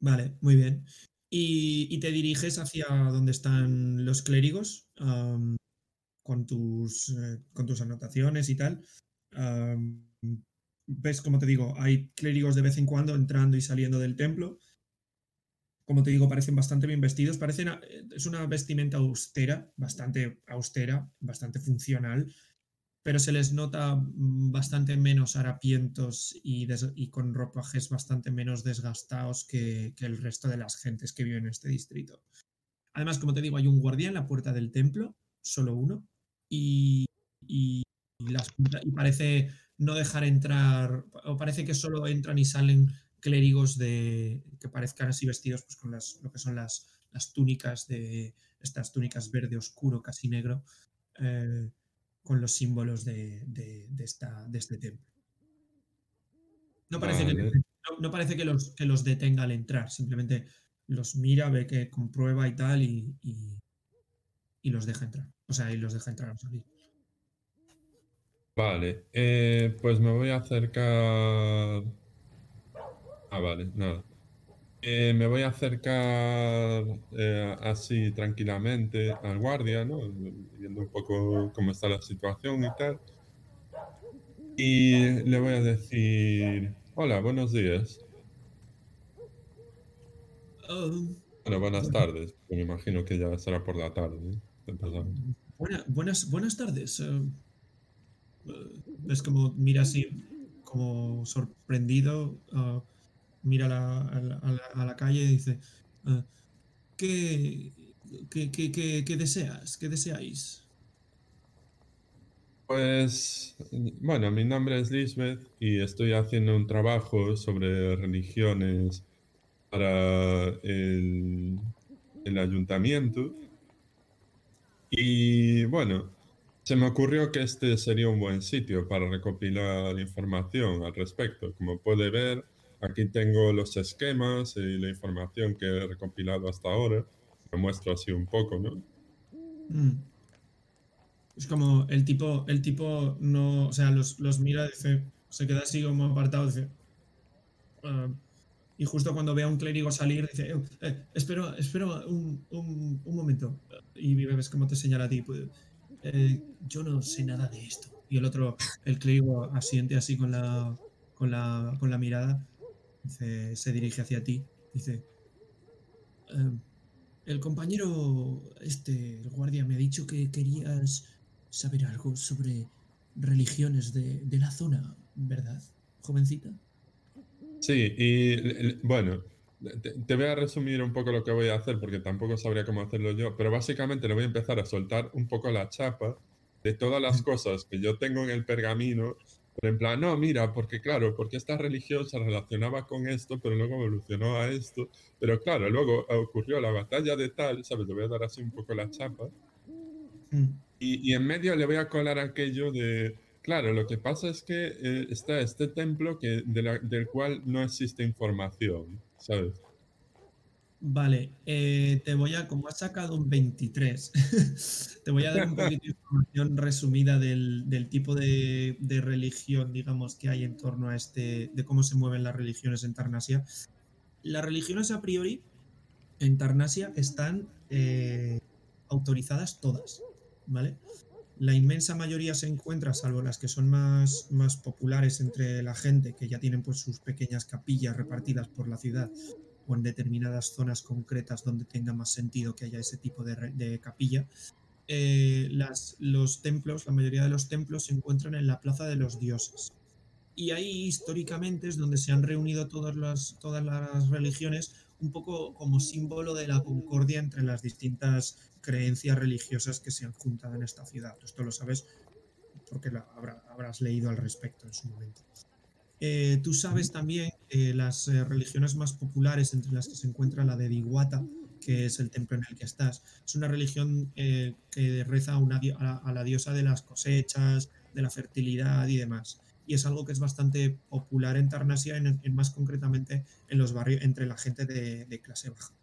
Vale, muy bien. Y, y te diriges hacia donde están los clérigos con, tus, eh, con tus anotaciones y tal. Ves, como te digo, hay clérigos de vez en cuando entrando y saliendo del templo. Como te digo, parecen bastante bien vestidos. Parecen, eh, es una vestimenta austera, bastante austera, bastante funcional, pero se les nota mm, bastante menos harapientos y, con ropajes bastante menos desgastados que, que el resto de las gentes que viven en este distrito. Además, como te digo, hay un guardia en la puerta del templo, solo uno, y, y, y las- y parece no dejar entrar, o parece que solo entran y salen clérigos de que parezcan así vestidos pues, con las, lo que son las, las túnicas de estas túnicas verde oscuro, casi negro, eh, con los símbolos de, de- de esta, de este templo. No parece, que, no, no parece que, los, que los detenga al entrar, simplemente los mira, ve que comprueba y tal y, y, y los deja entrar. O sea, y los deja entrar o salir. Vale, eh, pues me voy a acercar. Ah, vale, nada. Eh, me voy a acercar eh, así tranquilamente al guardia, ¿no? Viendo un poco cómo está la situación y tal. Y le voy a decir, hola, buenos días. Bueno, buenas tardes. Me imagino que ya será por la tarde. ¿Eh? Empezamos. buena- buenas, buenas tardes. eh, eh, ves como mira así, como sorprendido, ah, mira la- a, la, a la- a la calle y dice, ¿qué, qué, qué- qué- qué deseas? ¿Qué deseáis? Pues, bueno, mi nombre es Lisbeth y estoy haciendo un trabajo sobre religiones para el, el ayuntamiento. Y bueno, se me ocurrió que este sería un buen sitio para recopilar información al respecto. Como puede ver, aquí tengo los esquemas y la información que he recopilado hasta ahora. Me muestro así un poco, ¿no? Mm. Es como el tipo, el tipo no, o sea, los, los mira, dice, se queda así como apartado, dice. "Ah", y justo cuando ve a un clérigo salir, dice, "Eh, eh, espera, espera un, un- momento. Y ves cómo te señala a ti, pues, "Eh, yo no sé nada de esto. Y el otro, el clérigo asiente así con la, con la, con la mirada, dice, se dirige hacia ti, dice, "Eh, el compañero, este, el guardia, me ha dicho que querías saber algo sobre religiones de, de la zona, ¿verdad, jovencita? Sí, y bueno, te, te voy a resumir un poco lo que voy a hacer porque tampoco sabría cómo hacerlo yo, pero básicamente le voy a empezar a soltar un poco la chapa de todas las cosas que yo tengo en el pergamino, pero en plan, no, mira, porque claro, porque esta religión se relacionaba con esto, pero luego evolucionó a esto, pero claro, luego ocurrió la batalla de tal, ¿sabes? Le voy a dar así un poco la chapa. Mm, Y, y en medio le voy a colar aquello de, claro, lo que pasa es que eh, está este templo que, de la- del cual no existe información, ¿sabes? Vale, eh, te voy a, como has sacado un 23, te voy a dar un poquito de información resumida del, del tipo de, de religión, digamos, que hay en torno a este, de cómo se mueven las religiones en Tarnasia. Las religiones a priori en Tarnasia están eh, autorizadas todas, ¿vale? La inmensa mayoría se encuentra, salvo las que son más, más populares entre la gente, que ya tienen pues sus pequeñas capillas repartidas por la ciudad o en determinadas zonas concretas donde tenga más sentido que haya ese tipo de, capilla. Eh, los templos, la mayoría de los templos se encuentran en la Plaza de los Dioses. Y ahí históricamente es donde se han reunido todas las, todas las religiones un poco como símbolo de la concordia entre las distintas creencias religiosas que se han juntado en esta ciudad. Esto lo sabes porque lo habrá- habrás leído al respecto en su momento. Eh, tú sabes también que las eh, religiones más populares, entre las que se encuentra la de Diguata, que es el templo en el que estás, es una religión eh, que reza a, la- diosa de las cosechas, de la fertilidad y demás. Y es algo que es bastante popular en Tarnasia, en, en más concretamente en los barrios, entre la gente de, de clase baja,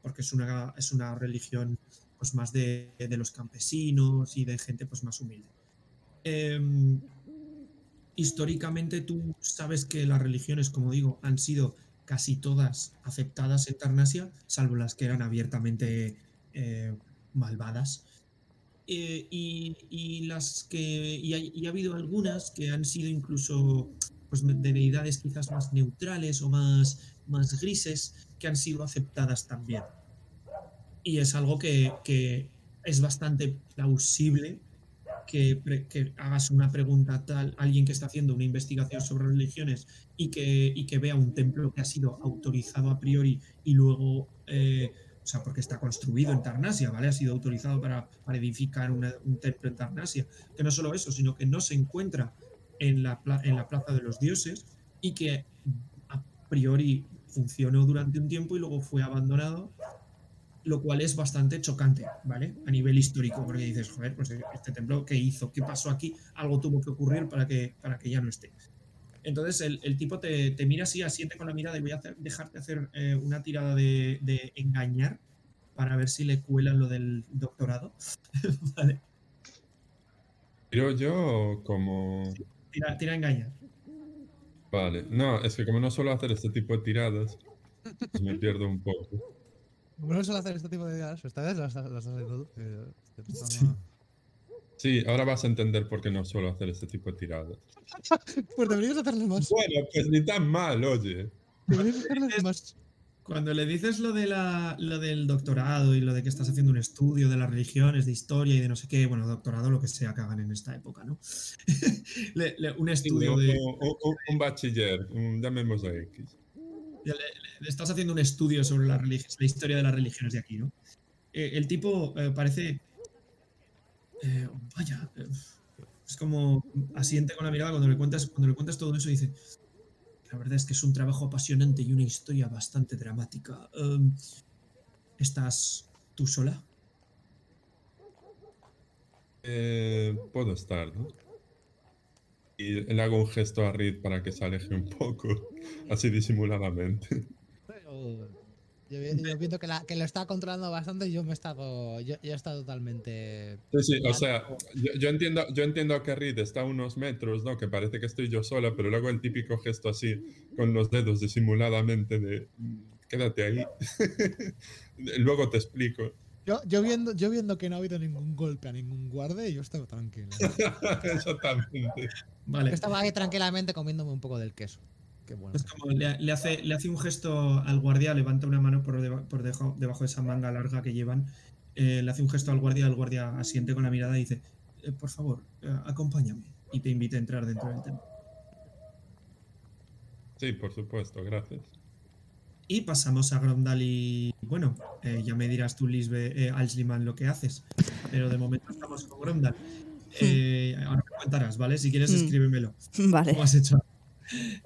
porque es una, es una religión pues, más de, los campesinos y de gente pues, más humilde. Em, históricamente tú sabes que las religiones, como digo, han sido casi todas aceptadas en Tarnasia, salvo las que eran abiertamente eh, malvadas. Eh, y, las que y ha habido algunas que han sido incluso pues, de deidades quizás más neutrales o más, más grises que han sido aceptadas también. Y es algo que, es bastante plausible que, hagas una pregunta tal alguien que está haciendo una investigación sobre religiones y que, y que vea un templo que ha sido autorizado a priori y luego, eh, o sea, porque está construido en Tarnasia, ¿vale? Ha sido autorizado para, para edificar un templo en Tarnasia. Que no solo eso, sino que no se encuentra en la, en la Plaza de los Dioses y que a priori funcionó durante un tiempo y luego fue abandonado lo cual es bastante chocante, ¿vale? A nivel histórico, porque dices, joder, pues este templo, ¿qué hizo? ¿Qué pasó aquí? Algo tuvo que ocurrir para que, para que ya no esté. Entonces el, el tipo te, te mira así, asiente con la mirada y voy a hacer- dejarte hacer eh, una tirada de, de engañar para ver si le cuelan lo del doctorado. vale, Tiro yo como... tira, tira a engañar. Vale. No, es que como no suelo hacer este tipo de tiradas, pues me pierdo un poco. No suelo hacer este tipo de ideas, esta vez las las haciendo empezando Sí. ahora vas a entender por qué no suelo hacer este tipo de tiradas. Pues deberías hacerlas más. Bueno, pues ni tan mal, oye. Deberías hacerlas más. Cuando le dices lo, de la, lo del doctorado y lo de que estás haciendo un estudio de las religiones, de historia y de no sé qué, bueno, doctorado, lo que sea que hagan en esta época, ¿no? Le- le- un estudio de, un bachiller, un, llamémoslo X. le, estás haciendo un estudio sobre religiones, la historia de las religiones de aquí, ¿no? Eh, el tipo eh, parece. eh, vaya. es como asiente con la mirada cuando le cuentas, cuando le cuentas todo eso y dice. La verdad es que es un trabajo apasionante y una historia bastante dramática. Em, ¿Estás tú sola? Puedo estar, ¿no? Y le hago un gesto a Reed para que se aleje un poco, así disimuladamente. Yo viendo que, la, que lo está controlando bastante, yo me he estado. Yo, yo he estado totalmente. Sí, sí, o sea, yo, yo entiendo, yo entiendo que Reed está a unos metros, ¿no? Que parece que estoy yo sola, pero luego el típico gesto así, con los dedos disimuladamente de "Mm, quédate ahí. luego te explico. Yo, yo, viendo, yo viendo que no ha habido ningún golpe a ningún guardia, yo estaba tranquilo. Exactamente. Vale. Yo estaba ahí tranquilamente comiéndome un poco del queso. Qué bueno. Es como le, le hace, le hace un gesto al guardia, levanta una mano por, deba- por debajo, debajo de esa manga larga que llevan, eh, le hace un gesto al guardia, el guardia asiente con la mirada y dice, "Eh, por favor, eh, acompáñame. Y te invita a entrar dentro del templo. Sí, por supuesto, gracias. Y pasamos a Gromdal y, bueno, eh, ya me dirás tú, Lisbe, eh, Alsliman, lo que haces. Pero de momento estamos con Gromdal. Eh, ahora me contarás, ¿vale? Si quieres, Hmm. escríbemelo. Vale. ¿Cómo has hecho?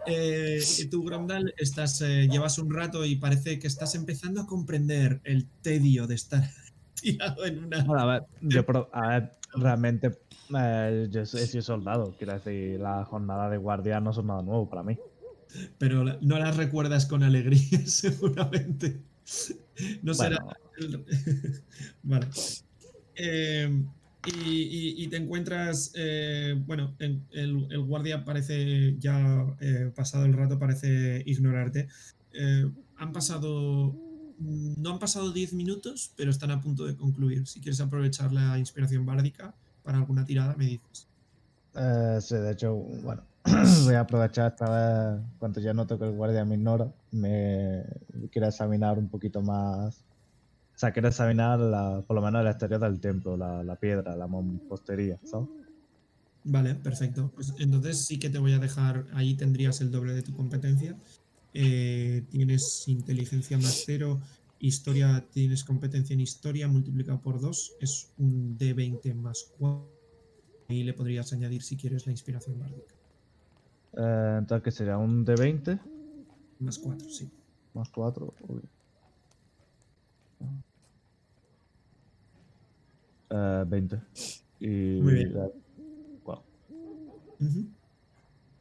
Eh, y tú, Gromdal, estás, eh, llevas un rato y parece que estás empezando a comprender el tedio de estar tirado en una. Bueno, a ver, yo pro- a ver, realmente eh, yo soy, sido soldado. Quiero decir, la jornada de guardia no son nada nuevo para mí. Pero no las recuerdas con alegría, seguramente. No será. Bueno, vale. Eh, y, y- y te encuentras, eh, bueno, en- el, el guardia parece ya eh, pasado el rato, parece ignorarte. Eh, han pasado, no han pasado 10 minutos, pero están a punto de concluir. Si quieres aprovechar la inspiración bárdica, para alguna tirada, me dices. Sí, de hecho, bueno, voy a aprovechar esta vez, cuando ya noto que el guardia me ignora, me quiero examinar un poquito más. O sea, quiero examinar la, por lo menos el exterior del templo, la, la piedra, la mampostería, ¿sabes? Vale, perfecto. Pues entonces sí que te voy a dejar, ahí tendrías el doble de tu competencia. Eh, tienes inteligencia más cero, historia, tienes competencia en historia multiplicado por 2, es un D20 más 4. Ahí le podrías añadir si quieres la inspiración bárdica. Eh, entonces, ¿qué sería? ¿Un D20? Más 4, sí. Más 4. Eh, 20. Y Muy bien. La.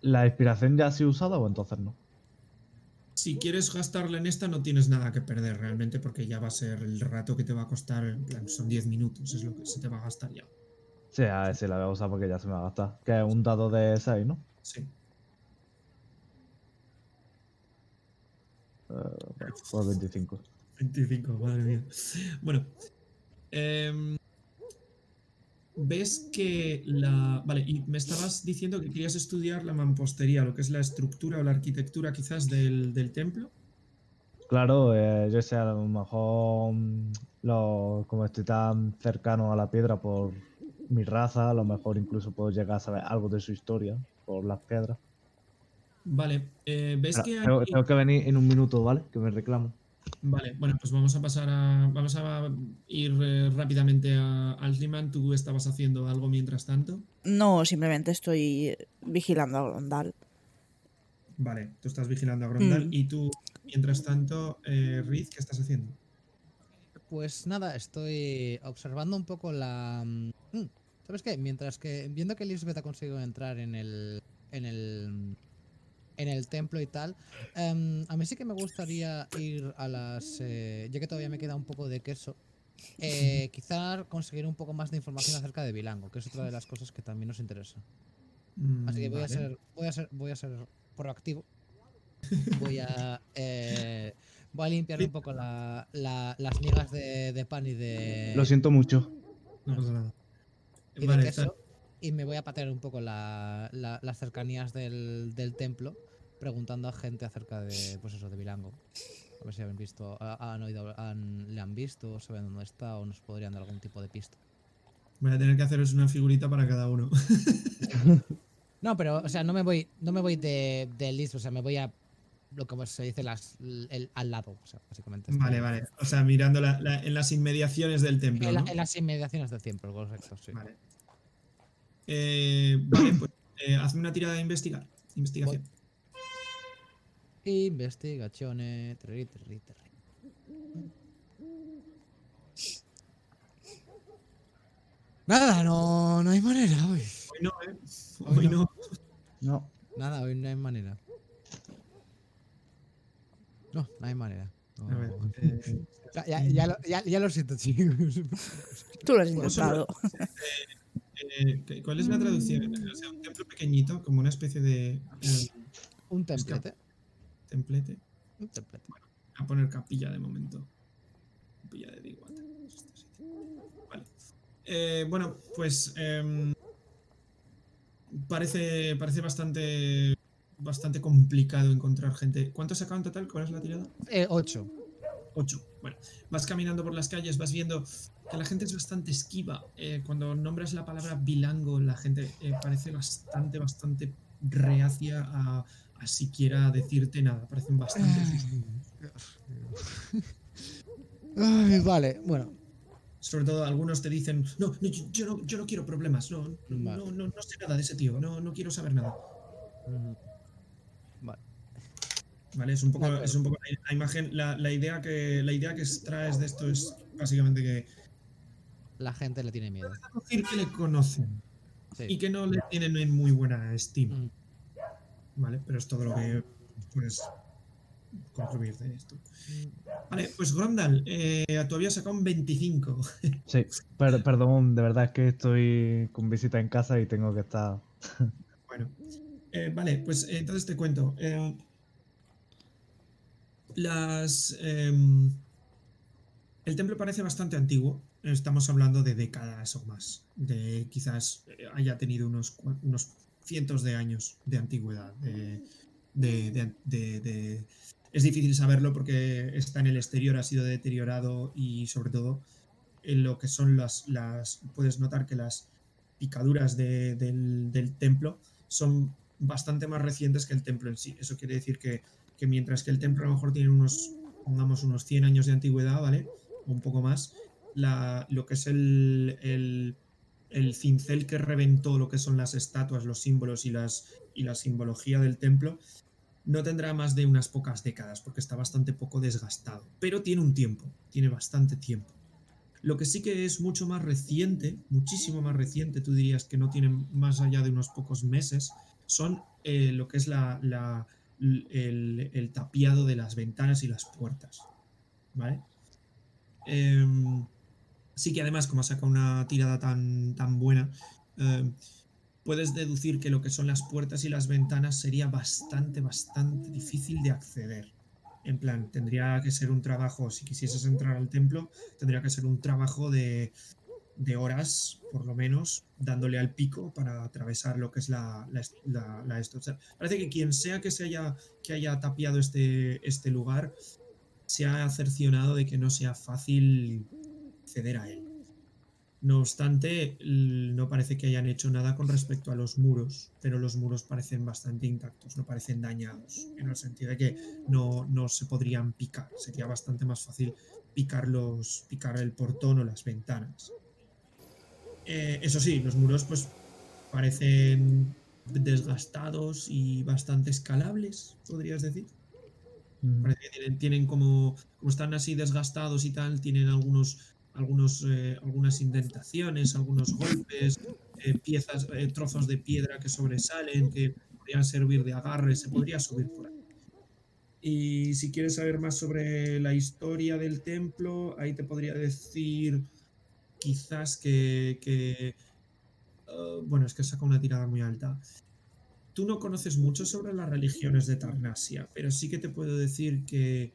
¿La inspiración ya ha sido usada o entonces no? Si quieres gastarla en esta, no tienes nada que perder realmente, porque ya va a ser el rato que te va a costar. En plan, son 10 minutos, es lo que se te va a gastar ya. Sí, a ver si la voy a usar porque ya se me va a gastar. Que es un dado de 6, ¿no? Sí. Eh, bueno, pues 25. 25, madre mía. Bueno. em, Ves que la. Vale, y me estabas diciendo que querías estudiar la mampostería, lo que es la estructura o la arquitectura quizás del, del templo. Claro, eh, yo sé, a lo mejor mm, lo, como estoy tan cercano a la piedra por mi raza, a lo mejor incluso puedo llegar a saber algo de su historia por las piedras. Vale, eh, ves que tengo, hay- tengo que venir en un minuto, ¿vale? Que me reclamo. Vale, bueno, pues vamos a pasar a. Vamos a ir eh, rápidamente a Altriman. Tú estabas haciendo algo mientras tanto. No, simplemente estoy vigilando a Grondal. Vale, tú estás vigilando a Grondal. Mm. Y tú, mientras tanto, eh, Riz, ¿qué estás haciendo? Pues nada, estoy observando un poco la. mm, ¿Sabes qué? Mientras que. Viendo que Lisbeth ha conseguido entrar en el. En el. En el templo y tal. em, a mí sí que me gustaría ir a las. eh, ya que todavía me queda un poco de queso. eh, quizá conseguir un poco más de información acerca de Bilango, que es otra de las cosas que también nos interesa. Así que voy a ser. Voy a ser. Voy a ser proactivo. Voy a. eh, voy a limpiar un poco la- la- las migas de, de pan y de. Lo siento mucho. No pasa nada. y de Vale, queso, y me voy a patear un poco la- la- las cercanías del, del templo, preguntando a gente acerca de, pues eso, de Bilango. A ver si han visto, ha- han oído, han- le han visto, saben dónde está o nos podrían dar algún tipo de pista. Voy a tener que haceros una figurita para cada uno. No, pero, o sea, no me voy, no me voy de, de Lisbeth, o sea, me voy a lo que se dice las, el, al lado, o sea, básicamente. Vale, vale. O sea, mirando la- la- en las inmediaciones del templo. En, la- ¿no? en las inmediaciones del templo, correcto, sí. Vale. Eh, vale, pues eh, hazme una tirada de investigar. Investigación. Investigaciones. terri, terri, terri. Nada, no, no hay manera hoy. Hoy no, ¿eh? Hoy Hoy no. no. No. Nada, hoy no hay manera. No, no hay manera. No. A ver, eh, Ya, ya- ya lo, ya- ya lo siento, chicos. Tú lo has intentado. eh, ¿qué- ¿Cuál es la traducción? O sea, un templo pequeñito, como una especie de eh, Un templete. Templete. Un templete. a poner capilla de momento. Capilla de Digwater. Vale. Eh, bueno, pues em, parece, parece bastante, bastante complicado encontrar gente. ¿Cuánto has sacado en total? ¿Cuál es la tirada? Eh, ocho. 8. Bueno, vas caminando por las calles, vas viendo que la gente es bastante esquiva. Eh, cuando nombras la palabra bilango, la gente eh, parece bastante, bastante reacia a, a siquiera decirte nada. Parecen bastante. Ay, vale, bueno. Sobre todo algunos te dicen, no, no, yo, yo no, yo no quiero problemas, no, no, Vale. no, no, no sé nada de ese tío, no, no quiero saber nada. Vale. Vale, es un poco, es un poco la, la imagen, la, la idea que la idea que extraes de esto es básicamente que La gente le tiene miedo. decir que le conocen Sí. y que no le tienen en muy buena estima. Mm. Vale, pero es todo lo que puedes concluir de esto. Vale, pues Grondal, eh, tú habías sacado un 25. Sí, per- perdón, de verdad es que estoy con visita en casa y tengo que estar. Bueno, eh, vale, pues eh, entonces te cuento. eh, las. em, El templo parece bastante antiguo. Estamos hablando de décadas o más. De quizás haya tenido unos, unos cientos de años de antigüedad. de- Es difícil saberlo porque está en el exterior, ha sido deteriorado y sobre todo en lo que son las... las puedes notar que las picaduras de- del, del templo son bastante más recientes que el templo en sí. Eso quiere decir que, que mientras que el templo a lo mejor tiene unos, pongamos, unos 100 años de antigüedad, ¿vale? O un poco más, la, lo que es el, el, el cincel que reventó lo que son las estatuas, los símbolos y, las, y la simbología del templo, no tendrá más de unas pocas décadas, porque está bastante poco desgastado. Pero tiene un tiempo, tiene bastante tiempo. Lo que sí que es mucho más reciente, muchísimo más reciente, tú dirías que no tiene más allá de unos pocos meses, son eh, lo que es el tapiado de las ventanas y las puertas. ¿Vale? Em, sí que además, como ha sacado una tirada tan, tan buena, em, puedes deducir que lo que son las puertas y las ventanas sería bastante, bastante difícil de acceder. En plan, tendría que ser un trabajo, si quisieses entrar al templo, tendría que ser un trabajo de, de horas, por lo menos, dándole al pico para atravesar lo que es la, la, la- parece que quien sea que se haya, que haya tapiado este, este lugar se ha cercionado de que no sea fácil acceder a él. No obstante, no parece que hayan hecho nada con respecto a los muros, pero los muros parecen bastante intactos, no parecen dañados, en el sentido de que no, no se podrían picar. Sería bastante más fácil picar, los, picar el portón o las ventanas. Eh, eso sí, los muros pues parecen desgastados y bastante escalables, podrías decir. Parece que tienen, tienen como, como están así desgastados y tal, tienen algunos, algunos, eh, algunas indentaciones, algunos golpes, eh, piezas, eh, trozos de piedra que sobresalen, que podrían servir de agarre, se podría subir por ahí. Y si quieres saber más sobre la historia del templo, ahí te podría decir quizás que, que, eh, bueno, es que saca una tirada muy alta. Tú no conoces mucho sobre las religiones de Tarnasia, pero sí que te puedo decir que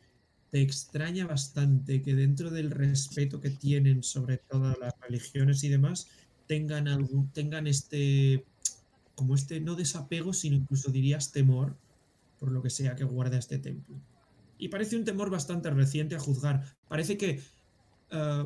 te extraña bastante que dentro del respeto que tienen sobre todas las religiones y demás, tengan, algún, tengan este, como este, no desapego, sino incluso dirías temor por lo que sea que guarda este templo. Y parece un temor bastante reciente a juzgar. Parece que, eh,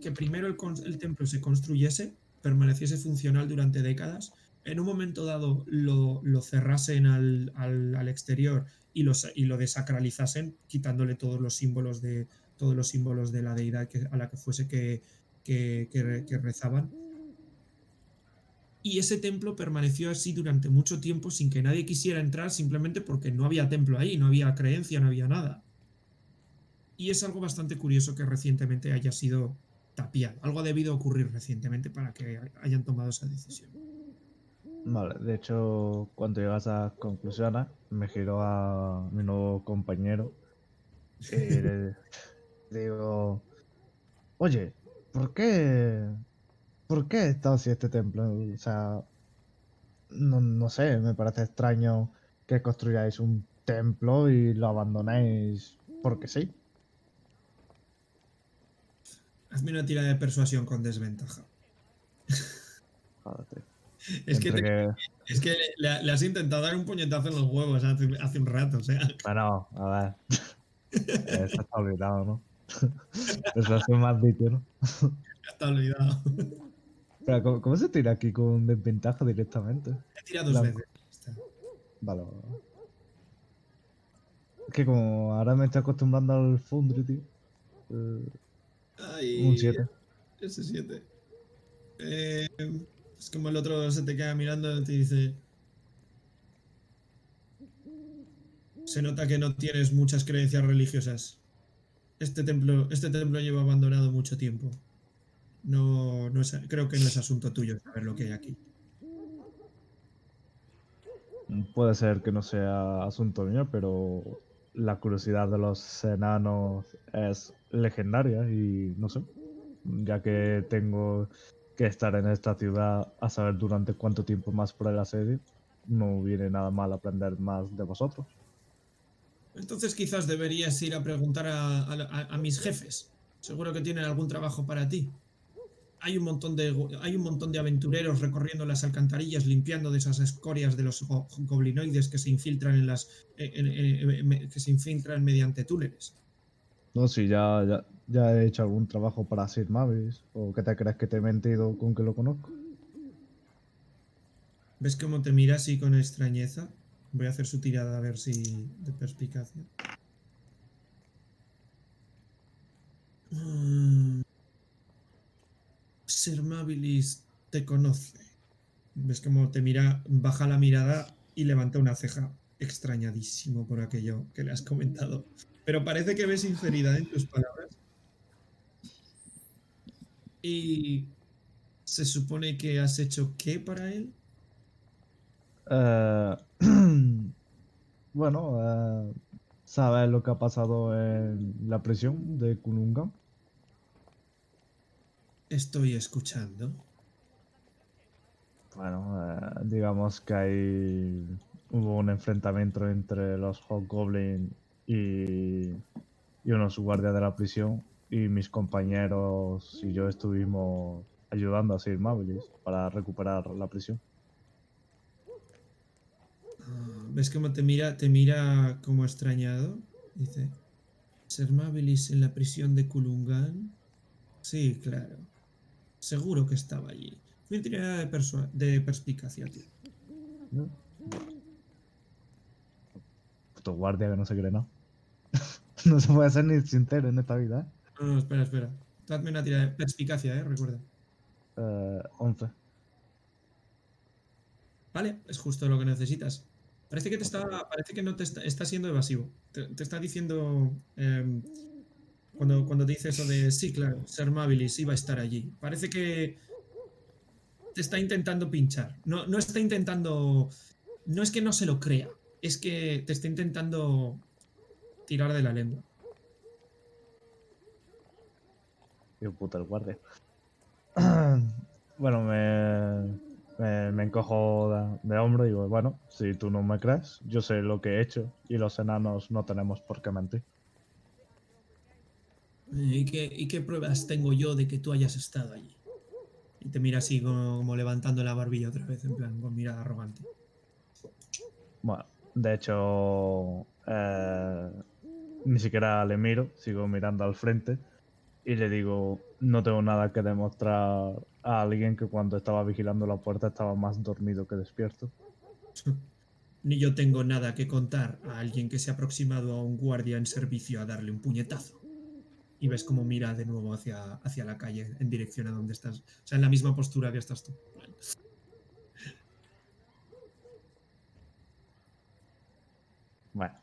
que primero el, templo se construyese, permaneciese funcional durante décadas, en un momento dado lo, cerrasen al, exterior y, lo desacralizasen, quitándole todos los símbolos de, todos los símbolos de la deidad a la que fuese que, que rezaban. Y ese templo permaneció así durante mucho tiempo sin que nadie quisiera entrar simplemente porque no había templo ahí, no había creencia, no había nada. Y es algo bastante curioso que recientemente haya sido tapiado. Algo ha debido ocurrir recientemente para que hayan tomado esa decisión. Vale, de hecho, cuando llegas a esas conclusiones, me giro a mi nuevo compañero y le digo, oye, ¿por qué, por qué está así este templo? O sea, no, no sé, me parece extraño que construyáis un templo y lo abandonéis porque sí. Hazme una tira de persuasión con desventaja. Jódete. Es que, Entre te- que- es que le, le has intentado dar un puñetazo en los huevos hace, hace un rato, o sea. Bueno, a ver. Eso está olvidado, ¿no? Eso es más dicho, ¿no? Está olvidado. Pero, ¿cómo, cómo se tira aquí con desventaja directamente? He tirado dos La- veces. Está. Vale. vale. Es que como ahora me estoy acostumbrando al Foundry, tío. eh, Ay, un 7. Ese 7. Eh, es como el otro se te queda mirando y te dice. Se nota que no tienes muchas creencias religiosas. Este templo, este templo lleva abandonado mucho tiempo. No, no es, creo que no es asunto tuyo saber lo que hay aquí. Puede ser que no sea asunto mío, pero la curiosidad de los enanos es legendaria y no sé. Ya que tengo que estar en esta ciudad a saber durante cuánto tiempo más por el asedio, no viene nada mal aprender más de vosotros. Entonces quizás deberías ir a preguntar a, mis jefes. Seguro que tienen algún trabajo para ti. Hay un montón de hay un montón de aventureros recorriendo las alcantarillas, limpiando de esas escorias de los go- goblinoides que se infiltran en las en- en- me- que se infiltran mediante túneles. No, si ya, ya, ya he hecho algún trabajo para Sir Mavis. ¿O qué te crees que te he mentido con que lo conozco? ¿Ves cómo te mira así con extrañeza? Voy a hacer su tirada a ver si de perspicacia. Mm. Sir Mabilis te conoce. ¿Ves cómo te mira, baja la mirada y levanta una ceja extrañadísimo por aquello que le has comentado? Pero parece que ves sinceridad en tus palabras. Y se supone que has hecho qué para él? Eh, bueno, eh, ¿sabes lo que ha pasado en la prisión de Kununga? Estoy escuchando. Bueno, eh, digamos que hay hubo un enfrentamiento entre los Hobgoblin y, y unos guardias de la prisión y mis compañeros y yo estuvimos ayudando a Sir Mabilis para recuperar la prisión. Ah, ¿Ves cómo te mira, te mira como extrañado? Dice, ¿Ser Mabilis en la prisión de Kulungan? Sí, claro. Seguro que estaba allí. Mi tirada de, de perspicacia, tío. Puto guardia que no se cree nada. no se puede ser ni sincero en esta vida. No, no, espera, espera. Dadme una tirada de perspicacia, eh, recuerda. Eh, 11. Vale, es justo lo que necesitas. Parece que te está, parece que no te está, está siendo evasivo. Te, te está diciendo em, cuando, cuando te dice eso de sí, claro, ser Mabilis iba a estar allí. Parece que te está intentando pinchar. No, no está intentando. No es que no se lo crea, es que te está intentando tirar de la lengua. Tío puta el guardia. bueno, me, me, me encojo de, de hombro y digo, bueno, si tú no me crees, yo sé lo que he hecho y los enanos no tenemos por qué mentir. ¿Y qué, y qué pruebas tengo yo de que tú hayas estado allí? Y te mira así como, como levantando la barbilla otra vez, en plan, con mirada arrogante. Bueno, de hecho, eh, ni siquiera le miro, sigo mirando al frente y le digo, no tengo nada que demostrar a alguien que cuando estaba vigilando la puerta estaba más dormido que despierto. Ni yo tengo nada que contar a alguien que se ha aproximado a un guardia en servicio a darle un puñetazo. Y ves cómo mira de nuevo hacia, hacia la calle, en dirección a donde estás. O sea, en la misma postura que estás tú. Bueno.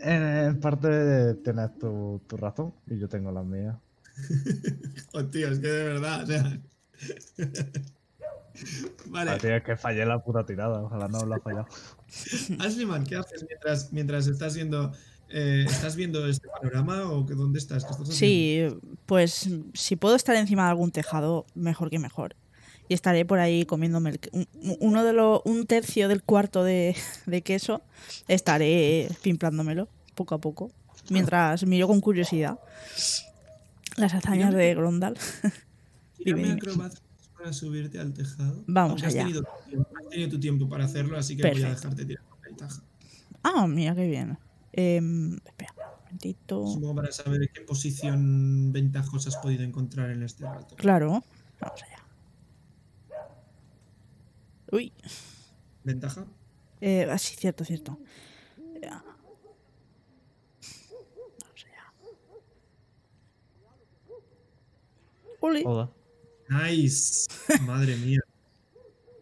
En, parte tienes tu, tu razón y yo tengo la mía. Oh, tío, es que de verdad, o sea. vale, Así es que fallé la puta tirada, ojalá no la fallado. Ashleyman, ¿qué haces mientras, mientras estás viendo. eh, ¿Estás viendo este panorama o que, dónde estás? ¿Qué estás haciendo? Sí, pues si puedo estar encima de algún tejado, mejor que mejor. Y estaré por ahí comiéndome el un, uno de los, un tercio del cuarto de, de queso. Estaré pimplándomelo poco a poco. Mientras miro con curiosidad las hazañas de Grondal. Dime, para subirte al tejado. Vamos has allá. tenido, has tenido tu tiempo para hacerlo, así que voy a dejarte tirar con ventaja. Ah, mira qué bien. Em, espera, un momentito. Supongo para saber qué posición ventajosa has podido encontrar en este rato. Claro. Vamos allá. Uy. ¿Ventaja? Eh, ah, sí, cierto, cierto. Ole. Hola. Nice. Madre mía.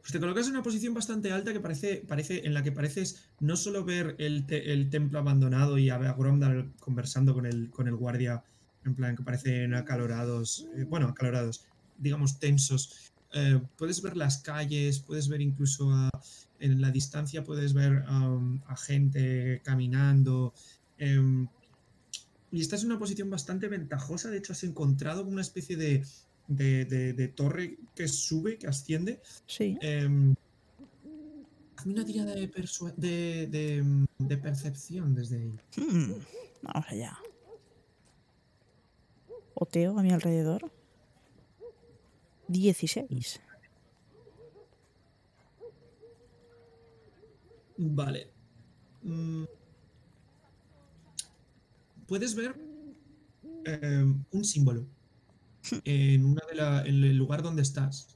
Pues te colocas en una posición bastante alta que parece, parece, en la que pareces no solo ver el, te- el templo abandonado y a ver a Gromdal conversando con el, con el guardia, en plan que parecen acalorados, eh, bueno, acalorados, digamos tensos. Eh, puedes ver las calles, puedes ver incluso a- en la distancia, puedes ver um, a gente caminando. em, y estás en una posición bastante ventajosa. De hecho, has encontrado una especie de, de, de- de torre que sube, que asciende, Sí. em, hazme una tirada de percepción desde ahí. Hmm, Vamos allá. Oteo a mi alrededor. 16. Vale. Mm. Puedes ver eh, un símbolo en, una de la- en el lugar donde estás.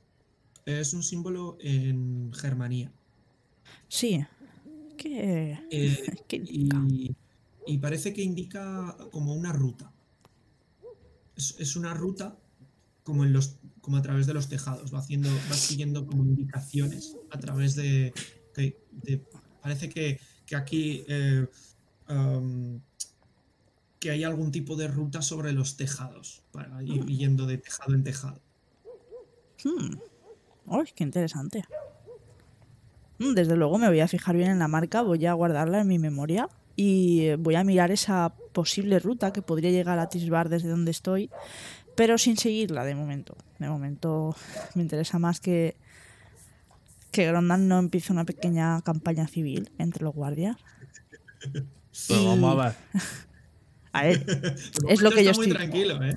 Es un símbolo en Germanía. Sí. ¿Qué, Eh, qué indica? y, y parece que indica como una ruta. Es, es una ruta como, en los, como a través de los tejados. Va haciendo, va siguiendo como indicaciones a través de. parece que, que aquí eh, que hay algún tipo de ruta sobre los tejados para ir yendo de tejado en tejado. Hmm. Qué interesante. Mm, Desde luego me voy a fijar bien en la marca, voy a guardarla en mi memoria y voy a mirar esa posible ruta que podría llegar a Tisbar desde donde estoy, pero sin seguirla de momento. De momento me interesa más que que Grondan no empiece una pequeña campaña civil entre los guardias. Pero Y- vamos a ver. A ver, Es lo que yo está muy estoy- tranquilo, ¿eh?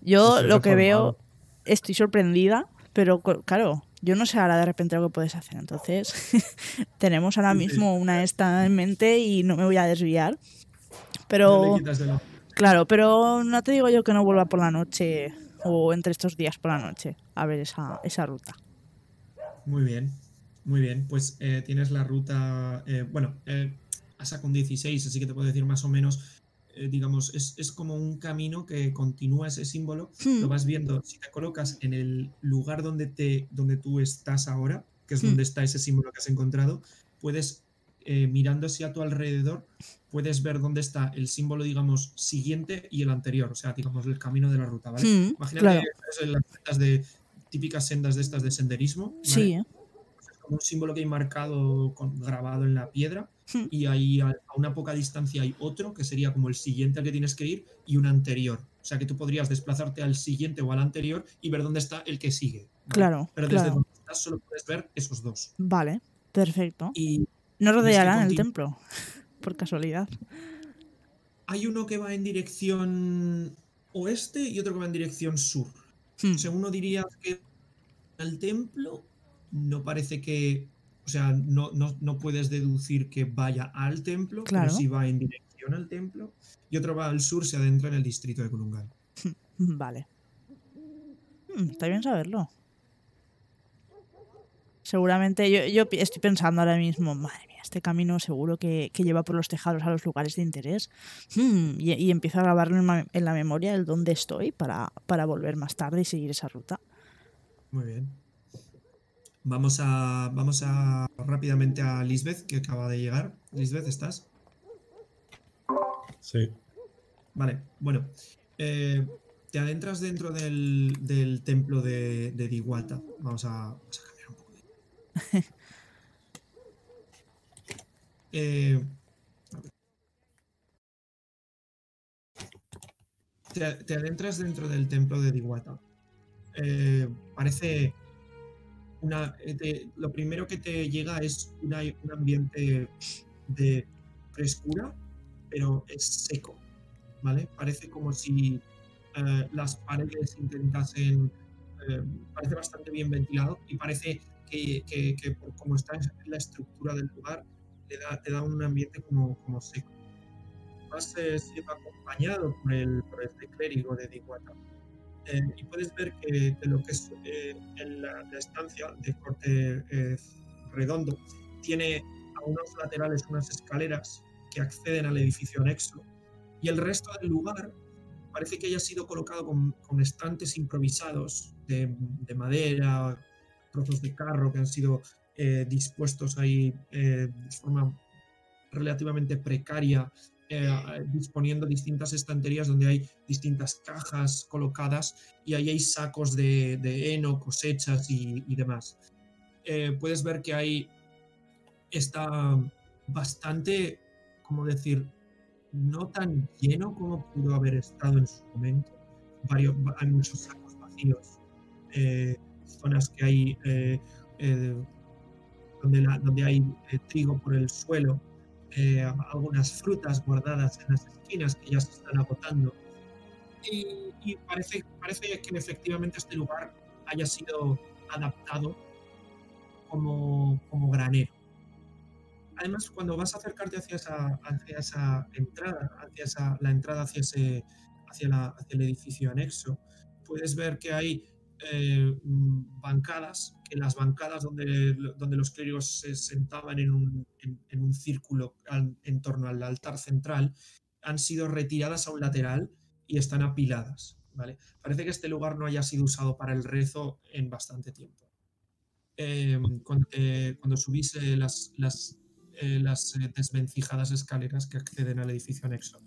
Yo Estoy lo que veo, estoy sorprendida, pero claro, yo no sé ahora de repente lo que puedes hacer. Entonces, tenemos ahora mismo una esta en mente y no me voy a desviar. No Pero, claro, pero no te digo yo que no vuelva por la noche o entre estos días por la noche a ver esa, esa ruta. Muy bien, muy bien. Pues eh, tienes la ruta. eh, bueno, eh, has un 16, así que te puedo decir más o menos. eh, digamos, es, es como un camino que continúa ese símbolo. Hmm. Lo vas viendo. Si te colocas en el lugar donde, te, donde tú estás ahora, que es Hmm. donde está ese símbolo que has encontrado, puedes, eh, mirando hacia tu alrededor, puedes ver dónde está el símbolo, digamos, siguiente y el anterior. O sea, digamos, el camino de la ruta, ¿vale? Hmm, Imagínate claro. las sendas de típicas sendas de estas de senderismo. ¿vale? Sí, ¿eh? Es como un símbolo que hay marcado, con, grabado en la piedra, Hmm. y ahí a, a una poca distancia hay otro, que sería como el siguiente al que tienes que ir, y un anterior. O sea que tú podrías desplazarte al siguiente o al anterior y ver dónde está el que sigue. ¿vale? claro, Pero desde claro. donde estás solo puedes ver esos dos. Vale, perfecto. Y No rodearán el templo, por casualidad. hay uno que va en dirección oeste y otro que va en dirección sur. Hmm, O sea, uno diría que al templo no parece que, o sea, no, no, no puedes deducir que vaya al templo, Claro. pero sí va en dirección al templo. Y otro va al sur, se adentra en el distrito de Kulungal. Vale. Mm, Está bien saberlo. Seguramente yo, yo estoy pensando ahora mismo, madre mía, este camino seguro que, que lleva por los tejados a los lugares de interés. Hmm, y, y empiezo a grabarlo en, ma- en la memoria el dónde estoy para, para volver más tarde y seguir esa ruta. Muy bien. Vamos a, vamos a rápidamente a Lisbeth, que acaba de llegar. Lisbeth, ¿estás? Sí. Vale, bueno. eh, te adentras dentro del, del templo de, de Diwata. Vamos a, vamos a cambiar un poco de. Eh, te, adentras dentro del templo de Diwata. Eh, parece una. eh, lo primero que te llega es un ambiente de frescura, pero es seco. ¿vale? Parece como si las paredes intentasen, parece bastante bien ventilado y parece que, que- que por cómo está la estructura del lugar, le da, te da un ambiente como, como seco. Vas eh, siendo acompañado por el, por este clérigo de Diguata. Eh, y puedes ver que de lo que es eh, en la, la estancia de corte eh, redondo, tiene a unos laterales unas escaleras que acceden al edificio anexo y el resto del lugar parece que haya sido colocado con, con estantes improvisados de, de madera, trozos de carro que han sido eh, dispuestos ahí eh, de forma relativamente precaria, eh, disponiendo distintas estanterías donde hay distintas cajas colocadas y ahí hay sacos de, heno, cosechas y, demás. Eh, puedes ver que hay está bastante, como decir, no tan lleno como pudo haber estado en su momento. Hay muchos sacos vacíos, zonas que hay, donde, la- donde hay eh, trigo por el suelo, eh, algunas frutas guardadas en las esquinas que ya se están agotando. Y, y parece, parece que efectivamente este lugar haya sido adaptado como, como granero. Además, cuando vas a acercarte hacia esa, hacia esa entrada, hacia esa, la entrada hacia, ese, hacia, la- hacia el edificio anexo, puedes ver que hay eh, bancadas, que las bancadas donde, donde los clérigos se sentaban en un, en, un círculo en torno al altar central, han sido retiradas a un lateral y están apiladas. ¿vale? Parece que este lugar no haya sido usado para el rezo en bastante tiempo. Eh, cuando, te- cuando subís eh, las, las, eh, las eh, desvencijadas escaleras que acceden al edificio anexo,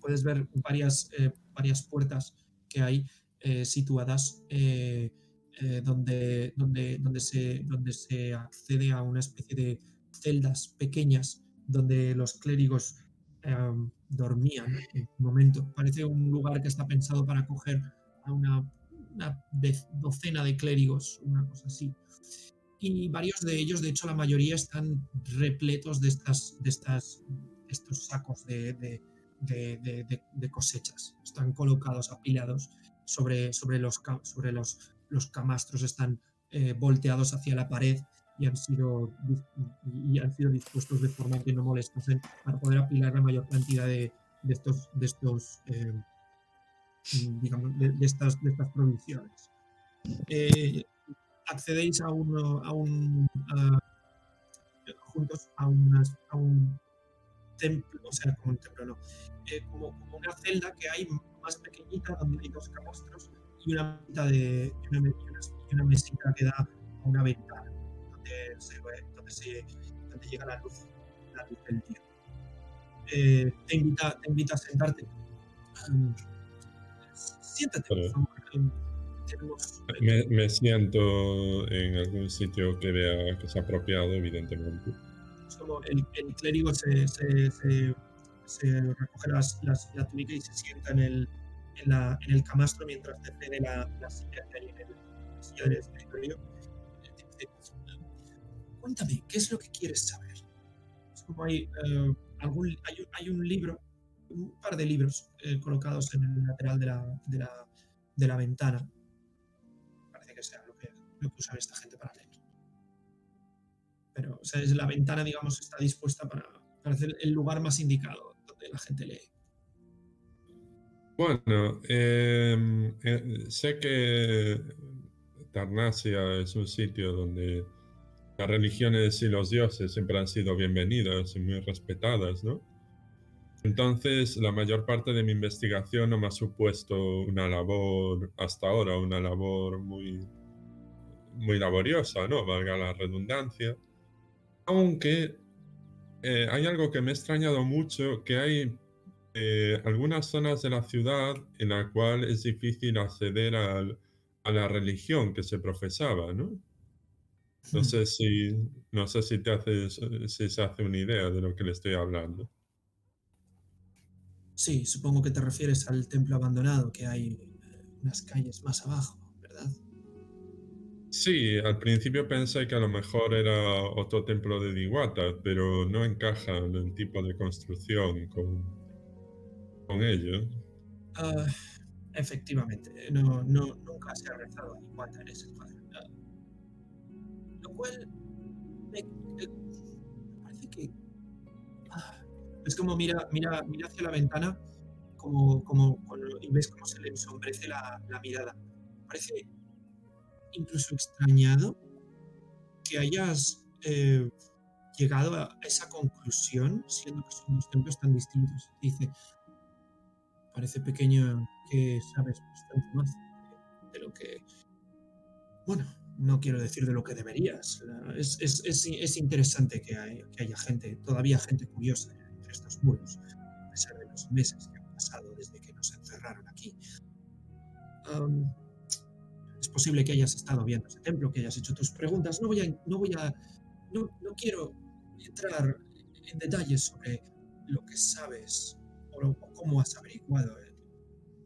puedes ver varias, eh, varias puertas que hay eh, situadas eh, eh, donde, donde, donde, se, donde se accede a una especie de celdas pequeñas donde los clérigos em, dormían en un momento. Parece un lugar que está pensado para acoger a una, docena de clérigos, una cosa así. Y varios de ellos, de hecho la mayoría, están repletos de, estas, de estas, estos sacos de- de cosechas. Están colocados, apilados sobre, sobre, los, sobre los, los camastros, están eh, volteados hacia la pared y han sido y han sido dispuestos de forma que no molesten para poder apilar la mayor cantidad de, de estos de estos eh, digamos de, estas de estas provisiones. Eh, accedéis a uno a un juntos a unas a un templo o sea como un templo no como, como una celda que hay más pequeñita donde hay dos camastros y una mesita de y una, y una- mesita que da a una ventana donde se, ve- donde se donde llega la luz, la luz del día. Eh, te, invita, te invita a sentarte. Siéntate, por favor. Me, me siento en algún sitio que vea que es apropiado, evidentemente. como el, el clérigo se, se, se, se recoge la túnica y se sienta en el, camastro mientras te cede la, la silla que hay del escritorio. Cuéntame, ¿qué es lo que quieres saber? Es como hay, eh, algún, hay, un- libro, un par de libros eh, colocados en el lateral de la, ventana. Parece que sea lo que, lo usa esta gente para leer. Pero, es la ventana, digamos, está dispuesta para hacer el lugar más indicado donde la gente lee. Bueno, em, eh, sé que Tarnasia es un sitio donde las religiones y los dioses siempre han sido bienvenidas y muy respetadas, ¿no? Entonces, la mayor parte de mi investigación no me ha supuesto una labor, hasta ahora, una labor muy, muy laboriosa, ¿no? Valga la redundancia. Aunque eh, hay algo que me ha extrañado mucho, que hay eh, algunas zonas de la ciudad en la cual es difícil acceder al- a la religión que se profesaba, ¿no? No Hmm. sé si, no sé si te haces, si se hace una idea de lo que le estoy hablando. Sí, supongo que te refieres al templo abandonado que hay eh, unas calles más abajo, ¿verdad? Sí, al principio pensé que a lo mejor era otro templo de Diwata, pero no encaja en el tipo de construcción con, con ello. Ah, efectivamente, no, no, nunca se ha rezado igual en ese lugar. Ah, lo cual me, me parece que ah, es como mira, mira, mira hacia la ventana como, como, con- y ves cómo se le ensombrece la, la mirada. Parece incluso extrañado que hayas eh, llegado a esa conclusión, siendo que son dos templos tan distintos. Dice, parece pequeño que sabes bastante más de, lo que... Bueno, no quiero decir de lo que deberías. Es, es- es- es interesante que, hay- que haya gente, todavía gente curiosa entre estos muros, a pesar de los meses que han pasado desde que nos encerraron aquí. Es posible que hayas estado viendo ese templo, que hayas hecho tus preguntas. No voy a, no voy a, no, no quiero entrar en detalles sobre lo que sabes o, o cómo has averiguado eh,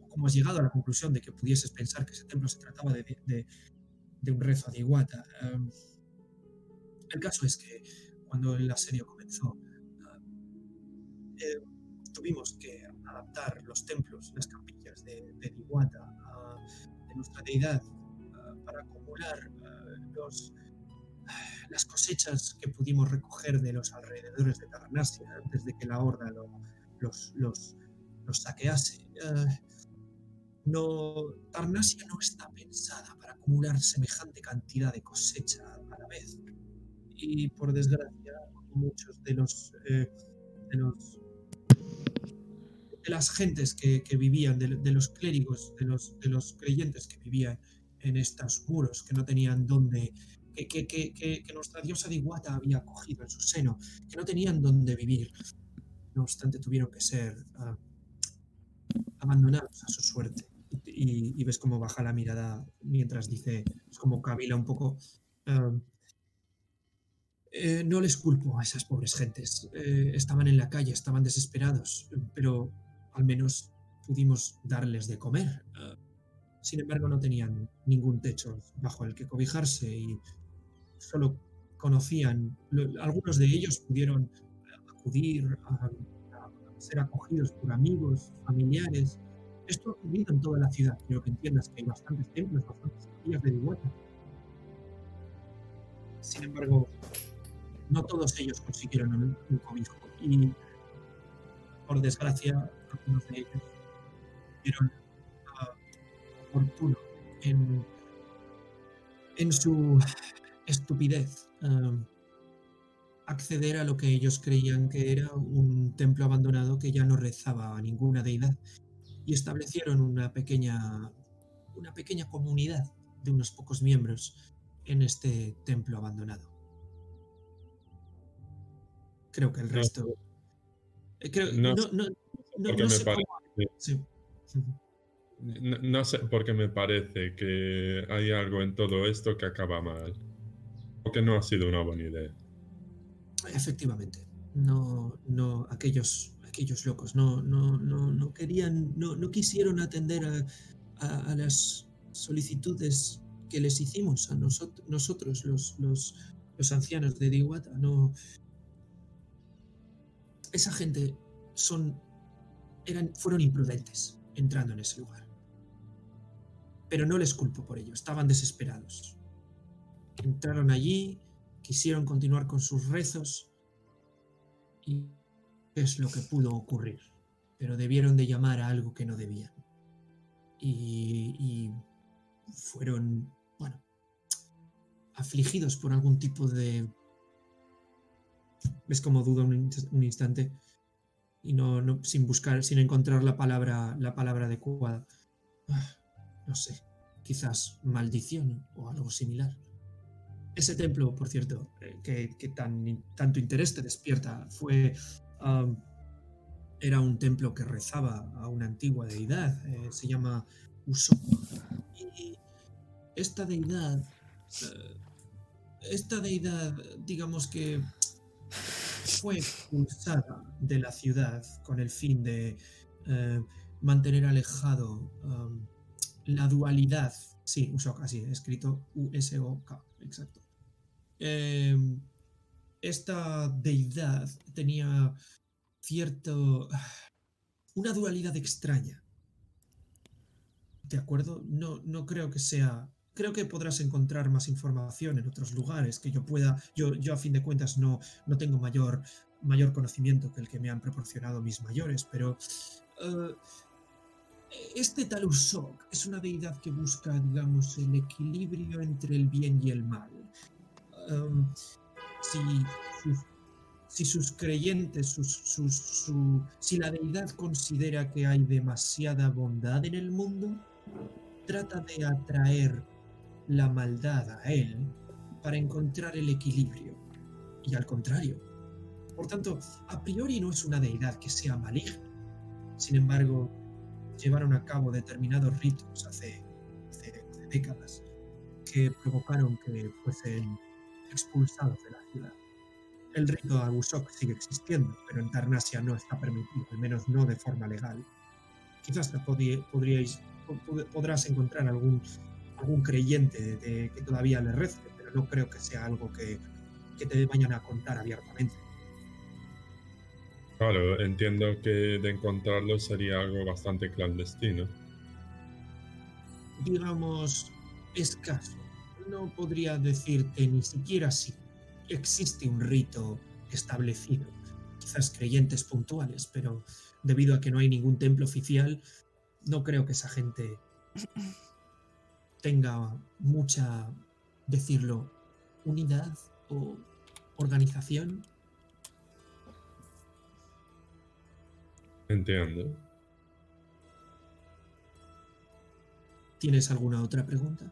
o cómo has llegado a la conclusión de que pudieses pensar que ese templo se trataba de, de- de un rezo de Iguata. Em, El caso es que cuando el asedio comenzó, ah, eh, tuvimos que adaptar los templos, las capillas de, de Diwata, ah, de nuestra deidad, para acumular ah, los, las cosechas que pudimos recoger de los alrededores de Tarnasia antes de que la horda lo- los, los, los saquease. Ah, no, Tarnasia no está pensada para acumular semejante cantidad de cosecha a la vez. Y por desgracia, muchos de los, eh, de los de las gentes que, que vivían, de, de los clérigos, de los, de los creyentes que vivían en estos muros, que no tenían dónde, que, que, que, que- nuestra diosa de Iguata había cogido en su seno, que no tenían dónde vivir. No obstante, tuvieron que ser ah, abandonados a su suerte. Y, y ves cómo baja la mirada mientras dice, es como cavila un poco. ah, eh, no les culpo a esas pobres gentes. Eh, estaban en la calle, estaban desesperados, pero al menos pudimos darles de comer. Ah, sin embargo, no tenían ningún techo bajo el que cobijarse y solo conocían, algunos de ellos pudieron acudir a, ser acogidos por amigos, familiares. Esto ha ocurrido en toda la ciudad. Quiero que entiendas que hay bastantes templos, bastantes capillas de Diwata. Sin embargo, no todos ellos consiguieron un, un cobijo y por desgracia algunos de ellos vieron oportuno en, en su estupidez um, acceder a lo que ellos creían que era un templo abandonado que ya no rezaba a ninguna deidad y establecieron una pequeña una pequeña comunidad de unos pocos miembros en este templo abandonado. Creo que el resto. eh, creo- no no, no, no- sé cómo- sí. No, sé por qué me parece que hay algo en todo esto que acaba mal. O que no ha sido una buena idea. Efectivamente. No, no, aquellos, aquellos locos no, no, no, no querían, no, no quisieron atender a las solicitudes que les hicimos a nosot- nosotros, los, los, los ancianos de Diwata. No. Esa gente son, eran, fueron imprudentes entrando en ese lugar. Pero no les culpo por ello, estaban desesperados. Entraron allí, quisieron continuar con sus rezos y es lo que pudo ocurrir. Pero debieron de llamar a algo que no debían. Y, y fueron, bueno, afligidos por algún tipo de... ¿Ves cómo duda un instante? Y no, no, sin buscar, sin encontrar la palabra, la palabra adecuada. Ah, No sé, quizás maldición o algo similar. Ese templo, por cierto, eh, que, tan, tanto interés te despierta, fue. era un templo que rezaba a una antigua deidad, eh, se llama Usok. Y esta deidad. eh, esta deidad, digamos que. fue expulsada de la ciudad con el fin de mantener alejado la dualidad. Sí, Usok, así, escrito U-S-O-K, exacto. Em, esta deidad tenía cierto. una dualidad extraña. ¿De acuerdo? No, no creo que sea. Creo que podrás encontrar más información en otros lugares que yo pueda. Yo, yo a fin de cuentas no, no tengo mayor, mayor conocimiento que el que me han proporcionado mis mayores, pero. eh, este tal Usok es una deidad que busca, digamos, el equilibrio entre el bien y el mal. Si, sus, creyentes, sus, sus- su- si la deidad considera que hay demasiada bondad en el mundo, trata de atraer la maldad a él para encontrar el equilibrio. Y al contrario. Por tanto, a priori no es una deidad que sea maligna. Sin embargo, llevaron a cabo determinados ritos hace, hace- hace décadas que provocaron que fuesen expulsados de la ciudad. El rito de Agusok sigue existiendo, pero en Tarnasia no está permitido, al menos no de forma legal. Quizás podríais, po- pod- podrás encontrar algún, algún creyente de, que todavía le rece, pero no creo que sea algo que, que te vayan a contar abiertamente. Claro, entiendo que de encontrarlo sería algo bastante clandestino. digamos, escaso. No podría decirte ni siquiera si existe un rito establecido. Quizás creyentes puntuales, pero debido a que no hay ningún templo oficial, no creo que esa gente tenga mucha, decirlo, unidad o organización. Entiendo. ¿Tienes alguna otra pregunta?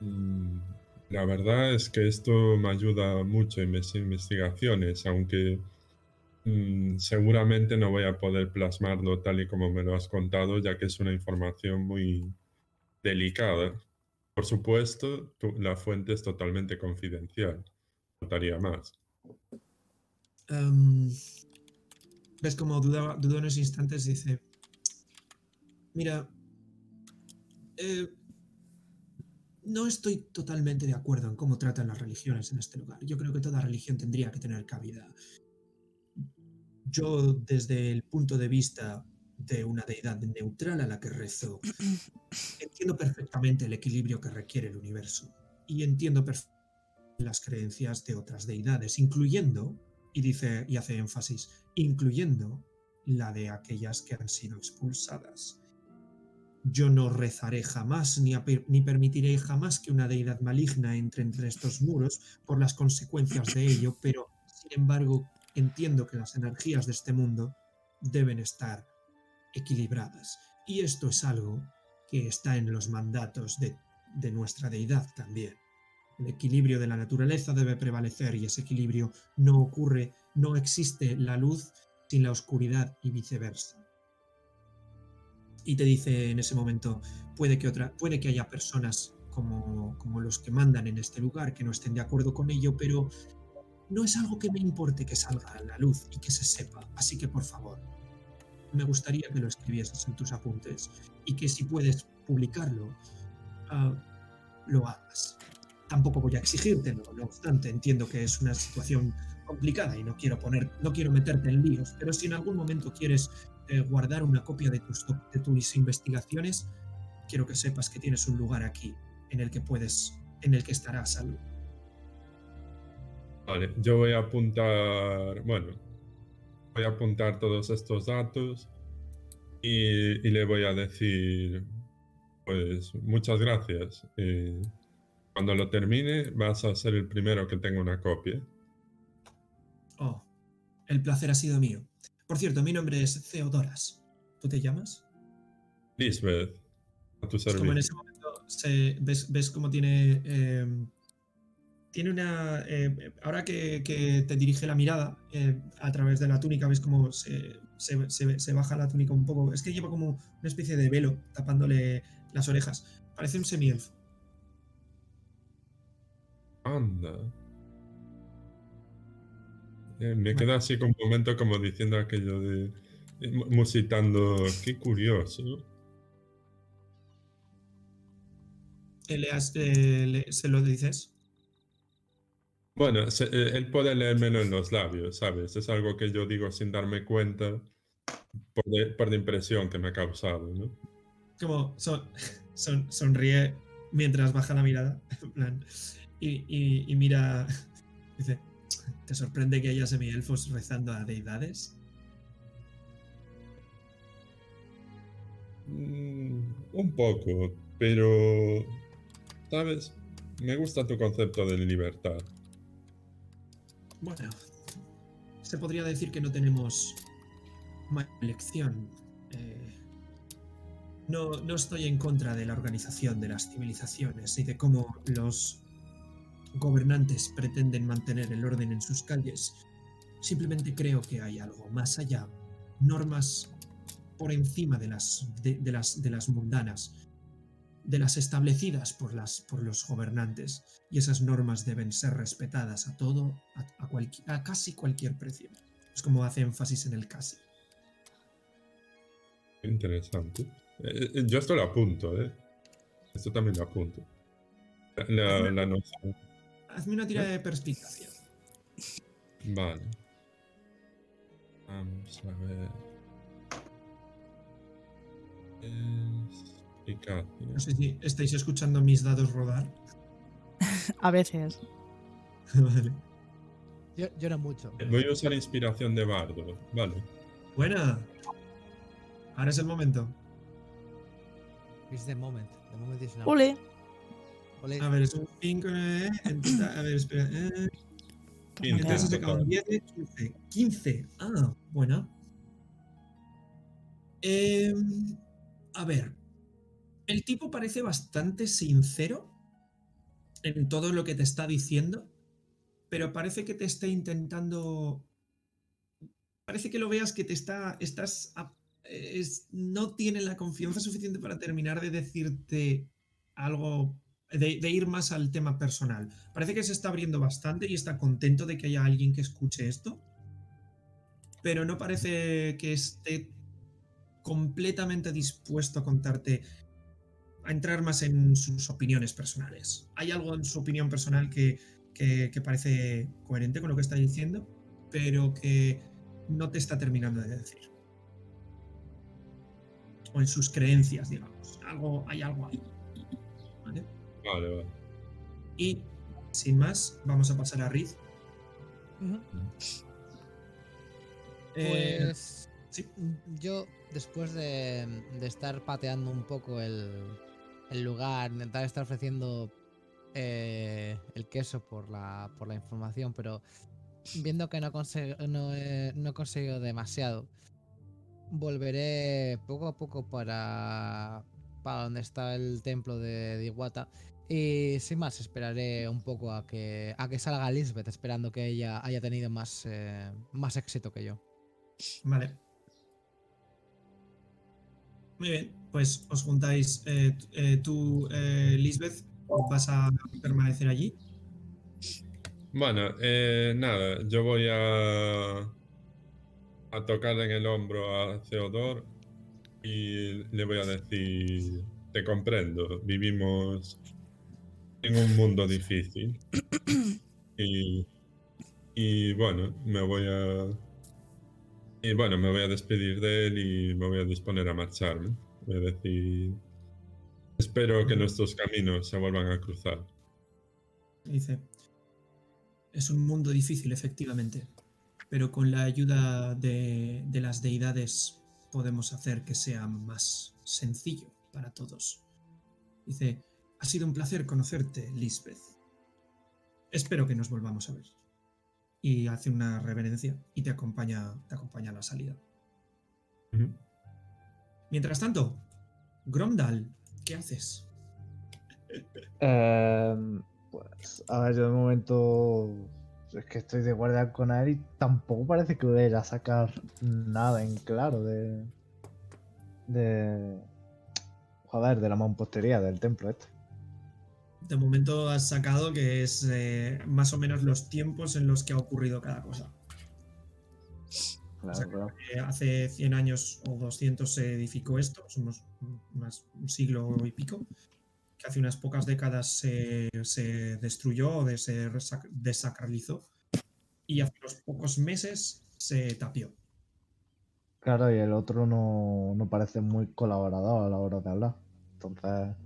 Mm, La verdad es que esto me ayuda mucho en mis investigaciones, aunque mm, seguramente no voy a poder plasmarlo tal y como me lo has contado, ya que es una información muy delicada. Por supuesto, tu- la fuente es totalmente confidencial. Faltaría más. Em, ¿Ves como duda, duda unos instantes y dice, mira, eh, no estoy totalmente de acuerdo en cómo tratan las religiones en este lugar. Yo creo que toda religión tendría que tener cabida. Yo, desde el punto de vista de una deidad neutral a la que rezo, entiendo perfectamente el equilibrio que requiere el universo y entiendo perfectamente las creencias de otras deidades, incluyendo, y dice y hace énfasis, incluyendo la de aquellas que han sido expulsadas. Yo no rezaré jamás ni, ni permitiré jamás que una deidad maligna entre entre estos muros por las consecuencias de ello, pero sin embargo entiendo que las energías de este mundo deben estar equilibradas. Y esto es algo que está en los mandatos de, de nuestra deidad también. El equilibrio de la naturaleza debe prevalecer y ese equilibrio no ocurre, no existe la luz sin la oscuridad y viceversa. Y te dice en ese momento, puede que, otra, puede que haya personas como, como los que mandan en este lugar que no estén de acuerdo con ello, pero no es algo que me importe que salga a la luz y que se sepa. Así que por favor, me gustaría que lo escribieses en tus apuntes y que si puedes publicarlo, ah, lo hagas. Tampoco voy a exigírtelo, no obstante, entiendo que es una situación complicada y no quiero poner, no quiero meterte en líos, pero si en algún momento quieres eh, guardar una copia de tus, de tus investigaciones, quiero que sepas que tienes un lugar aquí en el que puedes, en el que estarás a salvo. Vale, yo voy a apuntar, bueno, voy a apuntar todos estos datos y, y le voy a decir, pues muchas gracias. eh, cuando lo termine vas a ser el primero que tenga una copia. Oh, el placer ha sido mío. Por cierto, mi nombre es Theodoras. ¿Tú te llamas? Lisbeth, a tu Es como en servicio. ese momento se- ves, ves cómo tiene. eh, tiene una. eh, ahora que, que te dirige la mirada eh, a través de la túnica, ves cómo se, se- se- se baja la túnica un poco. Es que lleva como una especie de velo tapándole las orejas. Parece un semielfo. Anda. Eh, me quedo así con un momento como diciendo aquello de... eh, mu- musitando, qué curioso. Le has- eh, le- ¿Se lo dices? Bueno, se- eh, él puede leérmelo en los labios, ¿sabes? Es algo que yo digo sin darme cuenta por, de- por la impresión que me ha causado, ¿no? como son, son- sonríe mientras baja la mirada en plan, y, y- y mira dice ¿te sorprende que haya semielfos rezando a deidades? Mm, un poco, pero... ¿Sabes? Me gusta tu concepto de libertad. bueno se podría decir que no tenemos más elección Eh, no, no estoy en contra de la organización de las civilizaciones y de cómo los gobernantes pretenden mantener el orden en sus calles. Simplemente creo que hay algo más allá, normas por encima de las, de, las, de las mundanas, de las establecidas por, las, por los gobernantes, y esas normas deben ser respetadas a todo, a, a a casi cualquier precio. Es como hace énfasis en el casi. Interesante. Eh, eh, yo esto lo apunto, ¿eh? Esto también lo apunto. La- la noción. Hazme una tira de perspicacia. Vale. Vamos a ver. Eficacia. No sé si estáis escuchando mis dados rodar. A veces. vale. Yo, yo no mucho. Voy a usar inspiración de bardo. Vale. Buena. Ahora es el momento. Es the moment. The moment is now. Ole. Ole. A ver, es un 5. Eh, a ver, espera. Eh. 15 Entonces en sacado total. un 10 de 15. 15. Ah, buena. Em, a ver. El tipo parece bastante sincero en todo lo que te está diciendo, pero parece que te está intentando. Parece que lo veas que te está. Estás. a- es- no tiene la confianza suficiente para terminar de decirte algo. De, ir más al tema personal. Parece que se está abriendo bastante y está contento de que haya alguien que escuche esto. Pero no parece que esté completamente dispuesto a contarte, a entrar más en sus opiniones personales. Hay algo en su opinión personal que, que- que parece coherente con lo que está diciendo, pero que no te está terminando de decir. O en sus creencias, digamos. Algo, hay algo ahí. ¿Vale? Vale, vale. Y sin más, vamos a pasar a Riz. Eh, Pues sí. yo, después de, de estar pateando un poco el, el lugar, intentar estar ofreciendo eh, el queso por la, por la información, pero viendo que no, no, he, no he conseguido demasiado, volveré poco a poco para, para donde está el templo de Diwata. Y sin más, esperaré un poco a que, a que salga Lisbeth, esperando que ella haya tenido más, eh, más éxito que yo. Vale. Muy bien, pues os juntáis. eh, eh, tú, eh, Lisbeth, vas a permanecer allí. Bueno, eh, nada, yo voy a, a tocarle en el hombro a Theodor y le voy a decir, te comprendo, vivimos en un mundo difícil y, y bueno, me voy a... Y bueno, me voy a despedir de él y me voy a disponer a marcharme. Voy a decir, espero que nuestros caminos se vuelvan a cruzar. Dice, es un mundo difícil, efectivamente, pero con la ayuda de, de las deidades podemos hacer que sea más sencillo para todos. Dice, ha sido un placer conocerte, Lisbeth. Espero que nos volvamos a ver. Y hace una reverencia y te acompaña, te acompaña a la salida. Mientras tanto, Gromdal, ¿qué haces? Em, pues, a ver, yo de momento es que estoy de guardia con él y tampoco parece que vaya a sacar nada en claro de. de. joder, de la mampostería del templo este. De momento has sacado que es eh, más o menos los tiempos en los que ha ocurrido cada cosa. Claro, sea, claro. Hace 100 años o 200 se edificó esto, somos un siglo y pico, que hace unas pocas décadas se, se destruyó o de- se desacralizó y hace unos pocos meses se tapió. Claro, y el otro no, no parece muy colaborador a la hora de hablar. Entonces,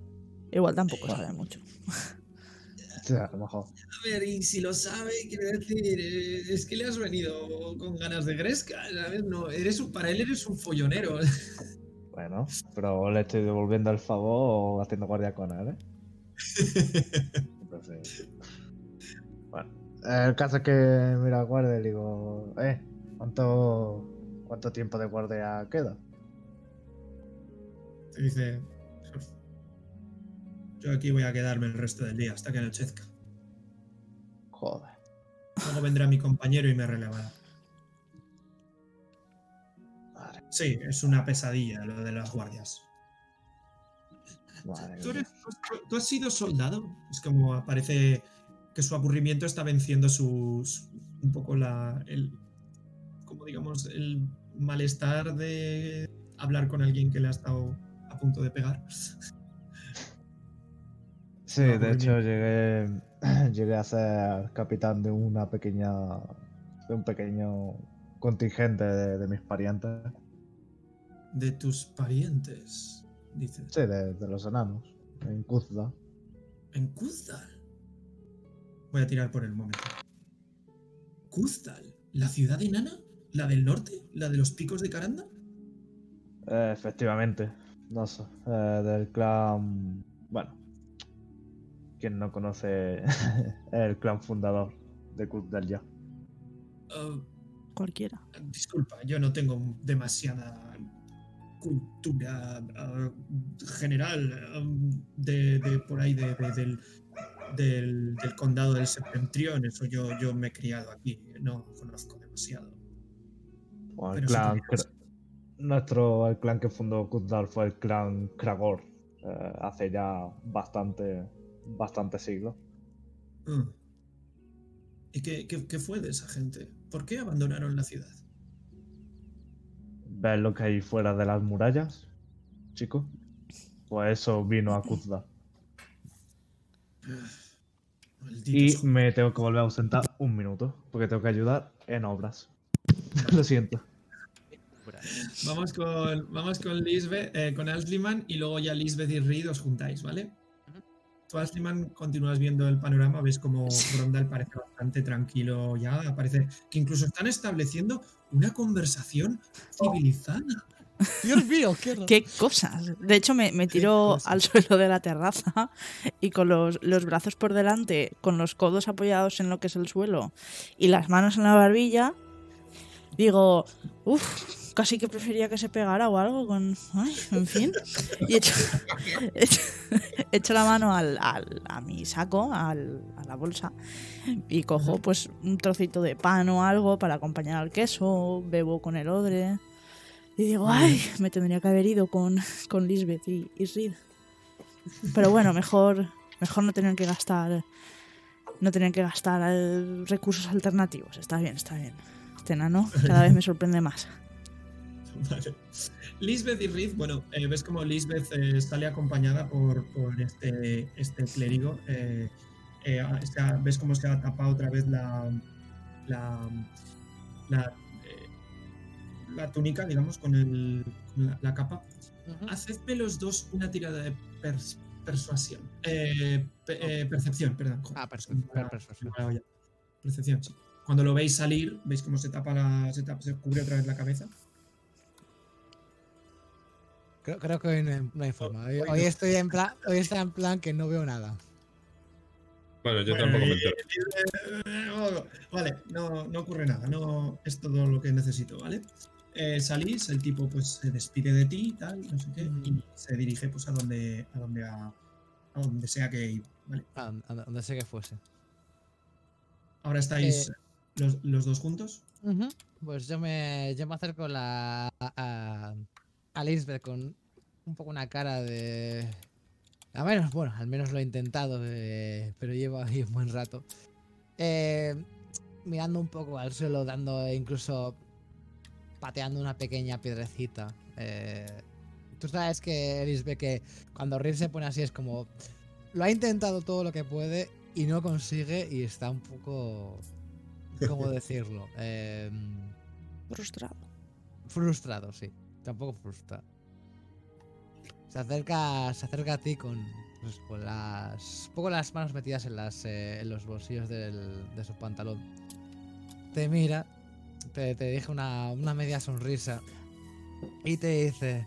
Igual tampoco sabe mucho. sí, a lo mejor. A ver, y si lo sabe, quiero decir, eh, es que le has venido con ganas de gresca, ¿sabes? No, eres un, para él eres un follonero. Bueno, pero le estoy devolviendo el favor o haciendo guardia con él, ¿eh? Entonces, bueno, el caso es que mira guardia y digo, eh, ¿cuánto, ¿cuánto tiempo de guardia queda? Te dice, yo aquí voy a quedarme el resto del día hasta que anochezca. Joder. Luego vendrá mi compañero y me relevará. Sí, es una pesadilla lo de las guardias. ¿Tú, eres- has sido soldado? Es como parece que su aburrimiento está venciendo sus. un poco la. el. como digamos, el malestar de hablar con alguien que le ha estado a punto de pegar. Sí, de hecho llegué, llegué a ser capitán de una pequeña, de un pequeño contingente de, de mis parientes. De tus parientes, dices. Sí, de, de los enanos, en Kuzda. En Kuzdal. Voy a tirar por el momento. Kuzdal, la ciudad enana, la del norte, la de los picos de Caranda. Eh, efectivamente, no sé, eh, del clan, bueno, quien no conoce el clan fundador de Kuzdal ya. Ah, Cualquiera. disculpa, yo no tengo demasiada cultura ah, general ah, de, de por ahí de- de- del, del, del condado del septentrión. Eso yo, yo me he criado aquí, no conozco demasiado. Bueno, el sí nuestro, el clan que fundó Kuzdal fue el clan Kragor, eh, hace ya bastante, bastante siglos. Ah. ¿Y qué, qué- qué fue de esa gente? ¿Por qué abandonaron la ciudad? ¿Ves lo que hay fuera de las murallas, chicos? Pues eso vino a. Malditos Y me tengo que volver a ausentar un minuto, porque tengo que ayudar en obras. Lo siento. Vamos con, vamos con Lisbeth, eh, con Asliman y luego ya Lisbeth y Reed os juntáis, ¿vale? Tú, Asliman, continúas viendo el panorama, ves como Grondal parece bastante tranquilo ya, parece que incluso están estableciendo una conversación civilizada. Dios mío, qué. ¿Qué cosas? De hecho, me, me tiro al suelo de la terraza y con los, los brazos por delante, con los codos apoyados en lo que es el suelo y las manos en la barbilla, digo, uff, casi que prefería que se pegara o algo con... Ay, en fin. Y echo, echo, echo la mano al, al- a mi saco, al- a la bolsa, y cojo pues un trocito de pan o algo para acompañar al queso, bebo con el odre. Y digo, ay, me tendría que haber ido con, con Lisbeth y, y Reed. Pero bueno, mejor, mejor no tener que gastar. No tener que gastar eh, recursos alternativos. Está bien, está bien. Este cada vez me sorprende más. Vale. Lisbeth y Reed, bueno, eh, ves como Lisbeth eh, sale acompañada por, por este, este clérigo. eh, ah, ha- ves cómo se ha tapado otra vez la, la, la, la túnica, digamos, con, el, con la, la capa. Hacedme los dos una tirada de pers- persuasión. Pe- percepción, perdón. Joder, Ah, va ya. Percepción, sí. Cuando lo veis salir, veis cómo se tapa la. se, tapa- se cubre otra vez la cabeza. Creo, creo que hoy no hay, no hay forma. Hoy, Hoy hoy no. estoy en plan, hoy está en plan que no veo nada. Bueno, yo tampoco me entero. eh, Vale, no, no ocurre nada, no es todo lo que necesito, ¿vale? Eh, salís, el tipo pues se despide de ti y tal, no sé qué, y se dirige pues a donde, a donde, a, a donde sea que iba, ¿vale? A- a donde sé que fuese. Ahora estáis Eh. los, los dos juntos. Pues yo me, yo me acerco la, a, a Lisbeth con un poco una cara de... A menos, bueno, al menos lo he intentado, eh, pero llevo ahí un buen rato. Eh, mirando un poco al suelo, dando incluso pateando una pequeña piedrecita. eh, tú sabes que Lisbeth que cuando Riff se pone así es como... Lo ha intentado todo lo que puede y no consigue y está un poco... ¿Cómo decirlo? Em, Frustrado. frustrado, sí. Tampoco frustrado. Se acerca, se acerca a ti con, pues, con las. Poco las manos metidas en, las, eh, en los bolsillos del- de su pantalón. Te mira, te, te deja una, una media sonrisa y te dice: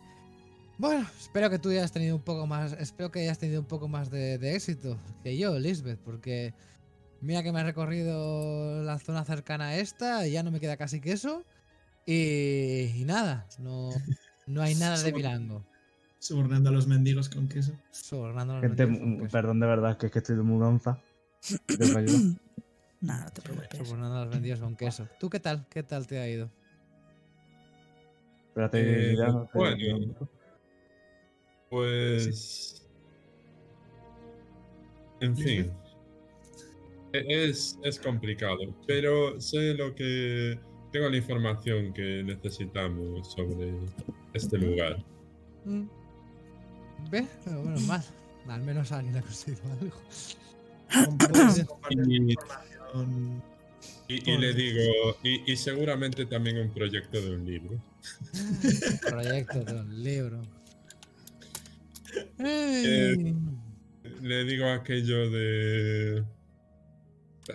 Bueno, espero que tú hayas tenido un poco más. Espero que hayas tenido un poco más de, de éxito que yo, Lisbeth, porque mira que me he recorrido la zona cercana a esta y ya no me queda casi queso. Y, y nada, no, no hay nada de Milango. Sobornando a los mendigos con queso. Sobornando a los Gente, mendigos con mm, queso. perdón de verdad, que es que estoy de mudanza. Nada, no te preocupes. Sobornando a los mendigos con queso. ¿Tú qué tal? ¿Qué tal te ha ido? Espérate, Eh, ya no sé, bueno. Pues. En fin. E- Es, es complicado, pero sé lo que. Tengo la información que necesitamos sobre este lugar. Mm. ¿Ve? Pero bueno, mal. Al menos alguien ha conseguido algo. Y- información. Y, y le digo, y, y seguramente también un proyecto de un libro. Proyecto de un libro. Eh. Le digo aquello de...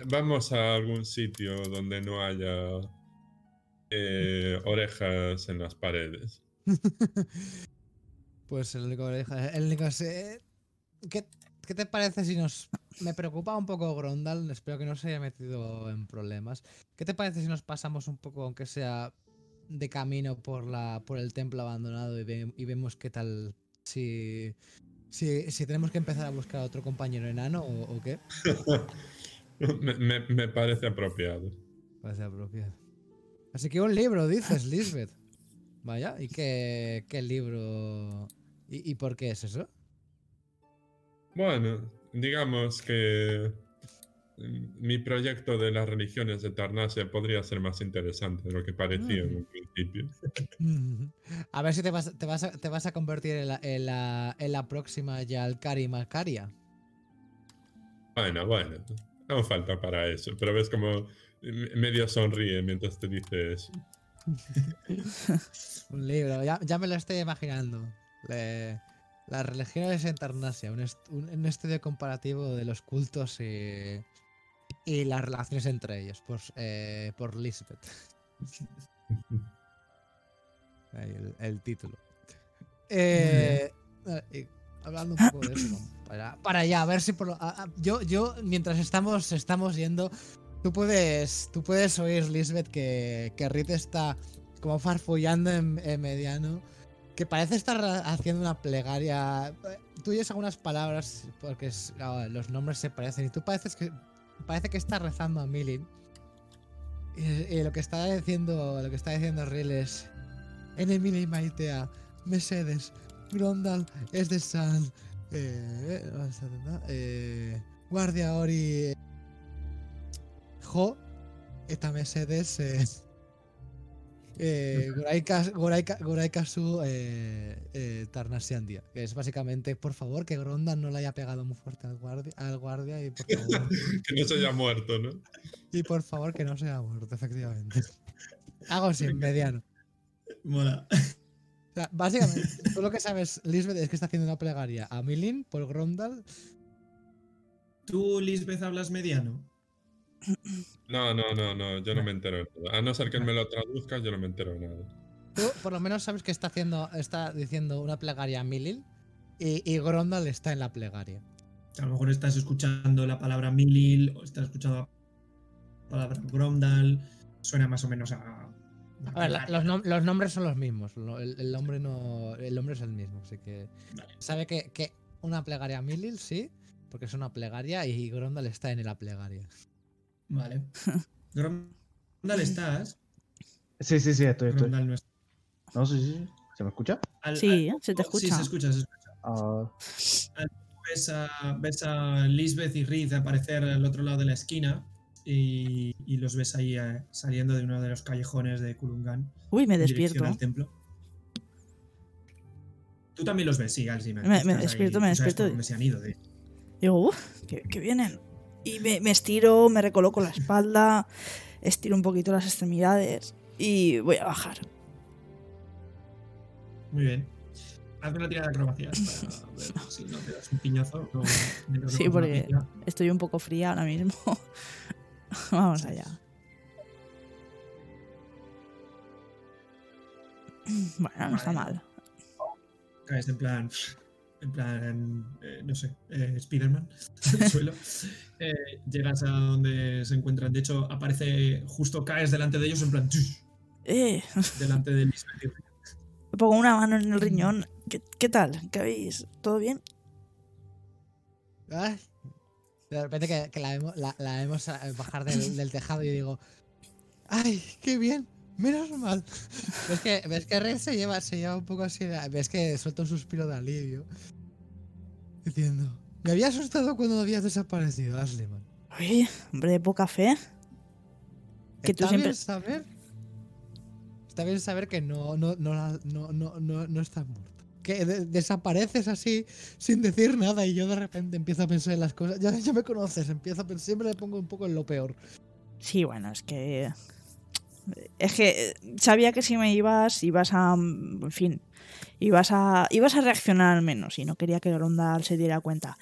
Vamos a algún sitio donde no haya eh, orejas en las paredes. Pues el único, el único se- ¿Qué, ¿Qué te parece si nos... Me preocupa un poco Grondal, espero que no se haya metido en problemas. ¿Qué te parece si nos pasamos un poco, aunque sea de camino por, la, por el templo abandonado y, ve- y vemos qué tal... Si, si, si tenemos que empezar a buscar a otro compañero enano o, o qué? me, me- me parece apropiado. Parece apropiado. Así que un libro, dices, Lisbeth. Vaya, ¿y qué, qué libro? ¿Y, ¿Y por qué es eso? Bueno, digamos que mm, mi proyecto de las religiones de Tarnasia podría ser más interesante de lo que parecía en un principio. A ver si te vas, te vas, a, te vas a convertir en la, en la, en la próxima Yalkari Malkaria. Bueno, bueno, aún falta para eso, pero ves como medio sonríe mientras te dice eso. Un libro, ya, ya me lo estoy imaginando. Le- las religiones en Tarnasia, un, est- un- un estudio comparativo de los cultos y, y las relaciones entre ellos, por, eh, por Lisbeth. Ahí el, el título. Eh, eh, y hablando un poco de eso, para, para allá, a ver si por lo- a- a- yo, yo, mientras estamos, estamos yendo, tú puedes, tú puedes oír, Lisbeth, que, que Rit está como farfullando en, mediano, que parece estar haciendo una plegaria. Tú oyes algunas palabras, porque los nombres se parecen, y tú pareces que, parece que está rezando a Milin. Y, y lo que está diciendo, lo que está diciendo Riel es Enemine Maitea, Mercedes, Grondal, es de San, eh, eh, eh, Guardia Ori, Jo, esta Mercedes, eh, eh, Goraikas- Goraika- Goraikasu eh, eh, Tarnasiandia, que es básicamente, por favor, que Grondal no le haya pegado muy fuerte al guardia, al guardia y por favor, que no se haya muerto, ¿no? y por favor que no sea muerto, efectivamente. Hago así, en mediano. Mola. O sea, básicamente, tú lo que sabes, Lisbeth, es que está haciendo una plegaria a Milin por Grondal. ¿Tú, Lisbeth, hablas mediano? No, no, no, no, yo no me entero de nada. A no ser que él me lo traduzca, yo no me entero de nada. Tú por lo menos sabes que está haciendo, está diciendo una plegaria a Milin y, y Grondal está en la plegaria. A lo mejor estás escuchando la palabra Milil o estás escuchando la palabra Gromdal. Suena más o menos a. A ver, la- los, nom- los nombres son los mismos. El, el nombre no. El nombre es el mismo. Así que. Vale. Sabe que, que una plegaria a Milil, sí. Porque es una plegaria y Grondal está en la plegaria. Vale. Gromdal estás. Sí, sí, sí, estoy, estoy. Gromdal no está. No, sí, sí. sí. ¿Se me escucha? Al- Sí, al- se te Sí, escucha. se escucha, se escucha. Ah, Ves a, ves a Lisbeth y Riz aparecer al otro lado de la esquina y, y los ves ahí eh, saliendo de uno de los callejones de Kulungan. Uy, me despierto. al templo. Tú también los ves, sí, Alzheimer. Me- me ahí, despierto, me sabes despierto por y- dónde se han ido, de- Digo, uff, que, que vienen. Y me, me estiro, me recoloco la espalda, estiro un poquito las extremidades y voy a bajar. Muy bien. Haz una tirada de acrobacias para ver si no te das un piñazo. no- no te Sí, porque-. Estoy un poco fría ahora mismo. Vamos allá. Bueno, no está mal. Caes en plan. En plan, eh, no sé, eh, Spiderman, al suelo. Eh, llegas a donde se encuentran. De hecho, aparece justo caes delante de ellos en plan. Eh, delante de Riz. me pongo una mano en el riñón. ¿Qué, qué tal? ¿Qué habéis? ¿Todo bien? Ay. De repente que, que la, vemos, la, la vemos a- bajar del, del tejado y digo, ¡ay, qué bien! Menos mal. ¿Ves que, ves que Red se lleva, se lleva un poco así? Ves que suelta un suspiro de alivio. Diciendo, me había asustado cuando habías desaparecido, Asliman. Oye, hombre de poca fe. Que tú Está siempre- bien saber. Está bien saber que no, no, no, la- no, no, no, no estás muerto. que de- desapareces así sin decir nada y yo de repente empiezo a pensar en las cosas. Ya, ya me conoces, empiezo a pensar, siempre le pongo un poco en lo peor. Sí, bueno, es que. Es que eh, sabía que si me ibas, ibas a. mm, En fin. Ibas a. Ibas a reaccionar al menos. Y no quería que Grondal se diera cuenta.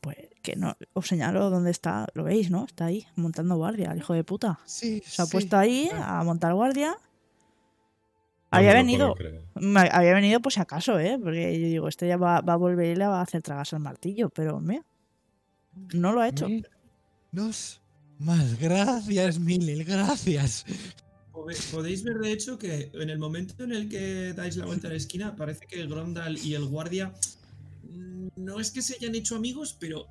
Pues que no. Os señalo dónde está. Lo veis, ¿no? Está ahí, montando guardia, el hijo de puta. Sí, Se ha sí. puesto ahí claro. a montar guardia. Había no venido. Me- Había venido por si acaso, ¿eh? Porque yo digo, este ya va, va a volver y le va a hacer tragarse el martillo. Pero, mira. No lo ha hecho. Nos más gracias, Milil, gracias. Podéis ver, de hecho, que en el momento en el que dais la vuelta a la esquina, parece que Grondal y el guardia mm, no es que se hayan hecho amigos, pero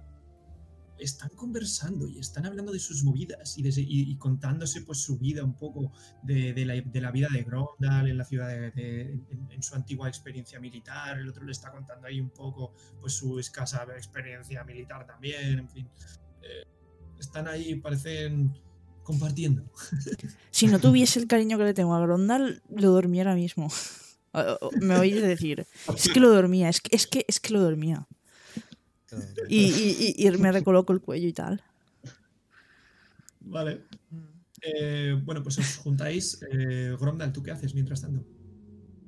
están conversando y están hablando de sus movidas y, contándose pues su vida un poco de, la, vida de Grondal en la ciudad en su antigua experiencia militar. El otro le está contando ahí un poco pues su escasa experiencia militar también. En fin, Eh, están ahí, parecen compartiendo. Si no tuviese el cariño que le tengo a Grondal, lo dormía ahora mismo. Me oís decir. Es que lo dormía, es que, es que, es que lo dormía. Y, y- y- y me recoloco el cuello y tal. Vale. Eh, bueno, pues os juntáis. Eh, Gromdal, ¿tú qué haces mientras tanto?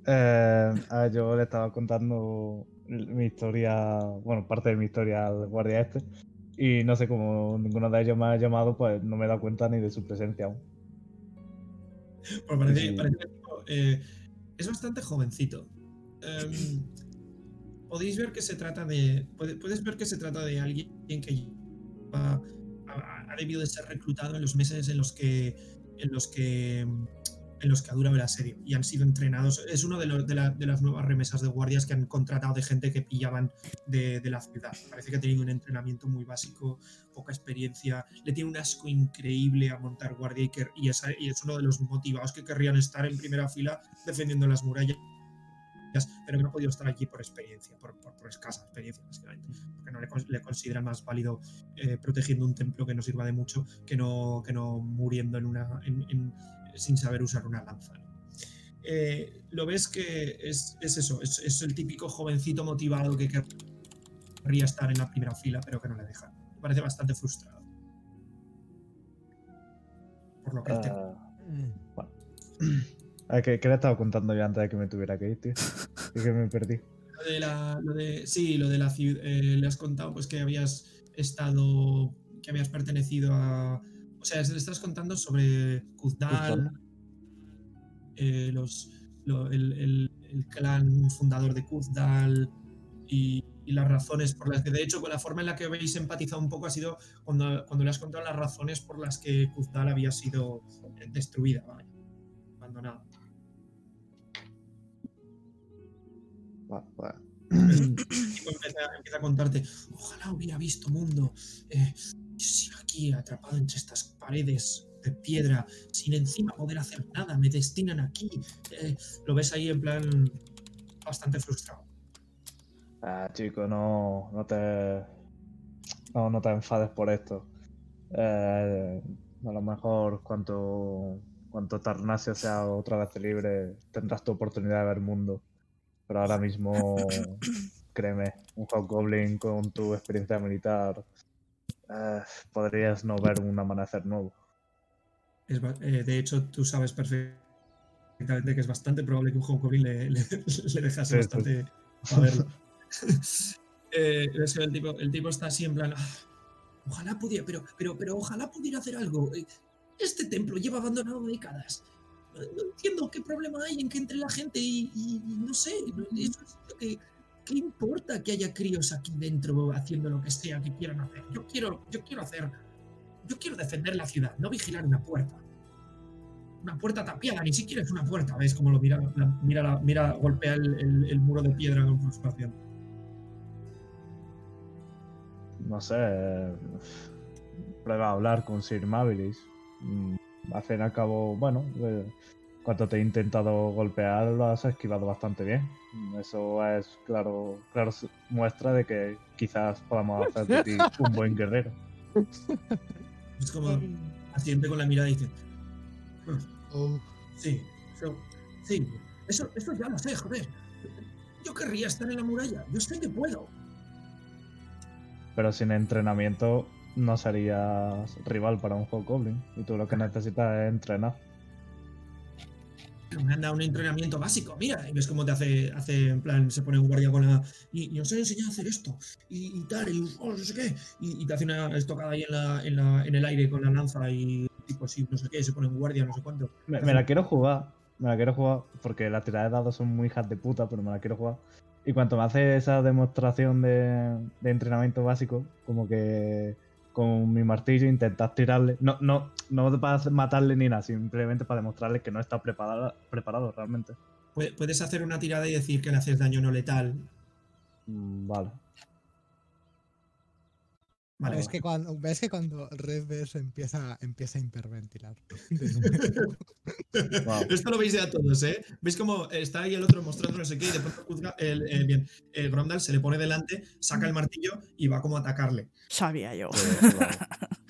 Eh, yo le estaba contando mi historia, bueno, parte de mi historia al guardia este. Y no sé, como ninguno de ellos me ha llamado, pues no me he dado cuenta ni de su presencia aún. Pues parece, Sí. parece eh, es bastante jovencito. Em, podéis ver que se trata de. puede- Puedes ver que se trata de alguien que ha, ha- ha debido de ser reclutado en los meses en los que. en los que. En los que ha durado el asedio y han sido entrenados. Es uno de, las nuevas remesas de guardias que han contratado de gente que pillaban de, de la ciudad. Parece que ha tenido un entrenamiento muy básico, poca experiencia, le tiene un asco increíble a montar guardia y, es uno de los motivados que querrían estar en primera fila defendiendo las murallas, pero que no ha podido estar aquí por experiencia, por, escasa experiencia, básicamente, porque no le, le considera más válido eh, protegiendo un templo que no sirva de mucho que no, que no muriendo en una, sin saber usar una lanza. ¿no? Eh, lo ves que es, es eso, es, es el típico jovencito motivado que querría estar en la primera fila, pero que no le dejan. Me parece bastante frustrado. Por lo que él te- Ah, bueno. A ver, ¿qué, qué le estaba contando yo antes de que me tuviera que ir, tío? Es que me perdí. Lo de la, lo de, sí, lo de la ciudad. le has contado pues que habías estado. que habías pertenecido a. O sea, le estás contando sobre Kuzdal, eh, los, lo- el, el- el clan fundador de Kuzdal y, y las razones por las que, de hecho, con la forma en la que habéis empatizado un poco ha sido cuando, cuando le has contado las razones por las que Kuzdal había sido destruida, vaya, abandonada. Tipo empieza, empieza a contarte, ojalá hubiera visto mundo, eh, aquí atrapado entre estas paredes de piedra, sin encima poder hacer nada, me destinan aquí. Eh, lo ves ahí en plan bastante frustrado. Ah, chico, no, no te. No, no te enfades por esto. Eh, a lo mejor cuanto, cuanto Tarnasio sea otra vez libre, tendrás tu oportunidad de ver mundo. Pero ahora mismo, créeme, un Hobgoblin con tu experiencia militar, eh, podrías no ver un amanecer nuevo. Es eh, de hecho, tú sabes perfectamente que es bastante probable que un Hobgoblin le, le, le dejase Sí, sí. bastante a verlo. Eh, el, tipo, el tipo está así en plan, "Ah, ojalá pudiera, pero, pero, pero ojalá pudiera hacer algo. Eh, Este templo lleva abandonado décadas. Eh, No entiendo qué problema hay en que entre la gente y, y- no sé, eso es lo que, ¿qué importa que haya críos aquí dentro haciendo lo que sea que quieran hacer? Yo quiero, yo quiero hacer, yo quiero defender la ciudad, no vigilar una puerta. Una puerta tapiada, ni siquiera es una puerta, ¿ves cómo lo mira? mira, la- mira golpea el, muro de piedra con frustración. No sé, prueba a hablar con Sir Mabilis. Al fin al cabo, bueno, eh, cuando te he intentado golpear lo has esquivado bastante bien. Eso es claro, claro muestra de que quizás podamos hacer de ti un buen guerrero. Es como asiente con la mirada y dice, Oh, sí, eso, sí, eso, eso ya lo sé, joder. Yo querría estar en la muralla. Yo sé que puedo. Pero sin entrenamiento no serías rival para un Hobgoblin. Y tú lo que necesitas es entrenar. Me han dado un entrenamiento básico, mira, y ves cómo te hace, hace en plan, se pone en guardia con la. Y, y os he enseñado a hacer esto, y, y tal, y oh, no sé qué. Y, y te hace una estocada ahí en, la, en, la, en el aire con la lanza, y tipo así, no sé qué, se pone en guardia, no sé cuánto. Me, me la quiero jugar. Me la quiero jugar porque las tiradas de dados son muy hijas de puta, pero me la quiero jugar. Y cuanto me hace esa demostración de, de entrenamiento básico, como que con mi martillo intentas tirarle. No, no, no para matarle ni nada, simplemente para demostrarle que no está preparado, preparado realmente. Pu- Puedes hacer una tirada y decir que le haces daño no letal. Mm, Vale. Vale, ves, que cuando, ves que cuando Red Bears empieza, empieza a hiperventilar. Wow. Esto lo veis ya todos, ¿eh? ¿Veis cómo está ahí el otro mostrando no sé qué y de pronto juzga el, el- bien, el Gromdal se le pone delante, saca el martillo y va como a atacarle. Sabía yo. Pero.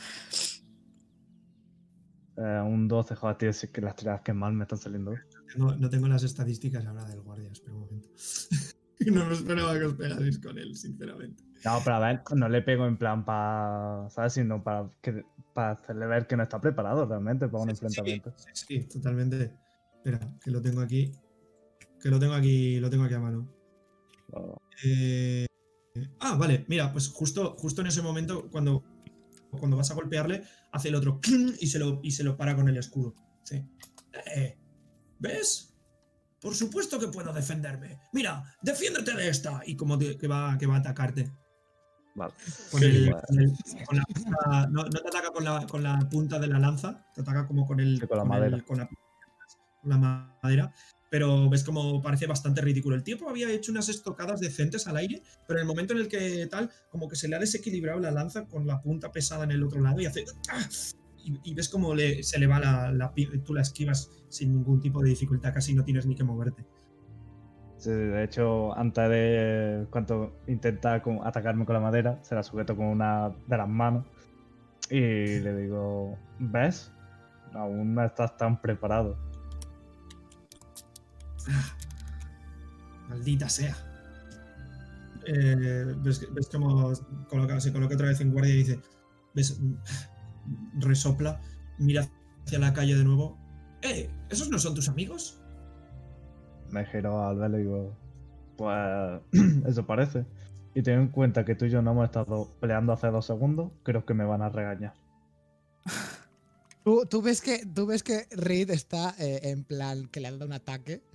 Eh, un 12, joder, tío, si es que las tiradas que mal me están saliendo. Tengo- no tengo las estadísticas ahora del guardia, espera un momento. no me esperaba que os pegaseis con él, sinceramente. No, pero a ver, no le pego en plan para, ¿sabes? Sino para, que, para hacerle ver que no está preparado realmente para un Sí, sí, enfrentamiento. Sí, sí, totalmente. Espera, que lo tengo aquí. Que lo tengo aquí, lo tengo aquí a mano. Oh, Eh, Ah, vale, mira, pues justo, justo en ese momento, cuando, cuando vas a golpearle, hace el otro y se lo, y se lo para con el escudo. Sí. Eh, ¿Ves? Por supuesto que puedo defenderme. Mira, defiéndete de esta. Y como te- que, va, que va a atacarte. Vale. Con Sí, el- vale. con el- con la punta- no, no te ataca con la, con la punta de la lanza, te ataca como con el. Sí, con la madera. con la, con la madera. Pero ves como parece bastante ridículo. El tipo había hecho unas estocadas decentes al aire, pero en el momento en el que tal, como que se le ha desequilibrado la lanza con la punta pesada en el otro lado y hace. ¡ah! Y, y ves como le, se le va la, la Tú la esquivas sin ningún tipo de dificultad, casi no tienes ni que moverte. De hecho, antes de cuando intenta atacarme con la madera, se la sujeto con una de las manos y le digo, ¿ves? Aún no estás tan preparado. Maldita sea. Eh, ves, cómo se coloca otra vez en guardia y dice, ves, resopla, mira hacia la calle de nuevo. ¡Eh! ¿Esos no son tus amigos? Me giro al verlo y digo, pues eso parece. Y ten en cuenta que tú y yo no hemos estado peleando hace dos segundos, creo que me van a regañar. Tú, tú ves que, tú ves que Reed está eh, en plan que le ha dado un ataque.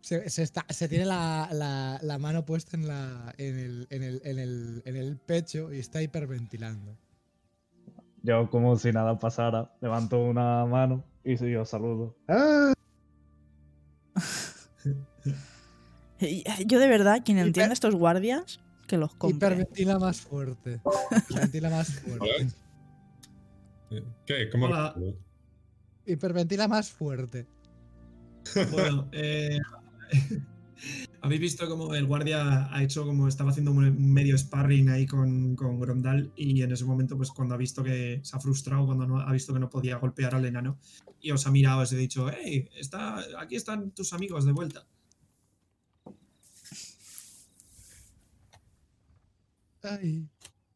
Se, se está, se tiene la, la- la mano puesta en, la, en, el, en, el, en, el, en el pecho y está hiperventilando. Yo como si nada pasara, levanto una mano y yo saludo. Eh, Yo de verdad, quien Hiper- entiende estos guardias, que los compre. Hiperventila más fuerte. Hiperventila más fuerte. ¿Qué? ¿Cómo? Hola. Hiperventila más fuerte. Bueno, eh, habéis visto como el guardia ha hecho como estaba haciendo un medio sparring ahí con, con Gromdal y en ese momento pues cuando ha visto que se ha frustrado, cuando ha visto que no podía golpear al enano y os ha mirado, os he dicho, hey, está, aquí están tus amigos de vuelta.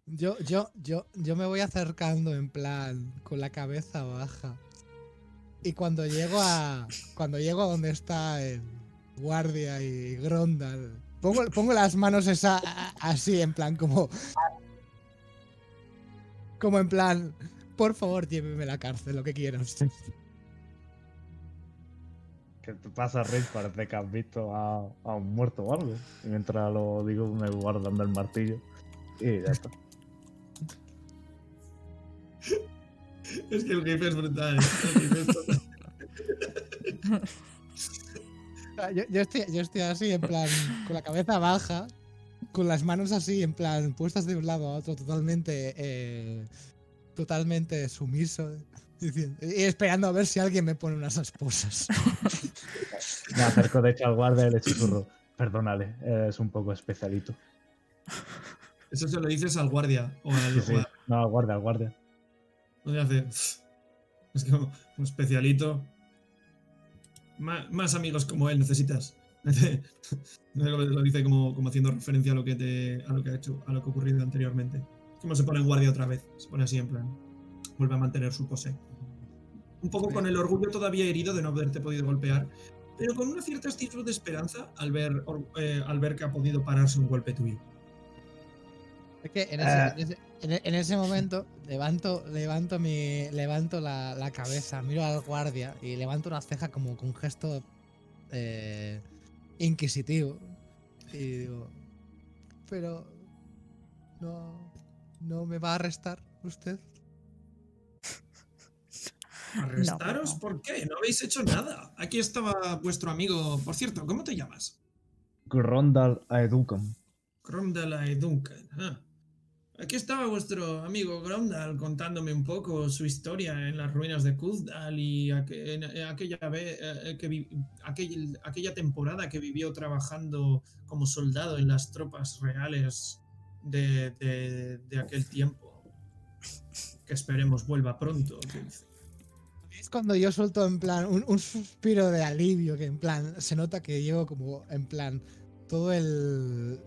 Yo, yo, yo, yo me voy acercando en plan con la cabeza baja. Y cuando llego a. Cuando llego a donde está el guardia y Grondal. Pongo, pongo las manos esa, a- así, en plan, como. Como en plan. Por favor, lléveme a la cárcel, lo que quieras. ¿Qué te pasa, Rick? Parece que has visto a, a un muerto o algo. Y mientras lo digo, me voy guardando el martillo. Y ya está. Es que el jefe es brutal. el jefe es total. Ah, Yo, yo estoy, yo estoy así, en plan, con la cabeza baja, con las manos así, en plan, puestas de un lado a otro, totalmente, eh, totalmente sumiso, diciendo- y esperando a ver si alguien me pone unas esposas. Me acerco de hecho al guardia y le susurro. Perdónale, es un poco especialito. Eso se lo dices al guardia o al, Sí, sí. No, al guardia, al guardia. No le hace. Es como un especialito. Más amigos como él necesitas. lo, dice como, como haciendo referencia a lo que te, a lo que ha hecho, a lo que ha ocurrido anteriormente. Como se pone en guardia otra vez, se pone así en plan. Vuelve a mantener su pose. Un poco con el orgullo todavía herido de no haberte podido golpear, pero con una cierta actitud de esperanza al ver, eh, al ver que ha podido pararse un golpe tuyo. Es que en ese, Ah. en ese- en e- en ese momento levanto, levanto, mi, levanto la, la cabeza, miro al guardia y levanto una ceja como con un gesto eh, inquisitivo. Y digo, pero no, no me va a arrestar usted. ¿Arrestaros? no. ¿Por qué? No habéis hecho nada. Aquí estaba vuestro amigo. Por cierto, ¿cómo te llamas? Grondal Aeducam. Gromdal y Duncan. Ah. Aquí estaba vuestro amigo Gromdal contándome un poco su historia en las ruinas de Kuzdal y aqu- en- aquella, ve- eh, que vi- aquell- aquella temporada que vivió trabajando como soldado en las tropas reales de, de- de aquel tiempo. Que esperemos vuelva pronto. Es cuando yo suelto en plan un, un suspiro de alivio, que en plan se nota que llevo como en plan todo el...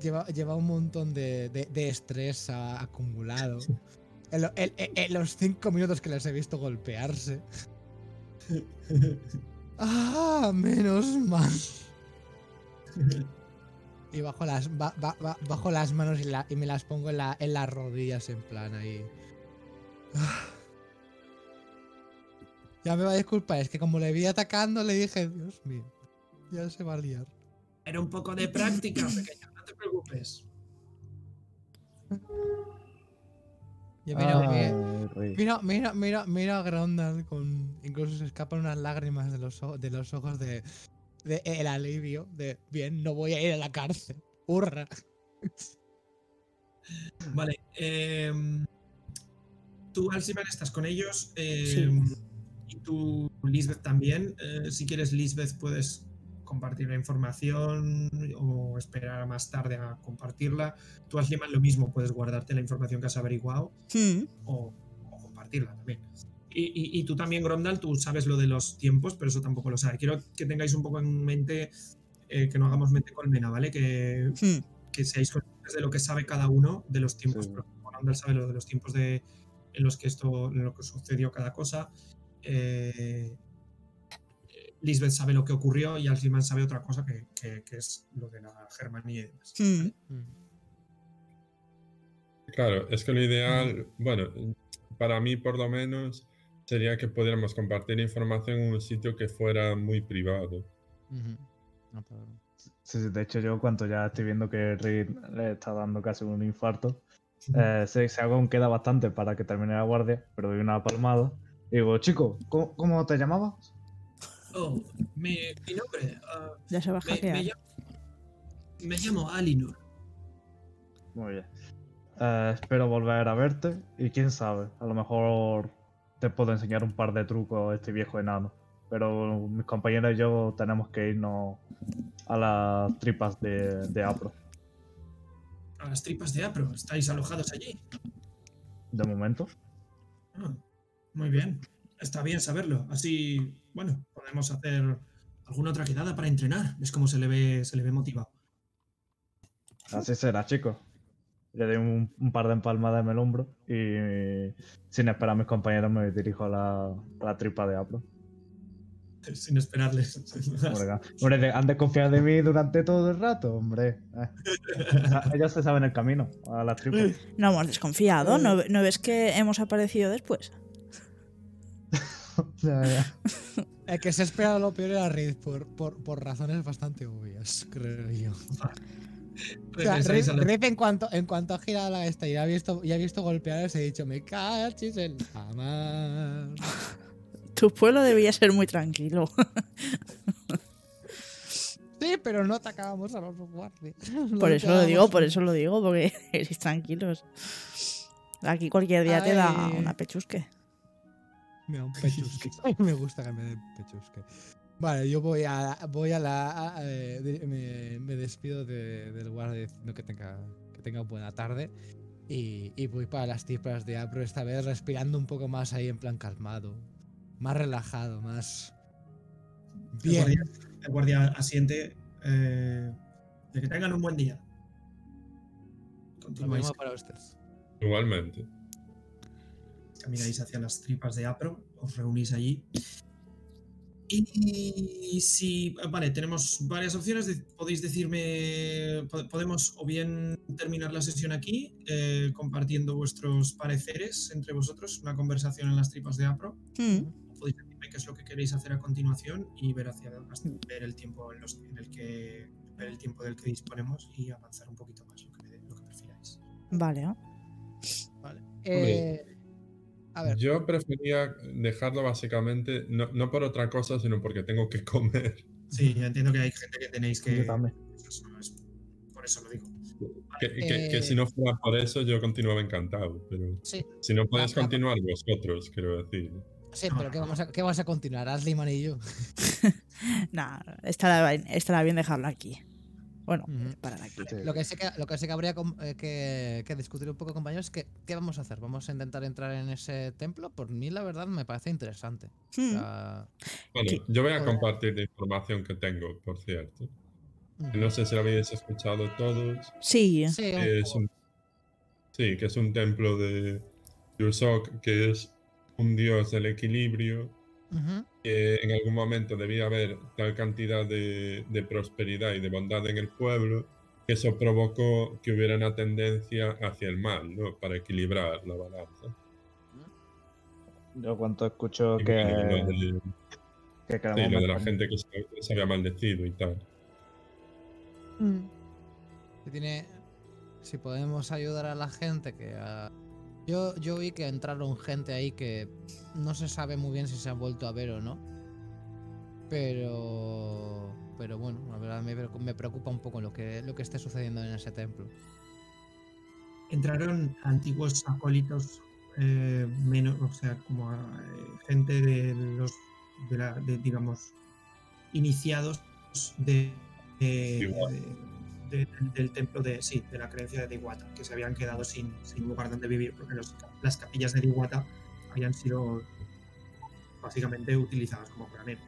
Lleva, lleva un montón de, de- de estrés a- acumulado. En, lo- en- en- en los cinco minutos que les he visto golpearse. Ah, menos mal. Y bajo las, ba- ba- ba- bajo las manos y, la- y me las pongo en, la- en las rodillas en plan ahí. Ah. Ya me va a disculpar, es que como le vi atacando le dije, Dios mío, ya se va a liar. Era un poco de práctica, pequeño, te preocupes. Mira, Ay, mira, mira, mira, mira, mira a Grondal con. Incluso se escapan unas lágrimas de los, ojos, de los ojos de, de el alivio. De bien, no voy a ir a la cárcel. ¡Hurra! Vale. em, tú, Alciman, estás con ellos. Sí. em, Y tú, Lisbeth, también. Eh, si quieres, Lisbeth, puedes compartir la información o esperar a más tarde a compartirla. Tú, Alciman, lo mismo. Puedes guardarte la información que has averiguado Hmm, o, o compartirla también. Y, y- y tú también, Gromdal, tú sabes lo de los tiempos, pero eso tampoco lo sabe. Quiero que tengáis un poco en mente eh, que no hagamos mente colmena, ¿vale? Que, hmm. que seáis conscientes de lo que sabe cada uno de los tiempos. Sí. Randall sabe lo de los tiempos de, en los que esto, en lo que sucedió cada cosa. Eh, Lisbeth sabe lo que ocurrió y Alciman sabe otra cosa que, que- que es lo de la Germania y demás. Hmm. Claro, es que lo ideal, bueno, para mí por lo menos, sería que pudiéramos compartir información en un sitio que fuera muy privado. No, pero- Sí, sí, de hecho yo cuando ya estoy viendo que Reed le está dando casi un infarto, eh, sé, sé que aún queda bastante para que termine la guardia, pero doy una palmada. Y digo, chico, ¿cómo, cómo te llamabas? Oh, mi, mi nombre. ah, Ya se va a me, me llamo, me llamo Alinor. Muy bien. Eh, espero volver a verte y quién sabe, a lo mejor te puedo enseñar un par de trucos a este viejo enano. Pero mis compañeros y yo tenemos que irnos a las tripas de, de Apro, A las tripas de Apro. ¿Estáis alojados allí? de momento. Ah, muy bien. Está bien saberlo. Así, bueno, podemos hacer alguna otra quedada para entrenar. Es como se le ve, se le ve motivado. Así será, chicos. Le doy un, un par de empalmadas en el hombro y sin esperar a mis compañeros me dirijo a la, a la tripa de Apro. Sin esperarles. Hombre, han desconfiado de mí durante todo el rato, hombre. Eh. Ellos se saben el camino a las tripas. No hemos desconfiado. ¿No, ¿No ves que hemos aparecido después? Ya, ya. El que se ha esperado lo peor era Reed por, por, por razones bastante obvias, creo yo. O sea, la- Reed en cuanto, en cuanto ha girado la esta y ha visto, y ha visto golpear, se ha dicho, me cachis en la mar". Tu pueblo debía ser muy tranquilo. Sí, pero no atacábamos a los guardias. Por eso lo digo, por eso lo digo, porque eres tranquilos. Aquí cualquier día te da una pechusque. Me da un pechusque. Me gusta que me den pechusque. Vale, yo voy a, voy a la. a- eh, de- me, me despido de- del guardia diciendo que tenga, que tenga buena tarde. Y, y voy para las tripas de Apro esta vez respirando un poco más ahí en plan calmado. Más relajado, más. El Bien. guardia, el guardia asiente eh, de que tengan un buen día. Lo mismo para ustedes. Igualmente. Camináis hacia las tripas de Apro, os reunís allí. Y si, vale, tenemos varias opciones. podéis decirme, po- podemos o bien terminar la sesión aquí, eh, compartiendo vuestros pareceres entre vosotros, una conversación en las tripas de Apro. Mm. podéis decirme qué es lo que queréis hacer a continuación y ver hacia ver el tiempo en, los- en el que ver el tiempo del que disponemos y avanzar un poquito más lo que, lo que prefiráis. Vale. ¿no? Vale. Eh, a ver, Yo prefería dejarlo básicamente, no, no por otra cosa, sino porque tengo que comer. Sí, ya entiendo que hay gente que tenéis que Yo también. eso es- por eso lo digo. Que, que- que Eh, si no fuera por eso, yo continuaba encantado. Pero sí, si no podéis Ah, ah. continuar vosotros, quiero decir. sí, pero ¿qué vamos a, qué vamos a continuar? Asliman y yo. Nah, estará, bien- estará bien dejarlo aquí. Bueno, aquí. Sí. Lo que sé que, lo que, sé que habría eh, que, que discutir un poco, compañeros, es que ¿qué vamos a hacer? ¿Vamos a intentar entrar en ese templo? Por mí, la verdad, me parece interesante. O sea, Bueno, Sí. yo voy a Hola. compartir la información que tengo, por cierto. No sé si lo habéis escuchado todos. Sí, Sí, un que es poco. un, sí, que es un templo de Yursok, que es un dios del equilibrio. Que en algún momento debía haber tal cantidad de, de prosperidad y de bondad en el pueblo, que eso provocó que hubiera una tendencia hacia el mal, ¿no? Para equilibrar la balanza. Yo cuanto escucho Y que, bueno, lo de, que sí, lo de la gente que se, que se había maldecido y tal. Si tiene. Si podemos ayudar a la gente que. ah, Yo, yo vi que entraron gente ahí que no se sabe muy bien si se han vuelto a ver o no. Pero. Pero bueno, la verdad me, me preocupa un poco lo que, lo que esté sucediendo en ese templo. Entraron antiguos acólitos eh, menos, o sea, como eh, gente de los de la de, digamos iniciados de, de- Igual. de- de- del templo de sí, de la creencia de Diwata, que se habían quedado sin, sin lugar donde vivir porque las capillas de Diwata habían sido básicamente utilizadas como graneros.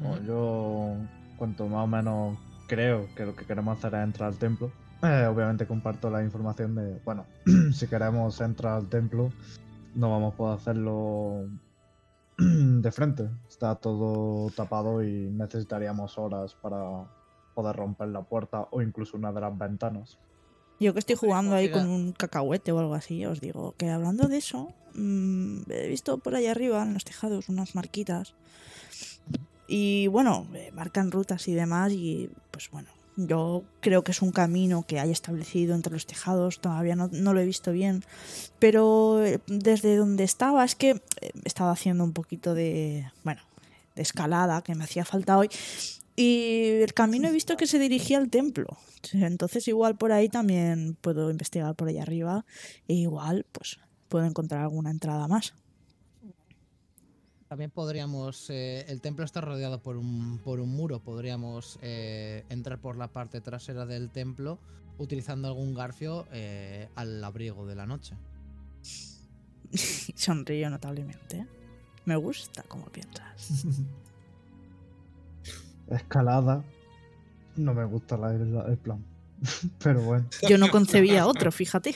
Bueno, yo, cuanto más o menos creo que lo que queremos hacer es entrar al templo, eh, obviamente comparto la información de, bueno, si queremos entrar al templo, no vamos a poder hacerlo de frente. Está todo tapado y necesitaríamos horas para poder romper la puerta o incluso una de las ventanas. Yo que estoy jugando ahí con un cacahuete o algo así, os digo que hablando de eso, mm, he visto por ahí arriba en los tejados unas marquitas. Y bueno, eh, marcan rutas y demás y pues bueno, yo creo que es un camino que hay establecido entre los tejados, todavía no, no lo he visto bien, pero eh, desde donde estaba es que eh, estaba haciendo un poquito de, bueno, de escalada que me hacía falta hoy y el camino he visto que se dirigía al templo. Entonces igual por ahí también puedo investigar por ahí arriba e igual pues puedo encontrar alguna entrada más. También podríamos. eh, el templo está rodeado por un, por un muro. Podríamos eh, entrar por la parte trasera del templo utilizando algún garfio eh, al abrigo de la noche. Sonrío notablemente. Me gusta como piensas. Escalada, no me gusta la- la- el plan. Pero bueno, Yo no concebía otro, fíjate.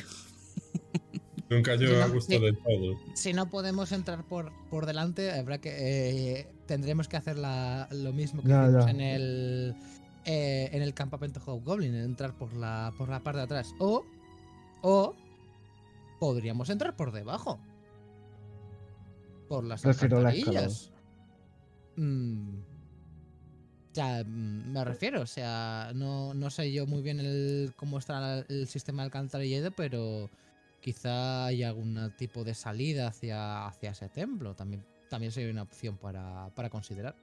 Nunca llegó a gusto sí. de todo. Si no podemos entrar por, por delante, habrá que eh, tendremos que hacer la- lo mismo que Ya, hicimos ya. en el eh, en el campamento Hobgoblin, entrar por la por la parte de atrás. O o podríamos entrar por debajo. Por las Prefiero la alcantarillas. Mm, ya, mm, me refiero, o sea, no, no sé yo muy bien el, cómo está el sistema de alcantarillado, pero quizá hay algún tipo de salida hacia, hacia ese templo. También, también sería una opción para, para considerar.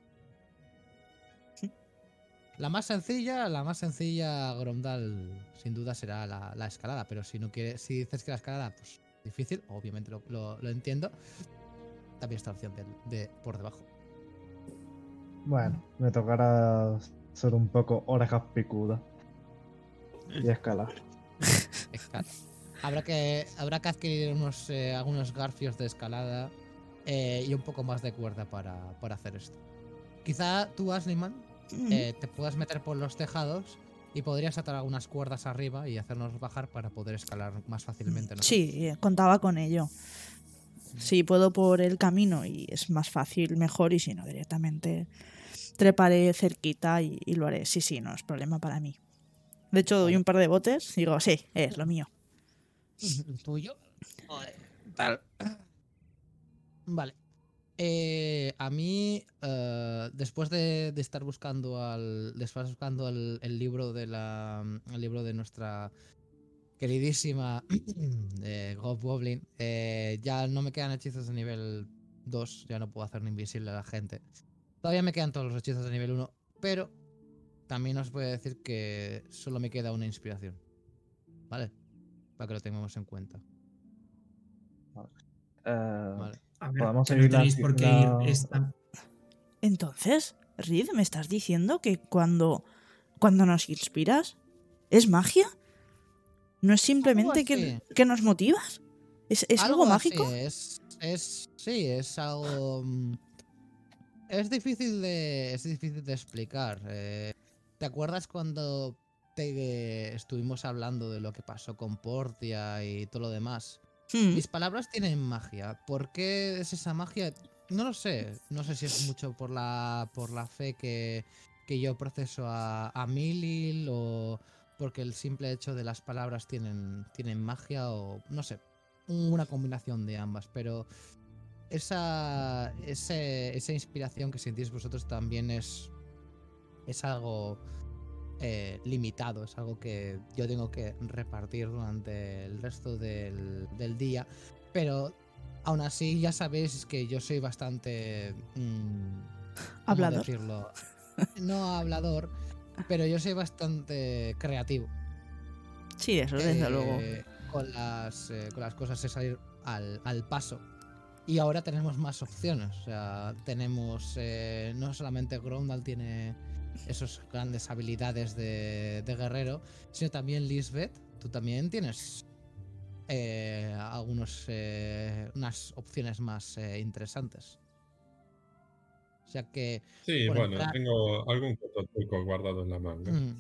La más sencilla, la más sencilla, Gromdal, sin duda será la, la escalada, pero si no quieres, si dices que la escalada, pues difícil, obviamente lo, lo- lo entiendo. También está la opción de, de por debajo. Bueno, me tocará ser un poco orejas picudas y escalar. Escala. Habrá que, habrá que adquirir unos, eh, algunos garfios de escalada eh, y un poco más de cuerda para, para hacer esto. Quizá tú, Asliman, eh, te puedas meter por los tejados y podrías atar algunas cuerdas arriba y hacernos bajar para poder escalar más fácilmente. nosotros. Sí, eh, contaba con ello. Si puedo por el camino y es más fácil, mejor. Y si no, directamente treparé cerquita y, y lo haré. Sí, sí, no es problema para mí. De hecho, doy un par de botes y digo, sí, es lo mío. ¿El tuyo? Tal. Vale. Eh, a mí, eh, después de, de estar buscando al. Después buscando el, el libro de la. El libro de nuestra queridísima eh, Goblin. eh, ya no me quedan hechizos de nivel 2. Ya no puedo hacer invisible a la gente. Todavía me quedan todos los hechizos de nivel 1. Pero también os voy a decir que solo me queda una inspiración. ¿Vale? Para que lo tengamos en cuenta. Vale. A ver, Podemos que seguir no la- por qué la- ir esta- Entonces, Reed, ¿me estás diciendo que cuando, cuando nos inspiras es magia? ¿No es simplemente que, que nos motivas? ¿Es, es algo, mágico? Es, es, sí, es algo. mm, Es difícil de, es difícil de explicar. eh, ¿Te acuerdas cuando te, estuvimos hablando de lo que pasó con Portia y todo lo demás? Hmm. Mis palabras tienen magia. ¿Por qué es esa magia? No lo sé. No sé si es mucho por la, por la fe que, que yo proceso a, a Milil o porque el simple hecho de las palabras tienen, tienen magia o no sé. Una combinación de ambas. Pero esa, ese- esa inspiración que sentís vosotros también es, es algo eh, limitado, es algo que yo tengo que repartir durante el resto del, del día, pero aún así ya sabéis que yo soy bastante... mm, ¿cómo Hablador. decirlo? No hablador, pero yo soy bastante creativo. Sí, eso desde Eh, luego. Con las, eh, con las cosas es salir al, al paso. Y ahora tenemos más opciones. O sea, tenemos. eh, no solamente Grondal tiene esas grandes habilidades de, de guerrero, sino también Lisbeth. Tú también tienes eh, algunos, eh, unas opciones más eh, interesantes. O sea que Sí, bueno, entrar- tengo algún truco guardado en la manga. Mm.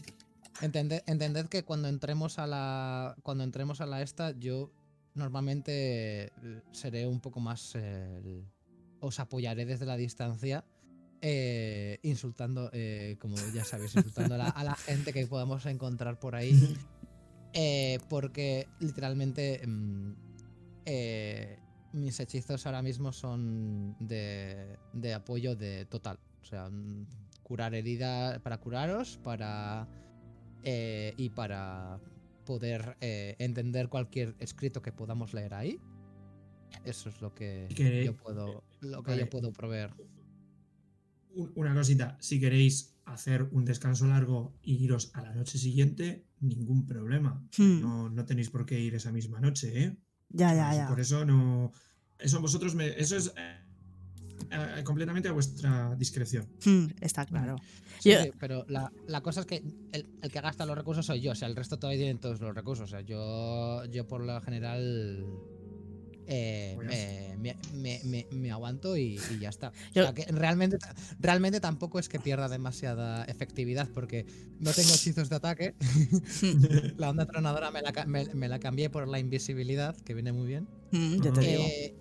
Entended, entended que cuando entremos a la. Cuando entremos a la esta, yo normalmente eh, seré un poco más. eh, os apoyaré desde la distancia. eh, insultando, eh, como ya sabéis, insultando a la, a la gente que podamos encontrar por ahí. eh, porque literalmente mm, eh, mis hechizos ahora mismo son de, de apoyo de total. O sea, mm, curar heridas para curaros, para eh, y para poder eh, entender cualquier escrito que podamos leer ahí. Eso es lo que, yo puedo, lo que Vale. yo puedo proveer. Un- Una cosita, si queréis hacer un descanso largo y iros a la noche siguiente, ningún problema. Hmm. No, no tenéis por qué ir esa misma noche, ¿eh? Ya, ya, ya. Por eso no. Eso vosotros me. Eso es eh, eh, completamente a vuestra discreción. Hmm, está claro. Sí, Yo- sí, pero la, la cosa es que el, el que gasta los recursos soy yo, o sea, el resto todavía tienen todos los recursos. O sea, yo, yo por lo general eh, me, me- me- me- me aguanto y, y ya está. Yo- O sea, que realmente, realmente tampoco es que pierda demasiada efectividad porque no tengo hechizos de ataque. la onda tronadora me la, ca- me- me la cambié por la invisibilidad, que viene muy bien. Ya te digo. Eh,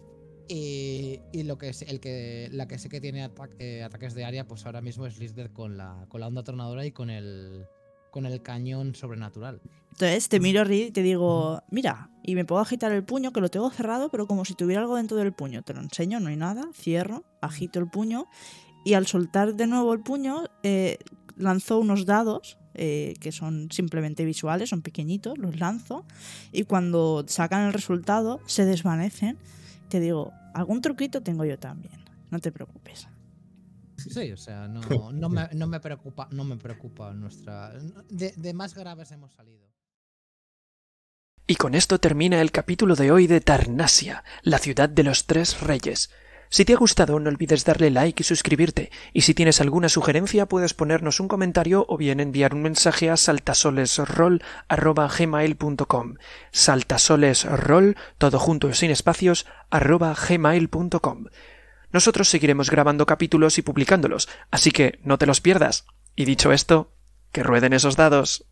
y, y lo que es el que la que sé que tiene ata- eh, ataques de área, pues ahora mismo es Lisbeth con la, con la onda tronadora y con el con el cañón sobrenatural. Entonces te miro, Reed, y te digo, mira, y me puedo agitar el puño, que lo tengo cerrado, pero como si tuviera algo dentro del puño. Te lo enseño, no hay nada, cierro, agito el puño, y al soltar de nuevo el puño, eh, lanzo unos dados, eh, que son simplemente visuales, son pequeñitos, los lanzo, y cuando sacan el resultado, se desvanecen. Te digo, algún truquito tengo yo también, no te preocupes. Sí, o sea, no, no, me, no me preocupa, no me preocupa nuestra. De, de más graves hemos salido. Y con esto termina el capítulo de hoy de Tarnasia, la ciudad de los tres reyes. Si te ha gustado no olvides darle like y suscribirte, y si tienes alguna sugerencia puedes ponernos un comentario o bien enviar un mensaje a saltasolesroll.gmail.com saltasolesroll, todo junto y sin espacios, arroba gmail.com Nosotros seguiremos grabando capítulos y publicándolos, así que no te los pierdas. Y dicho esto, que rueden esos dados.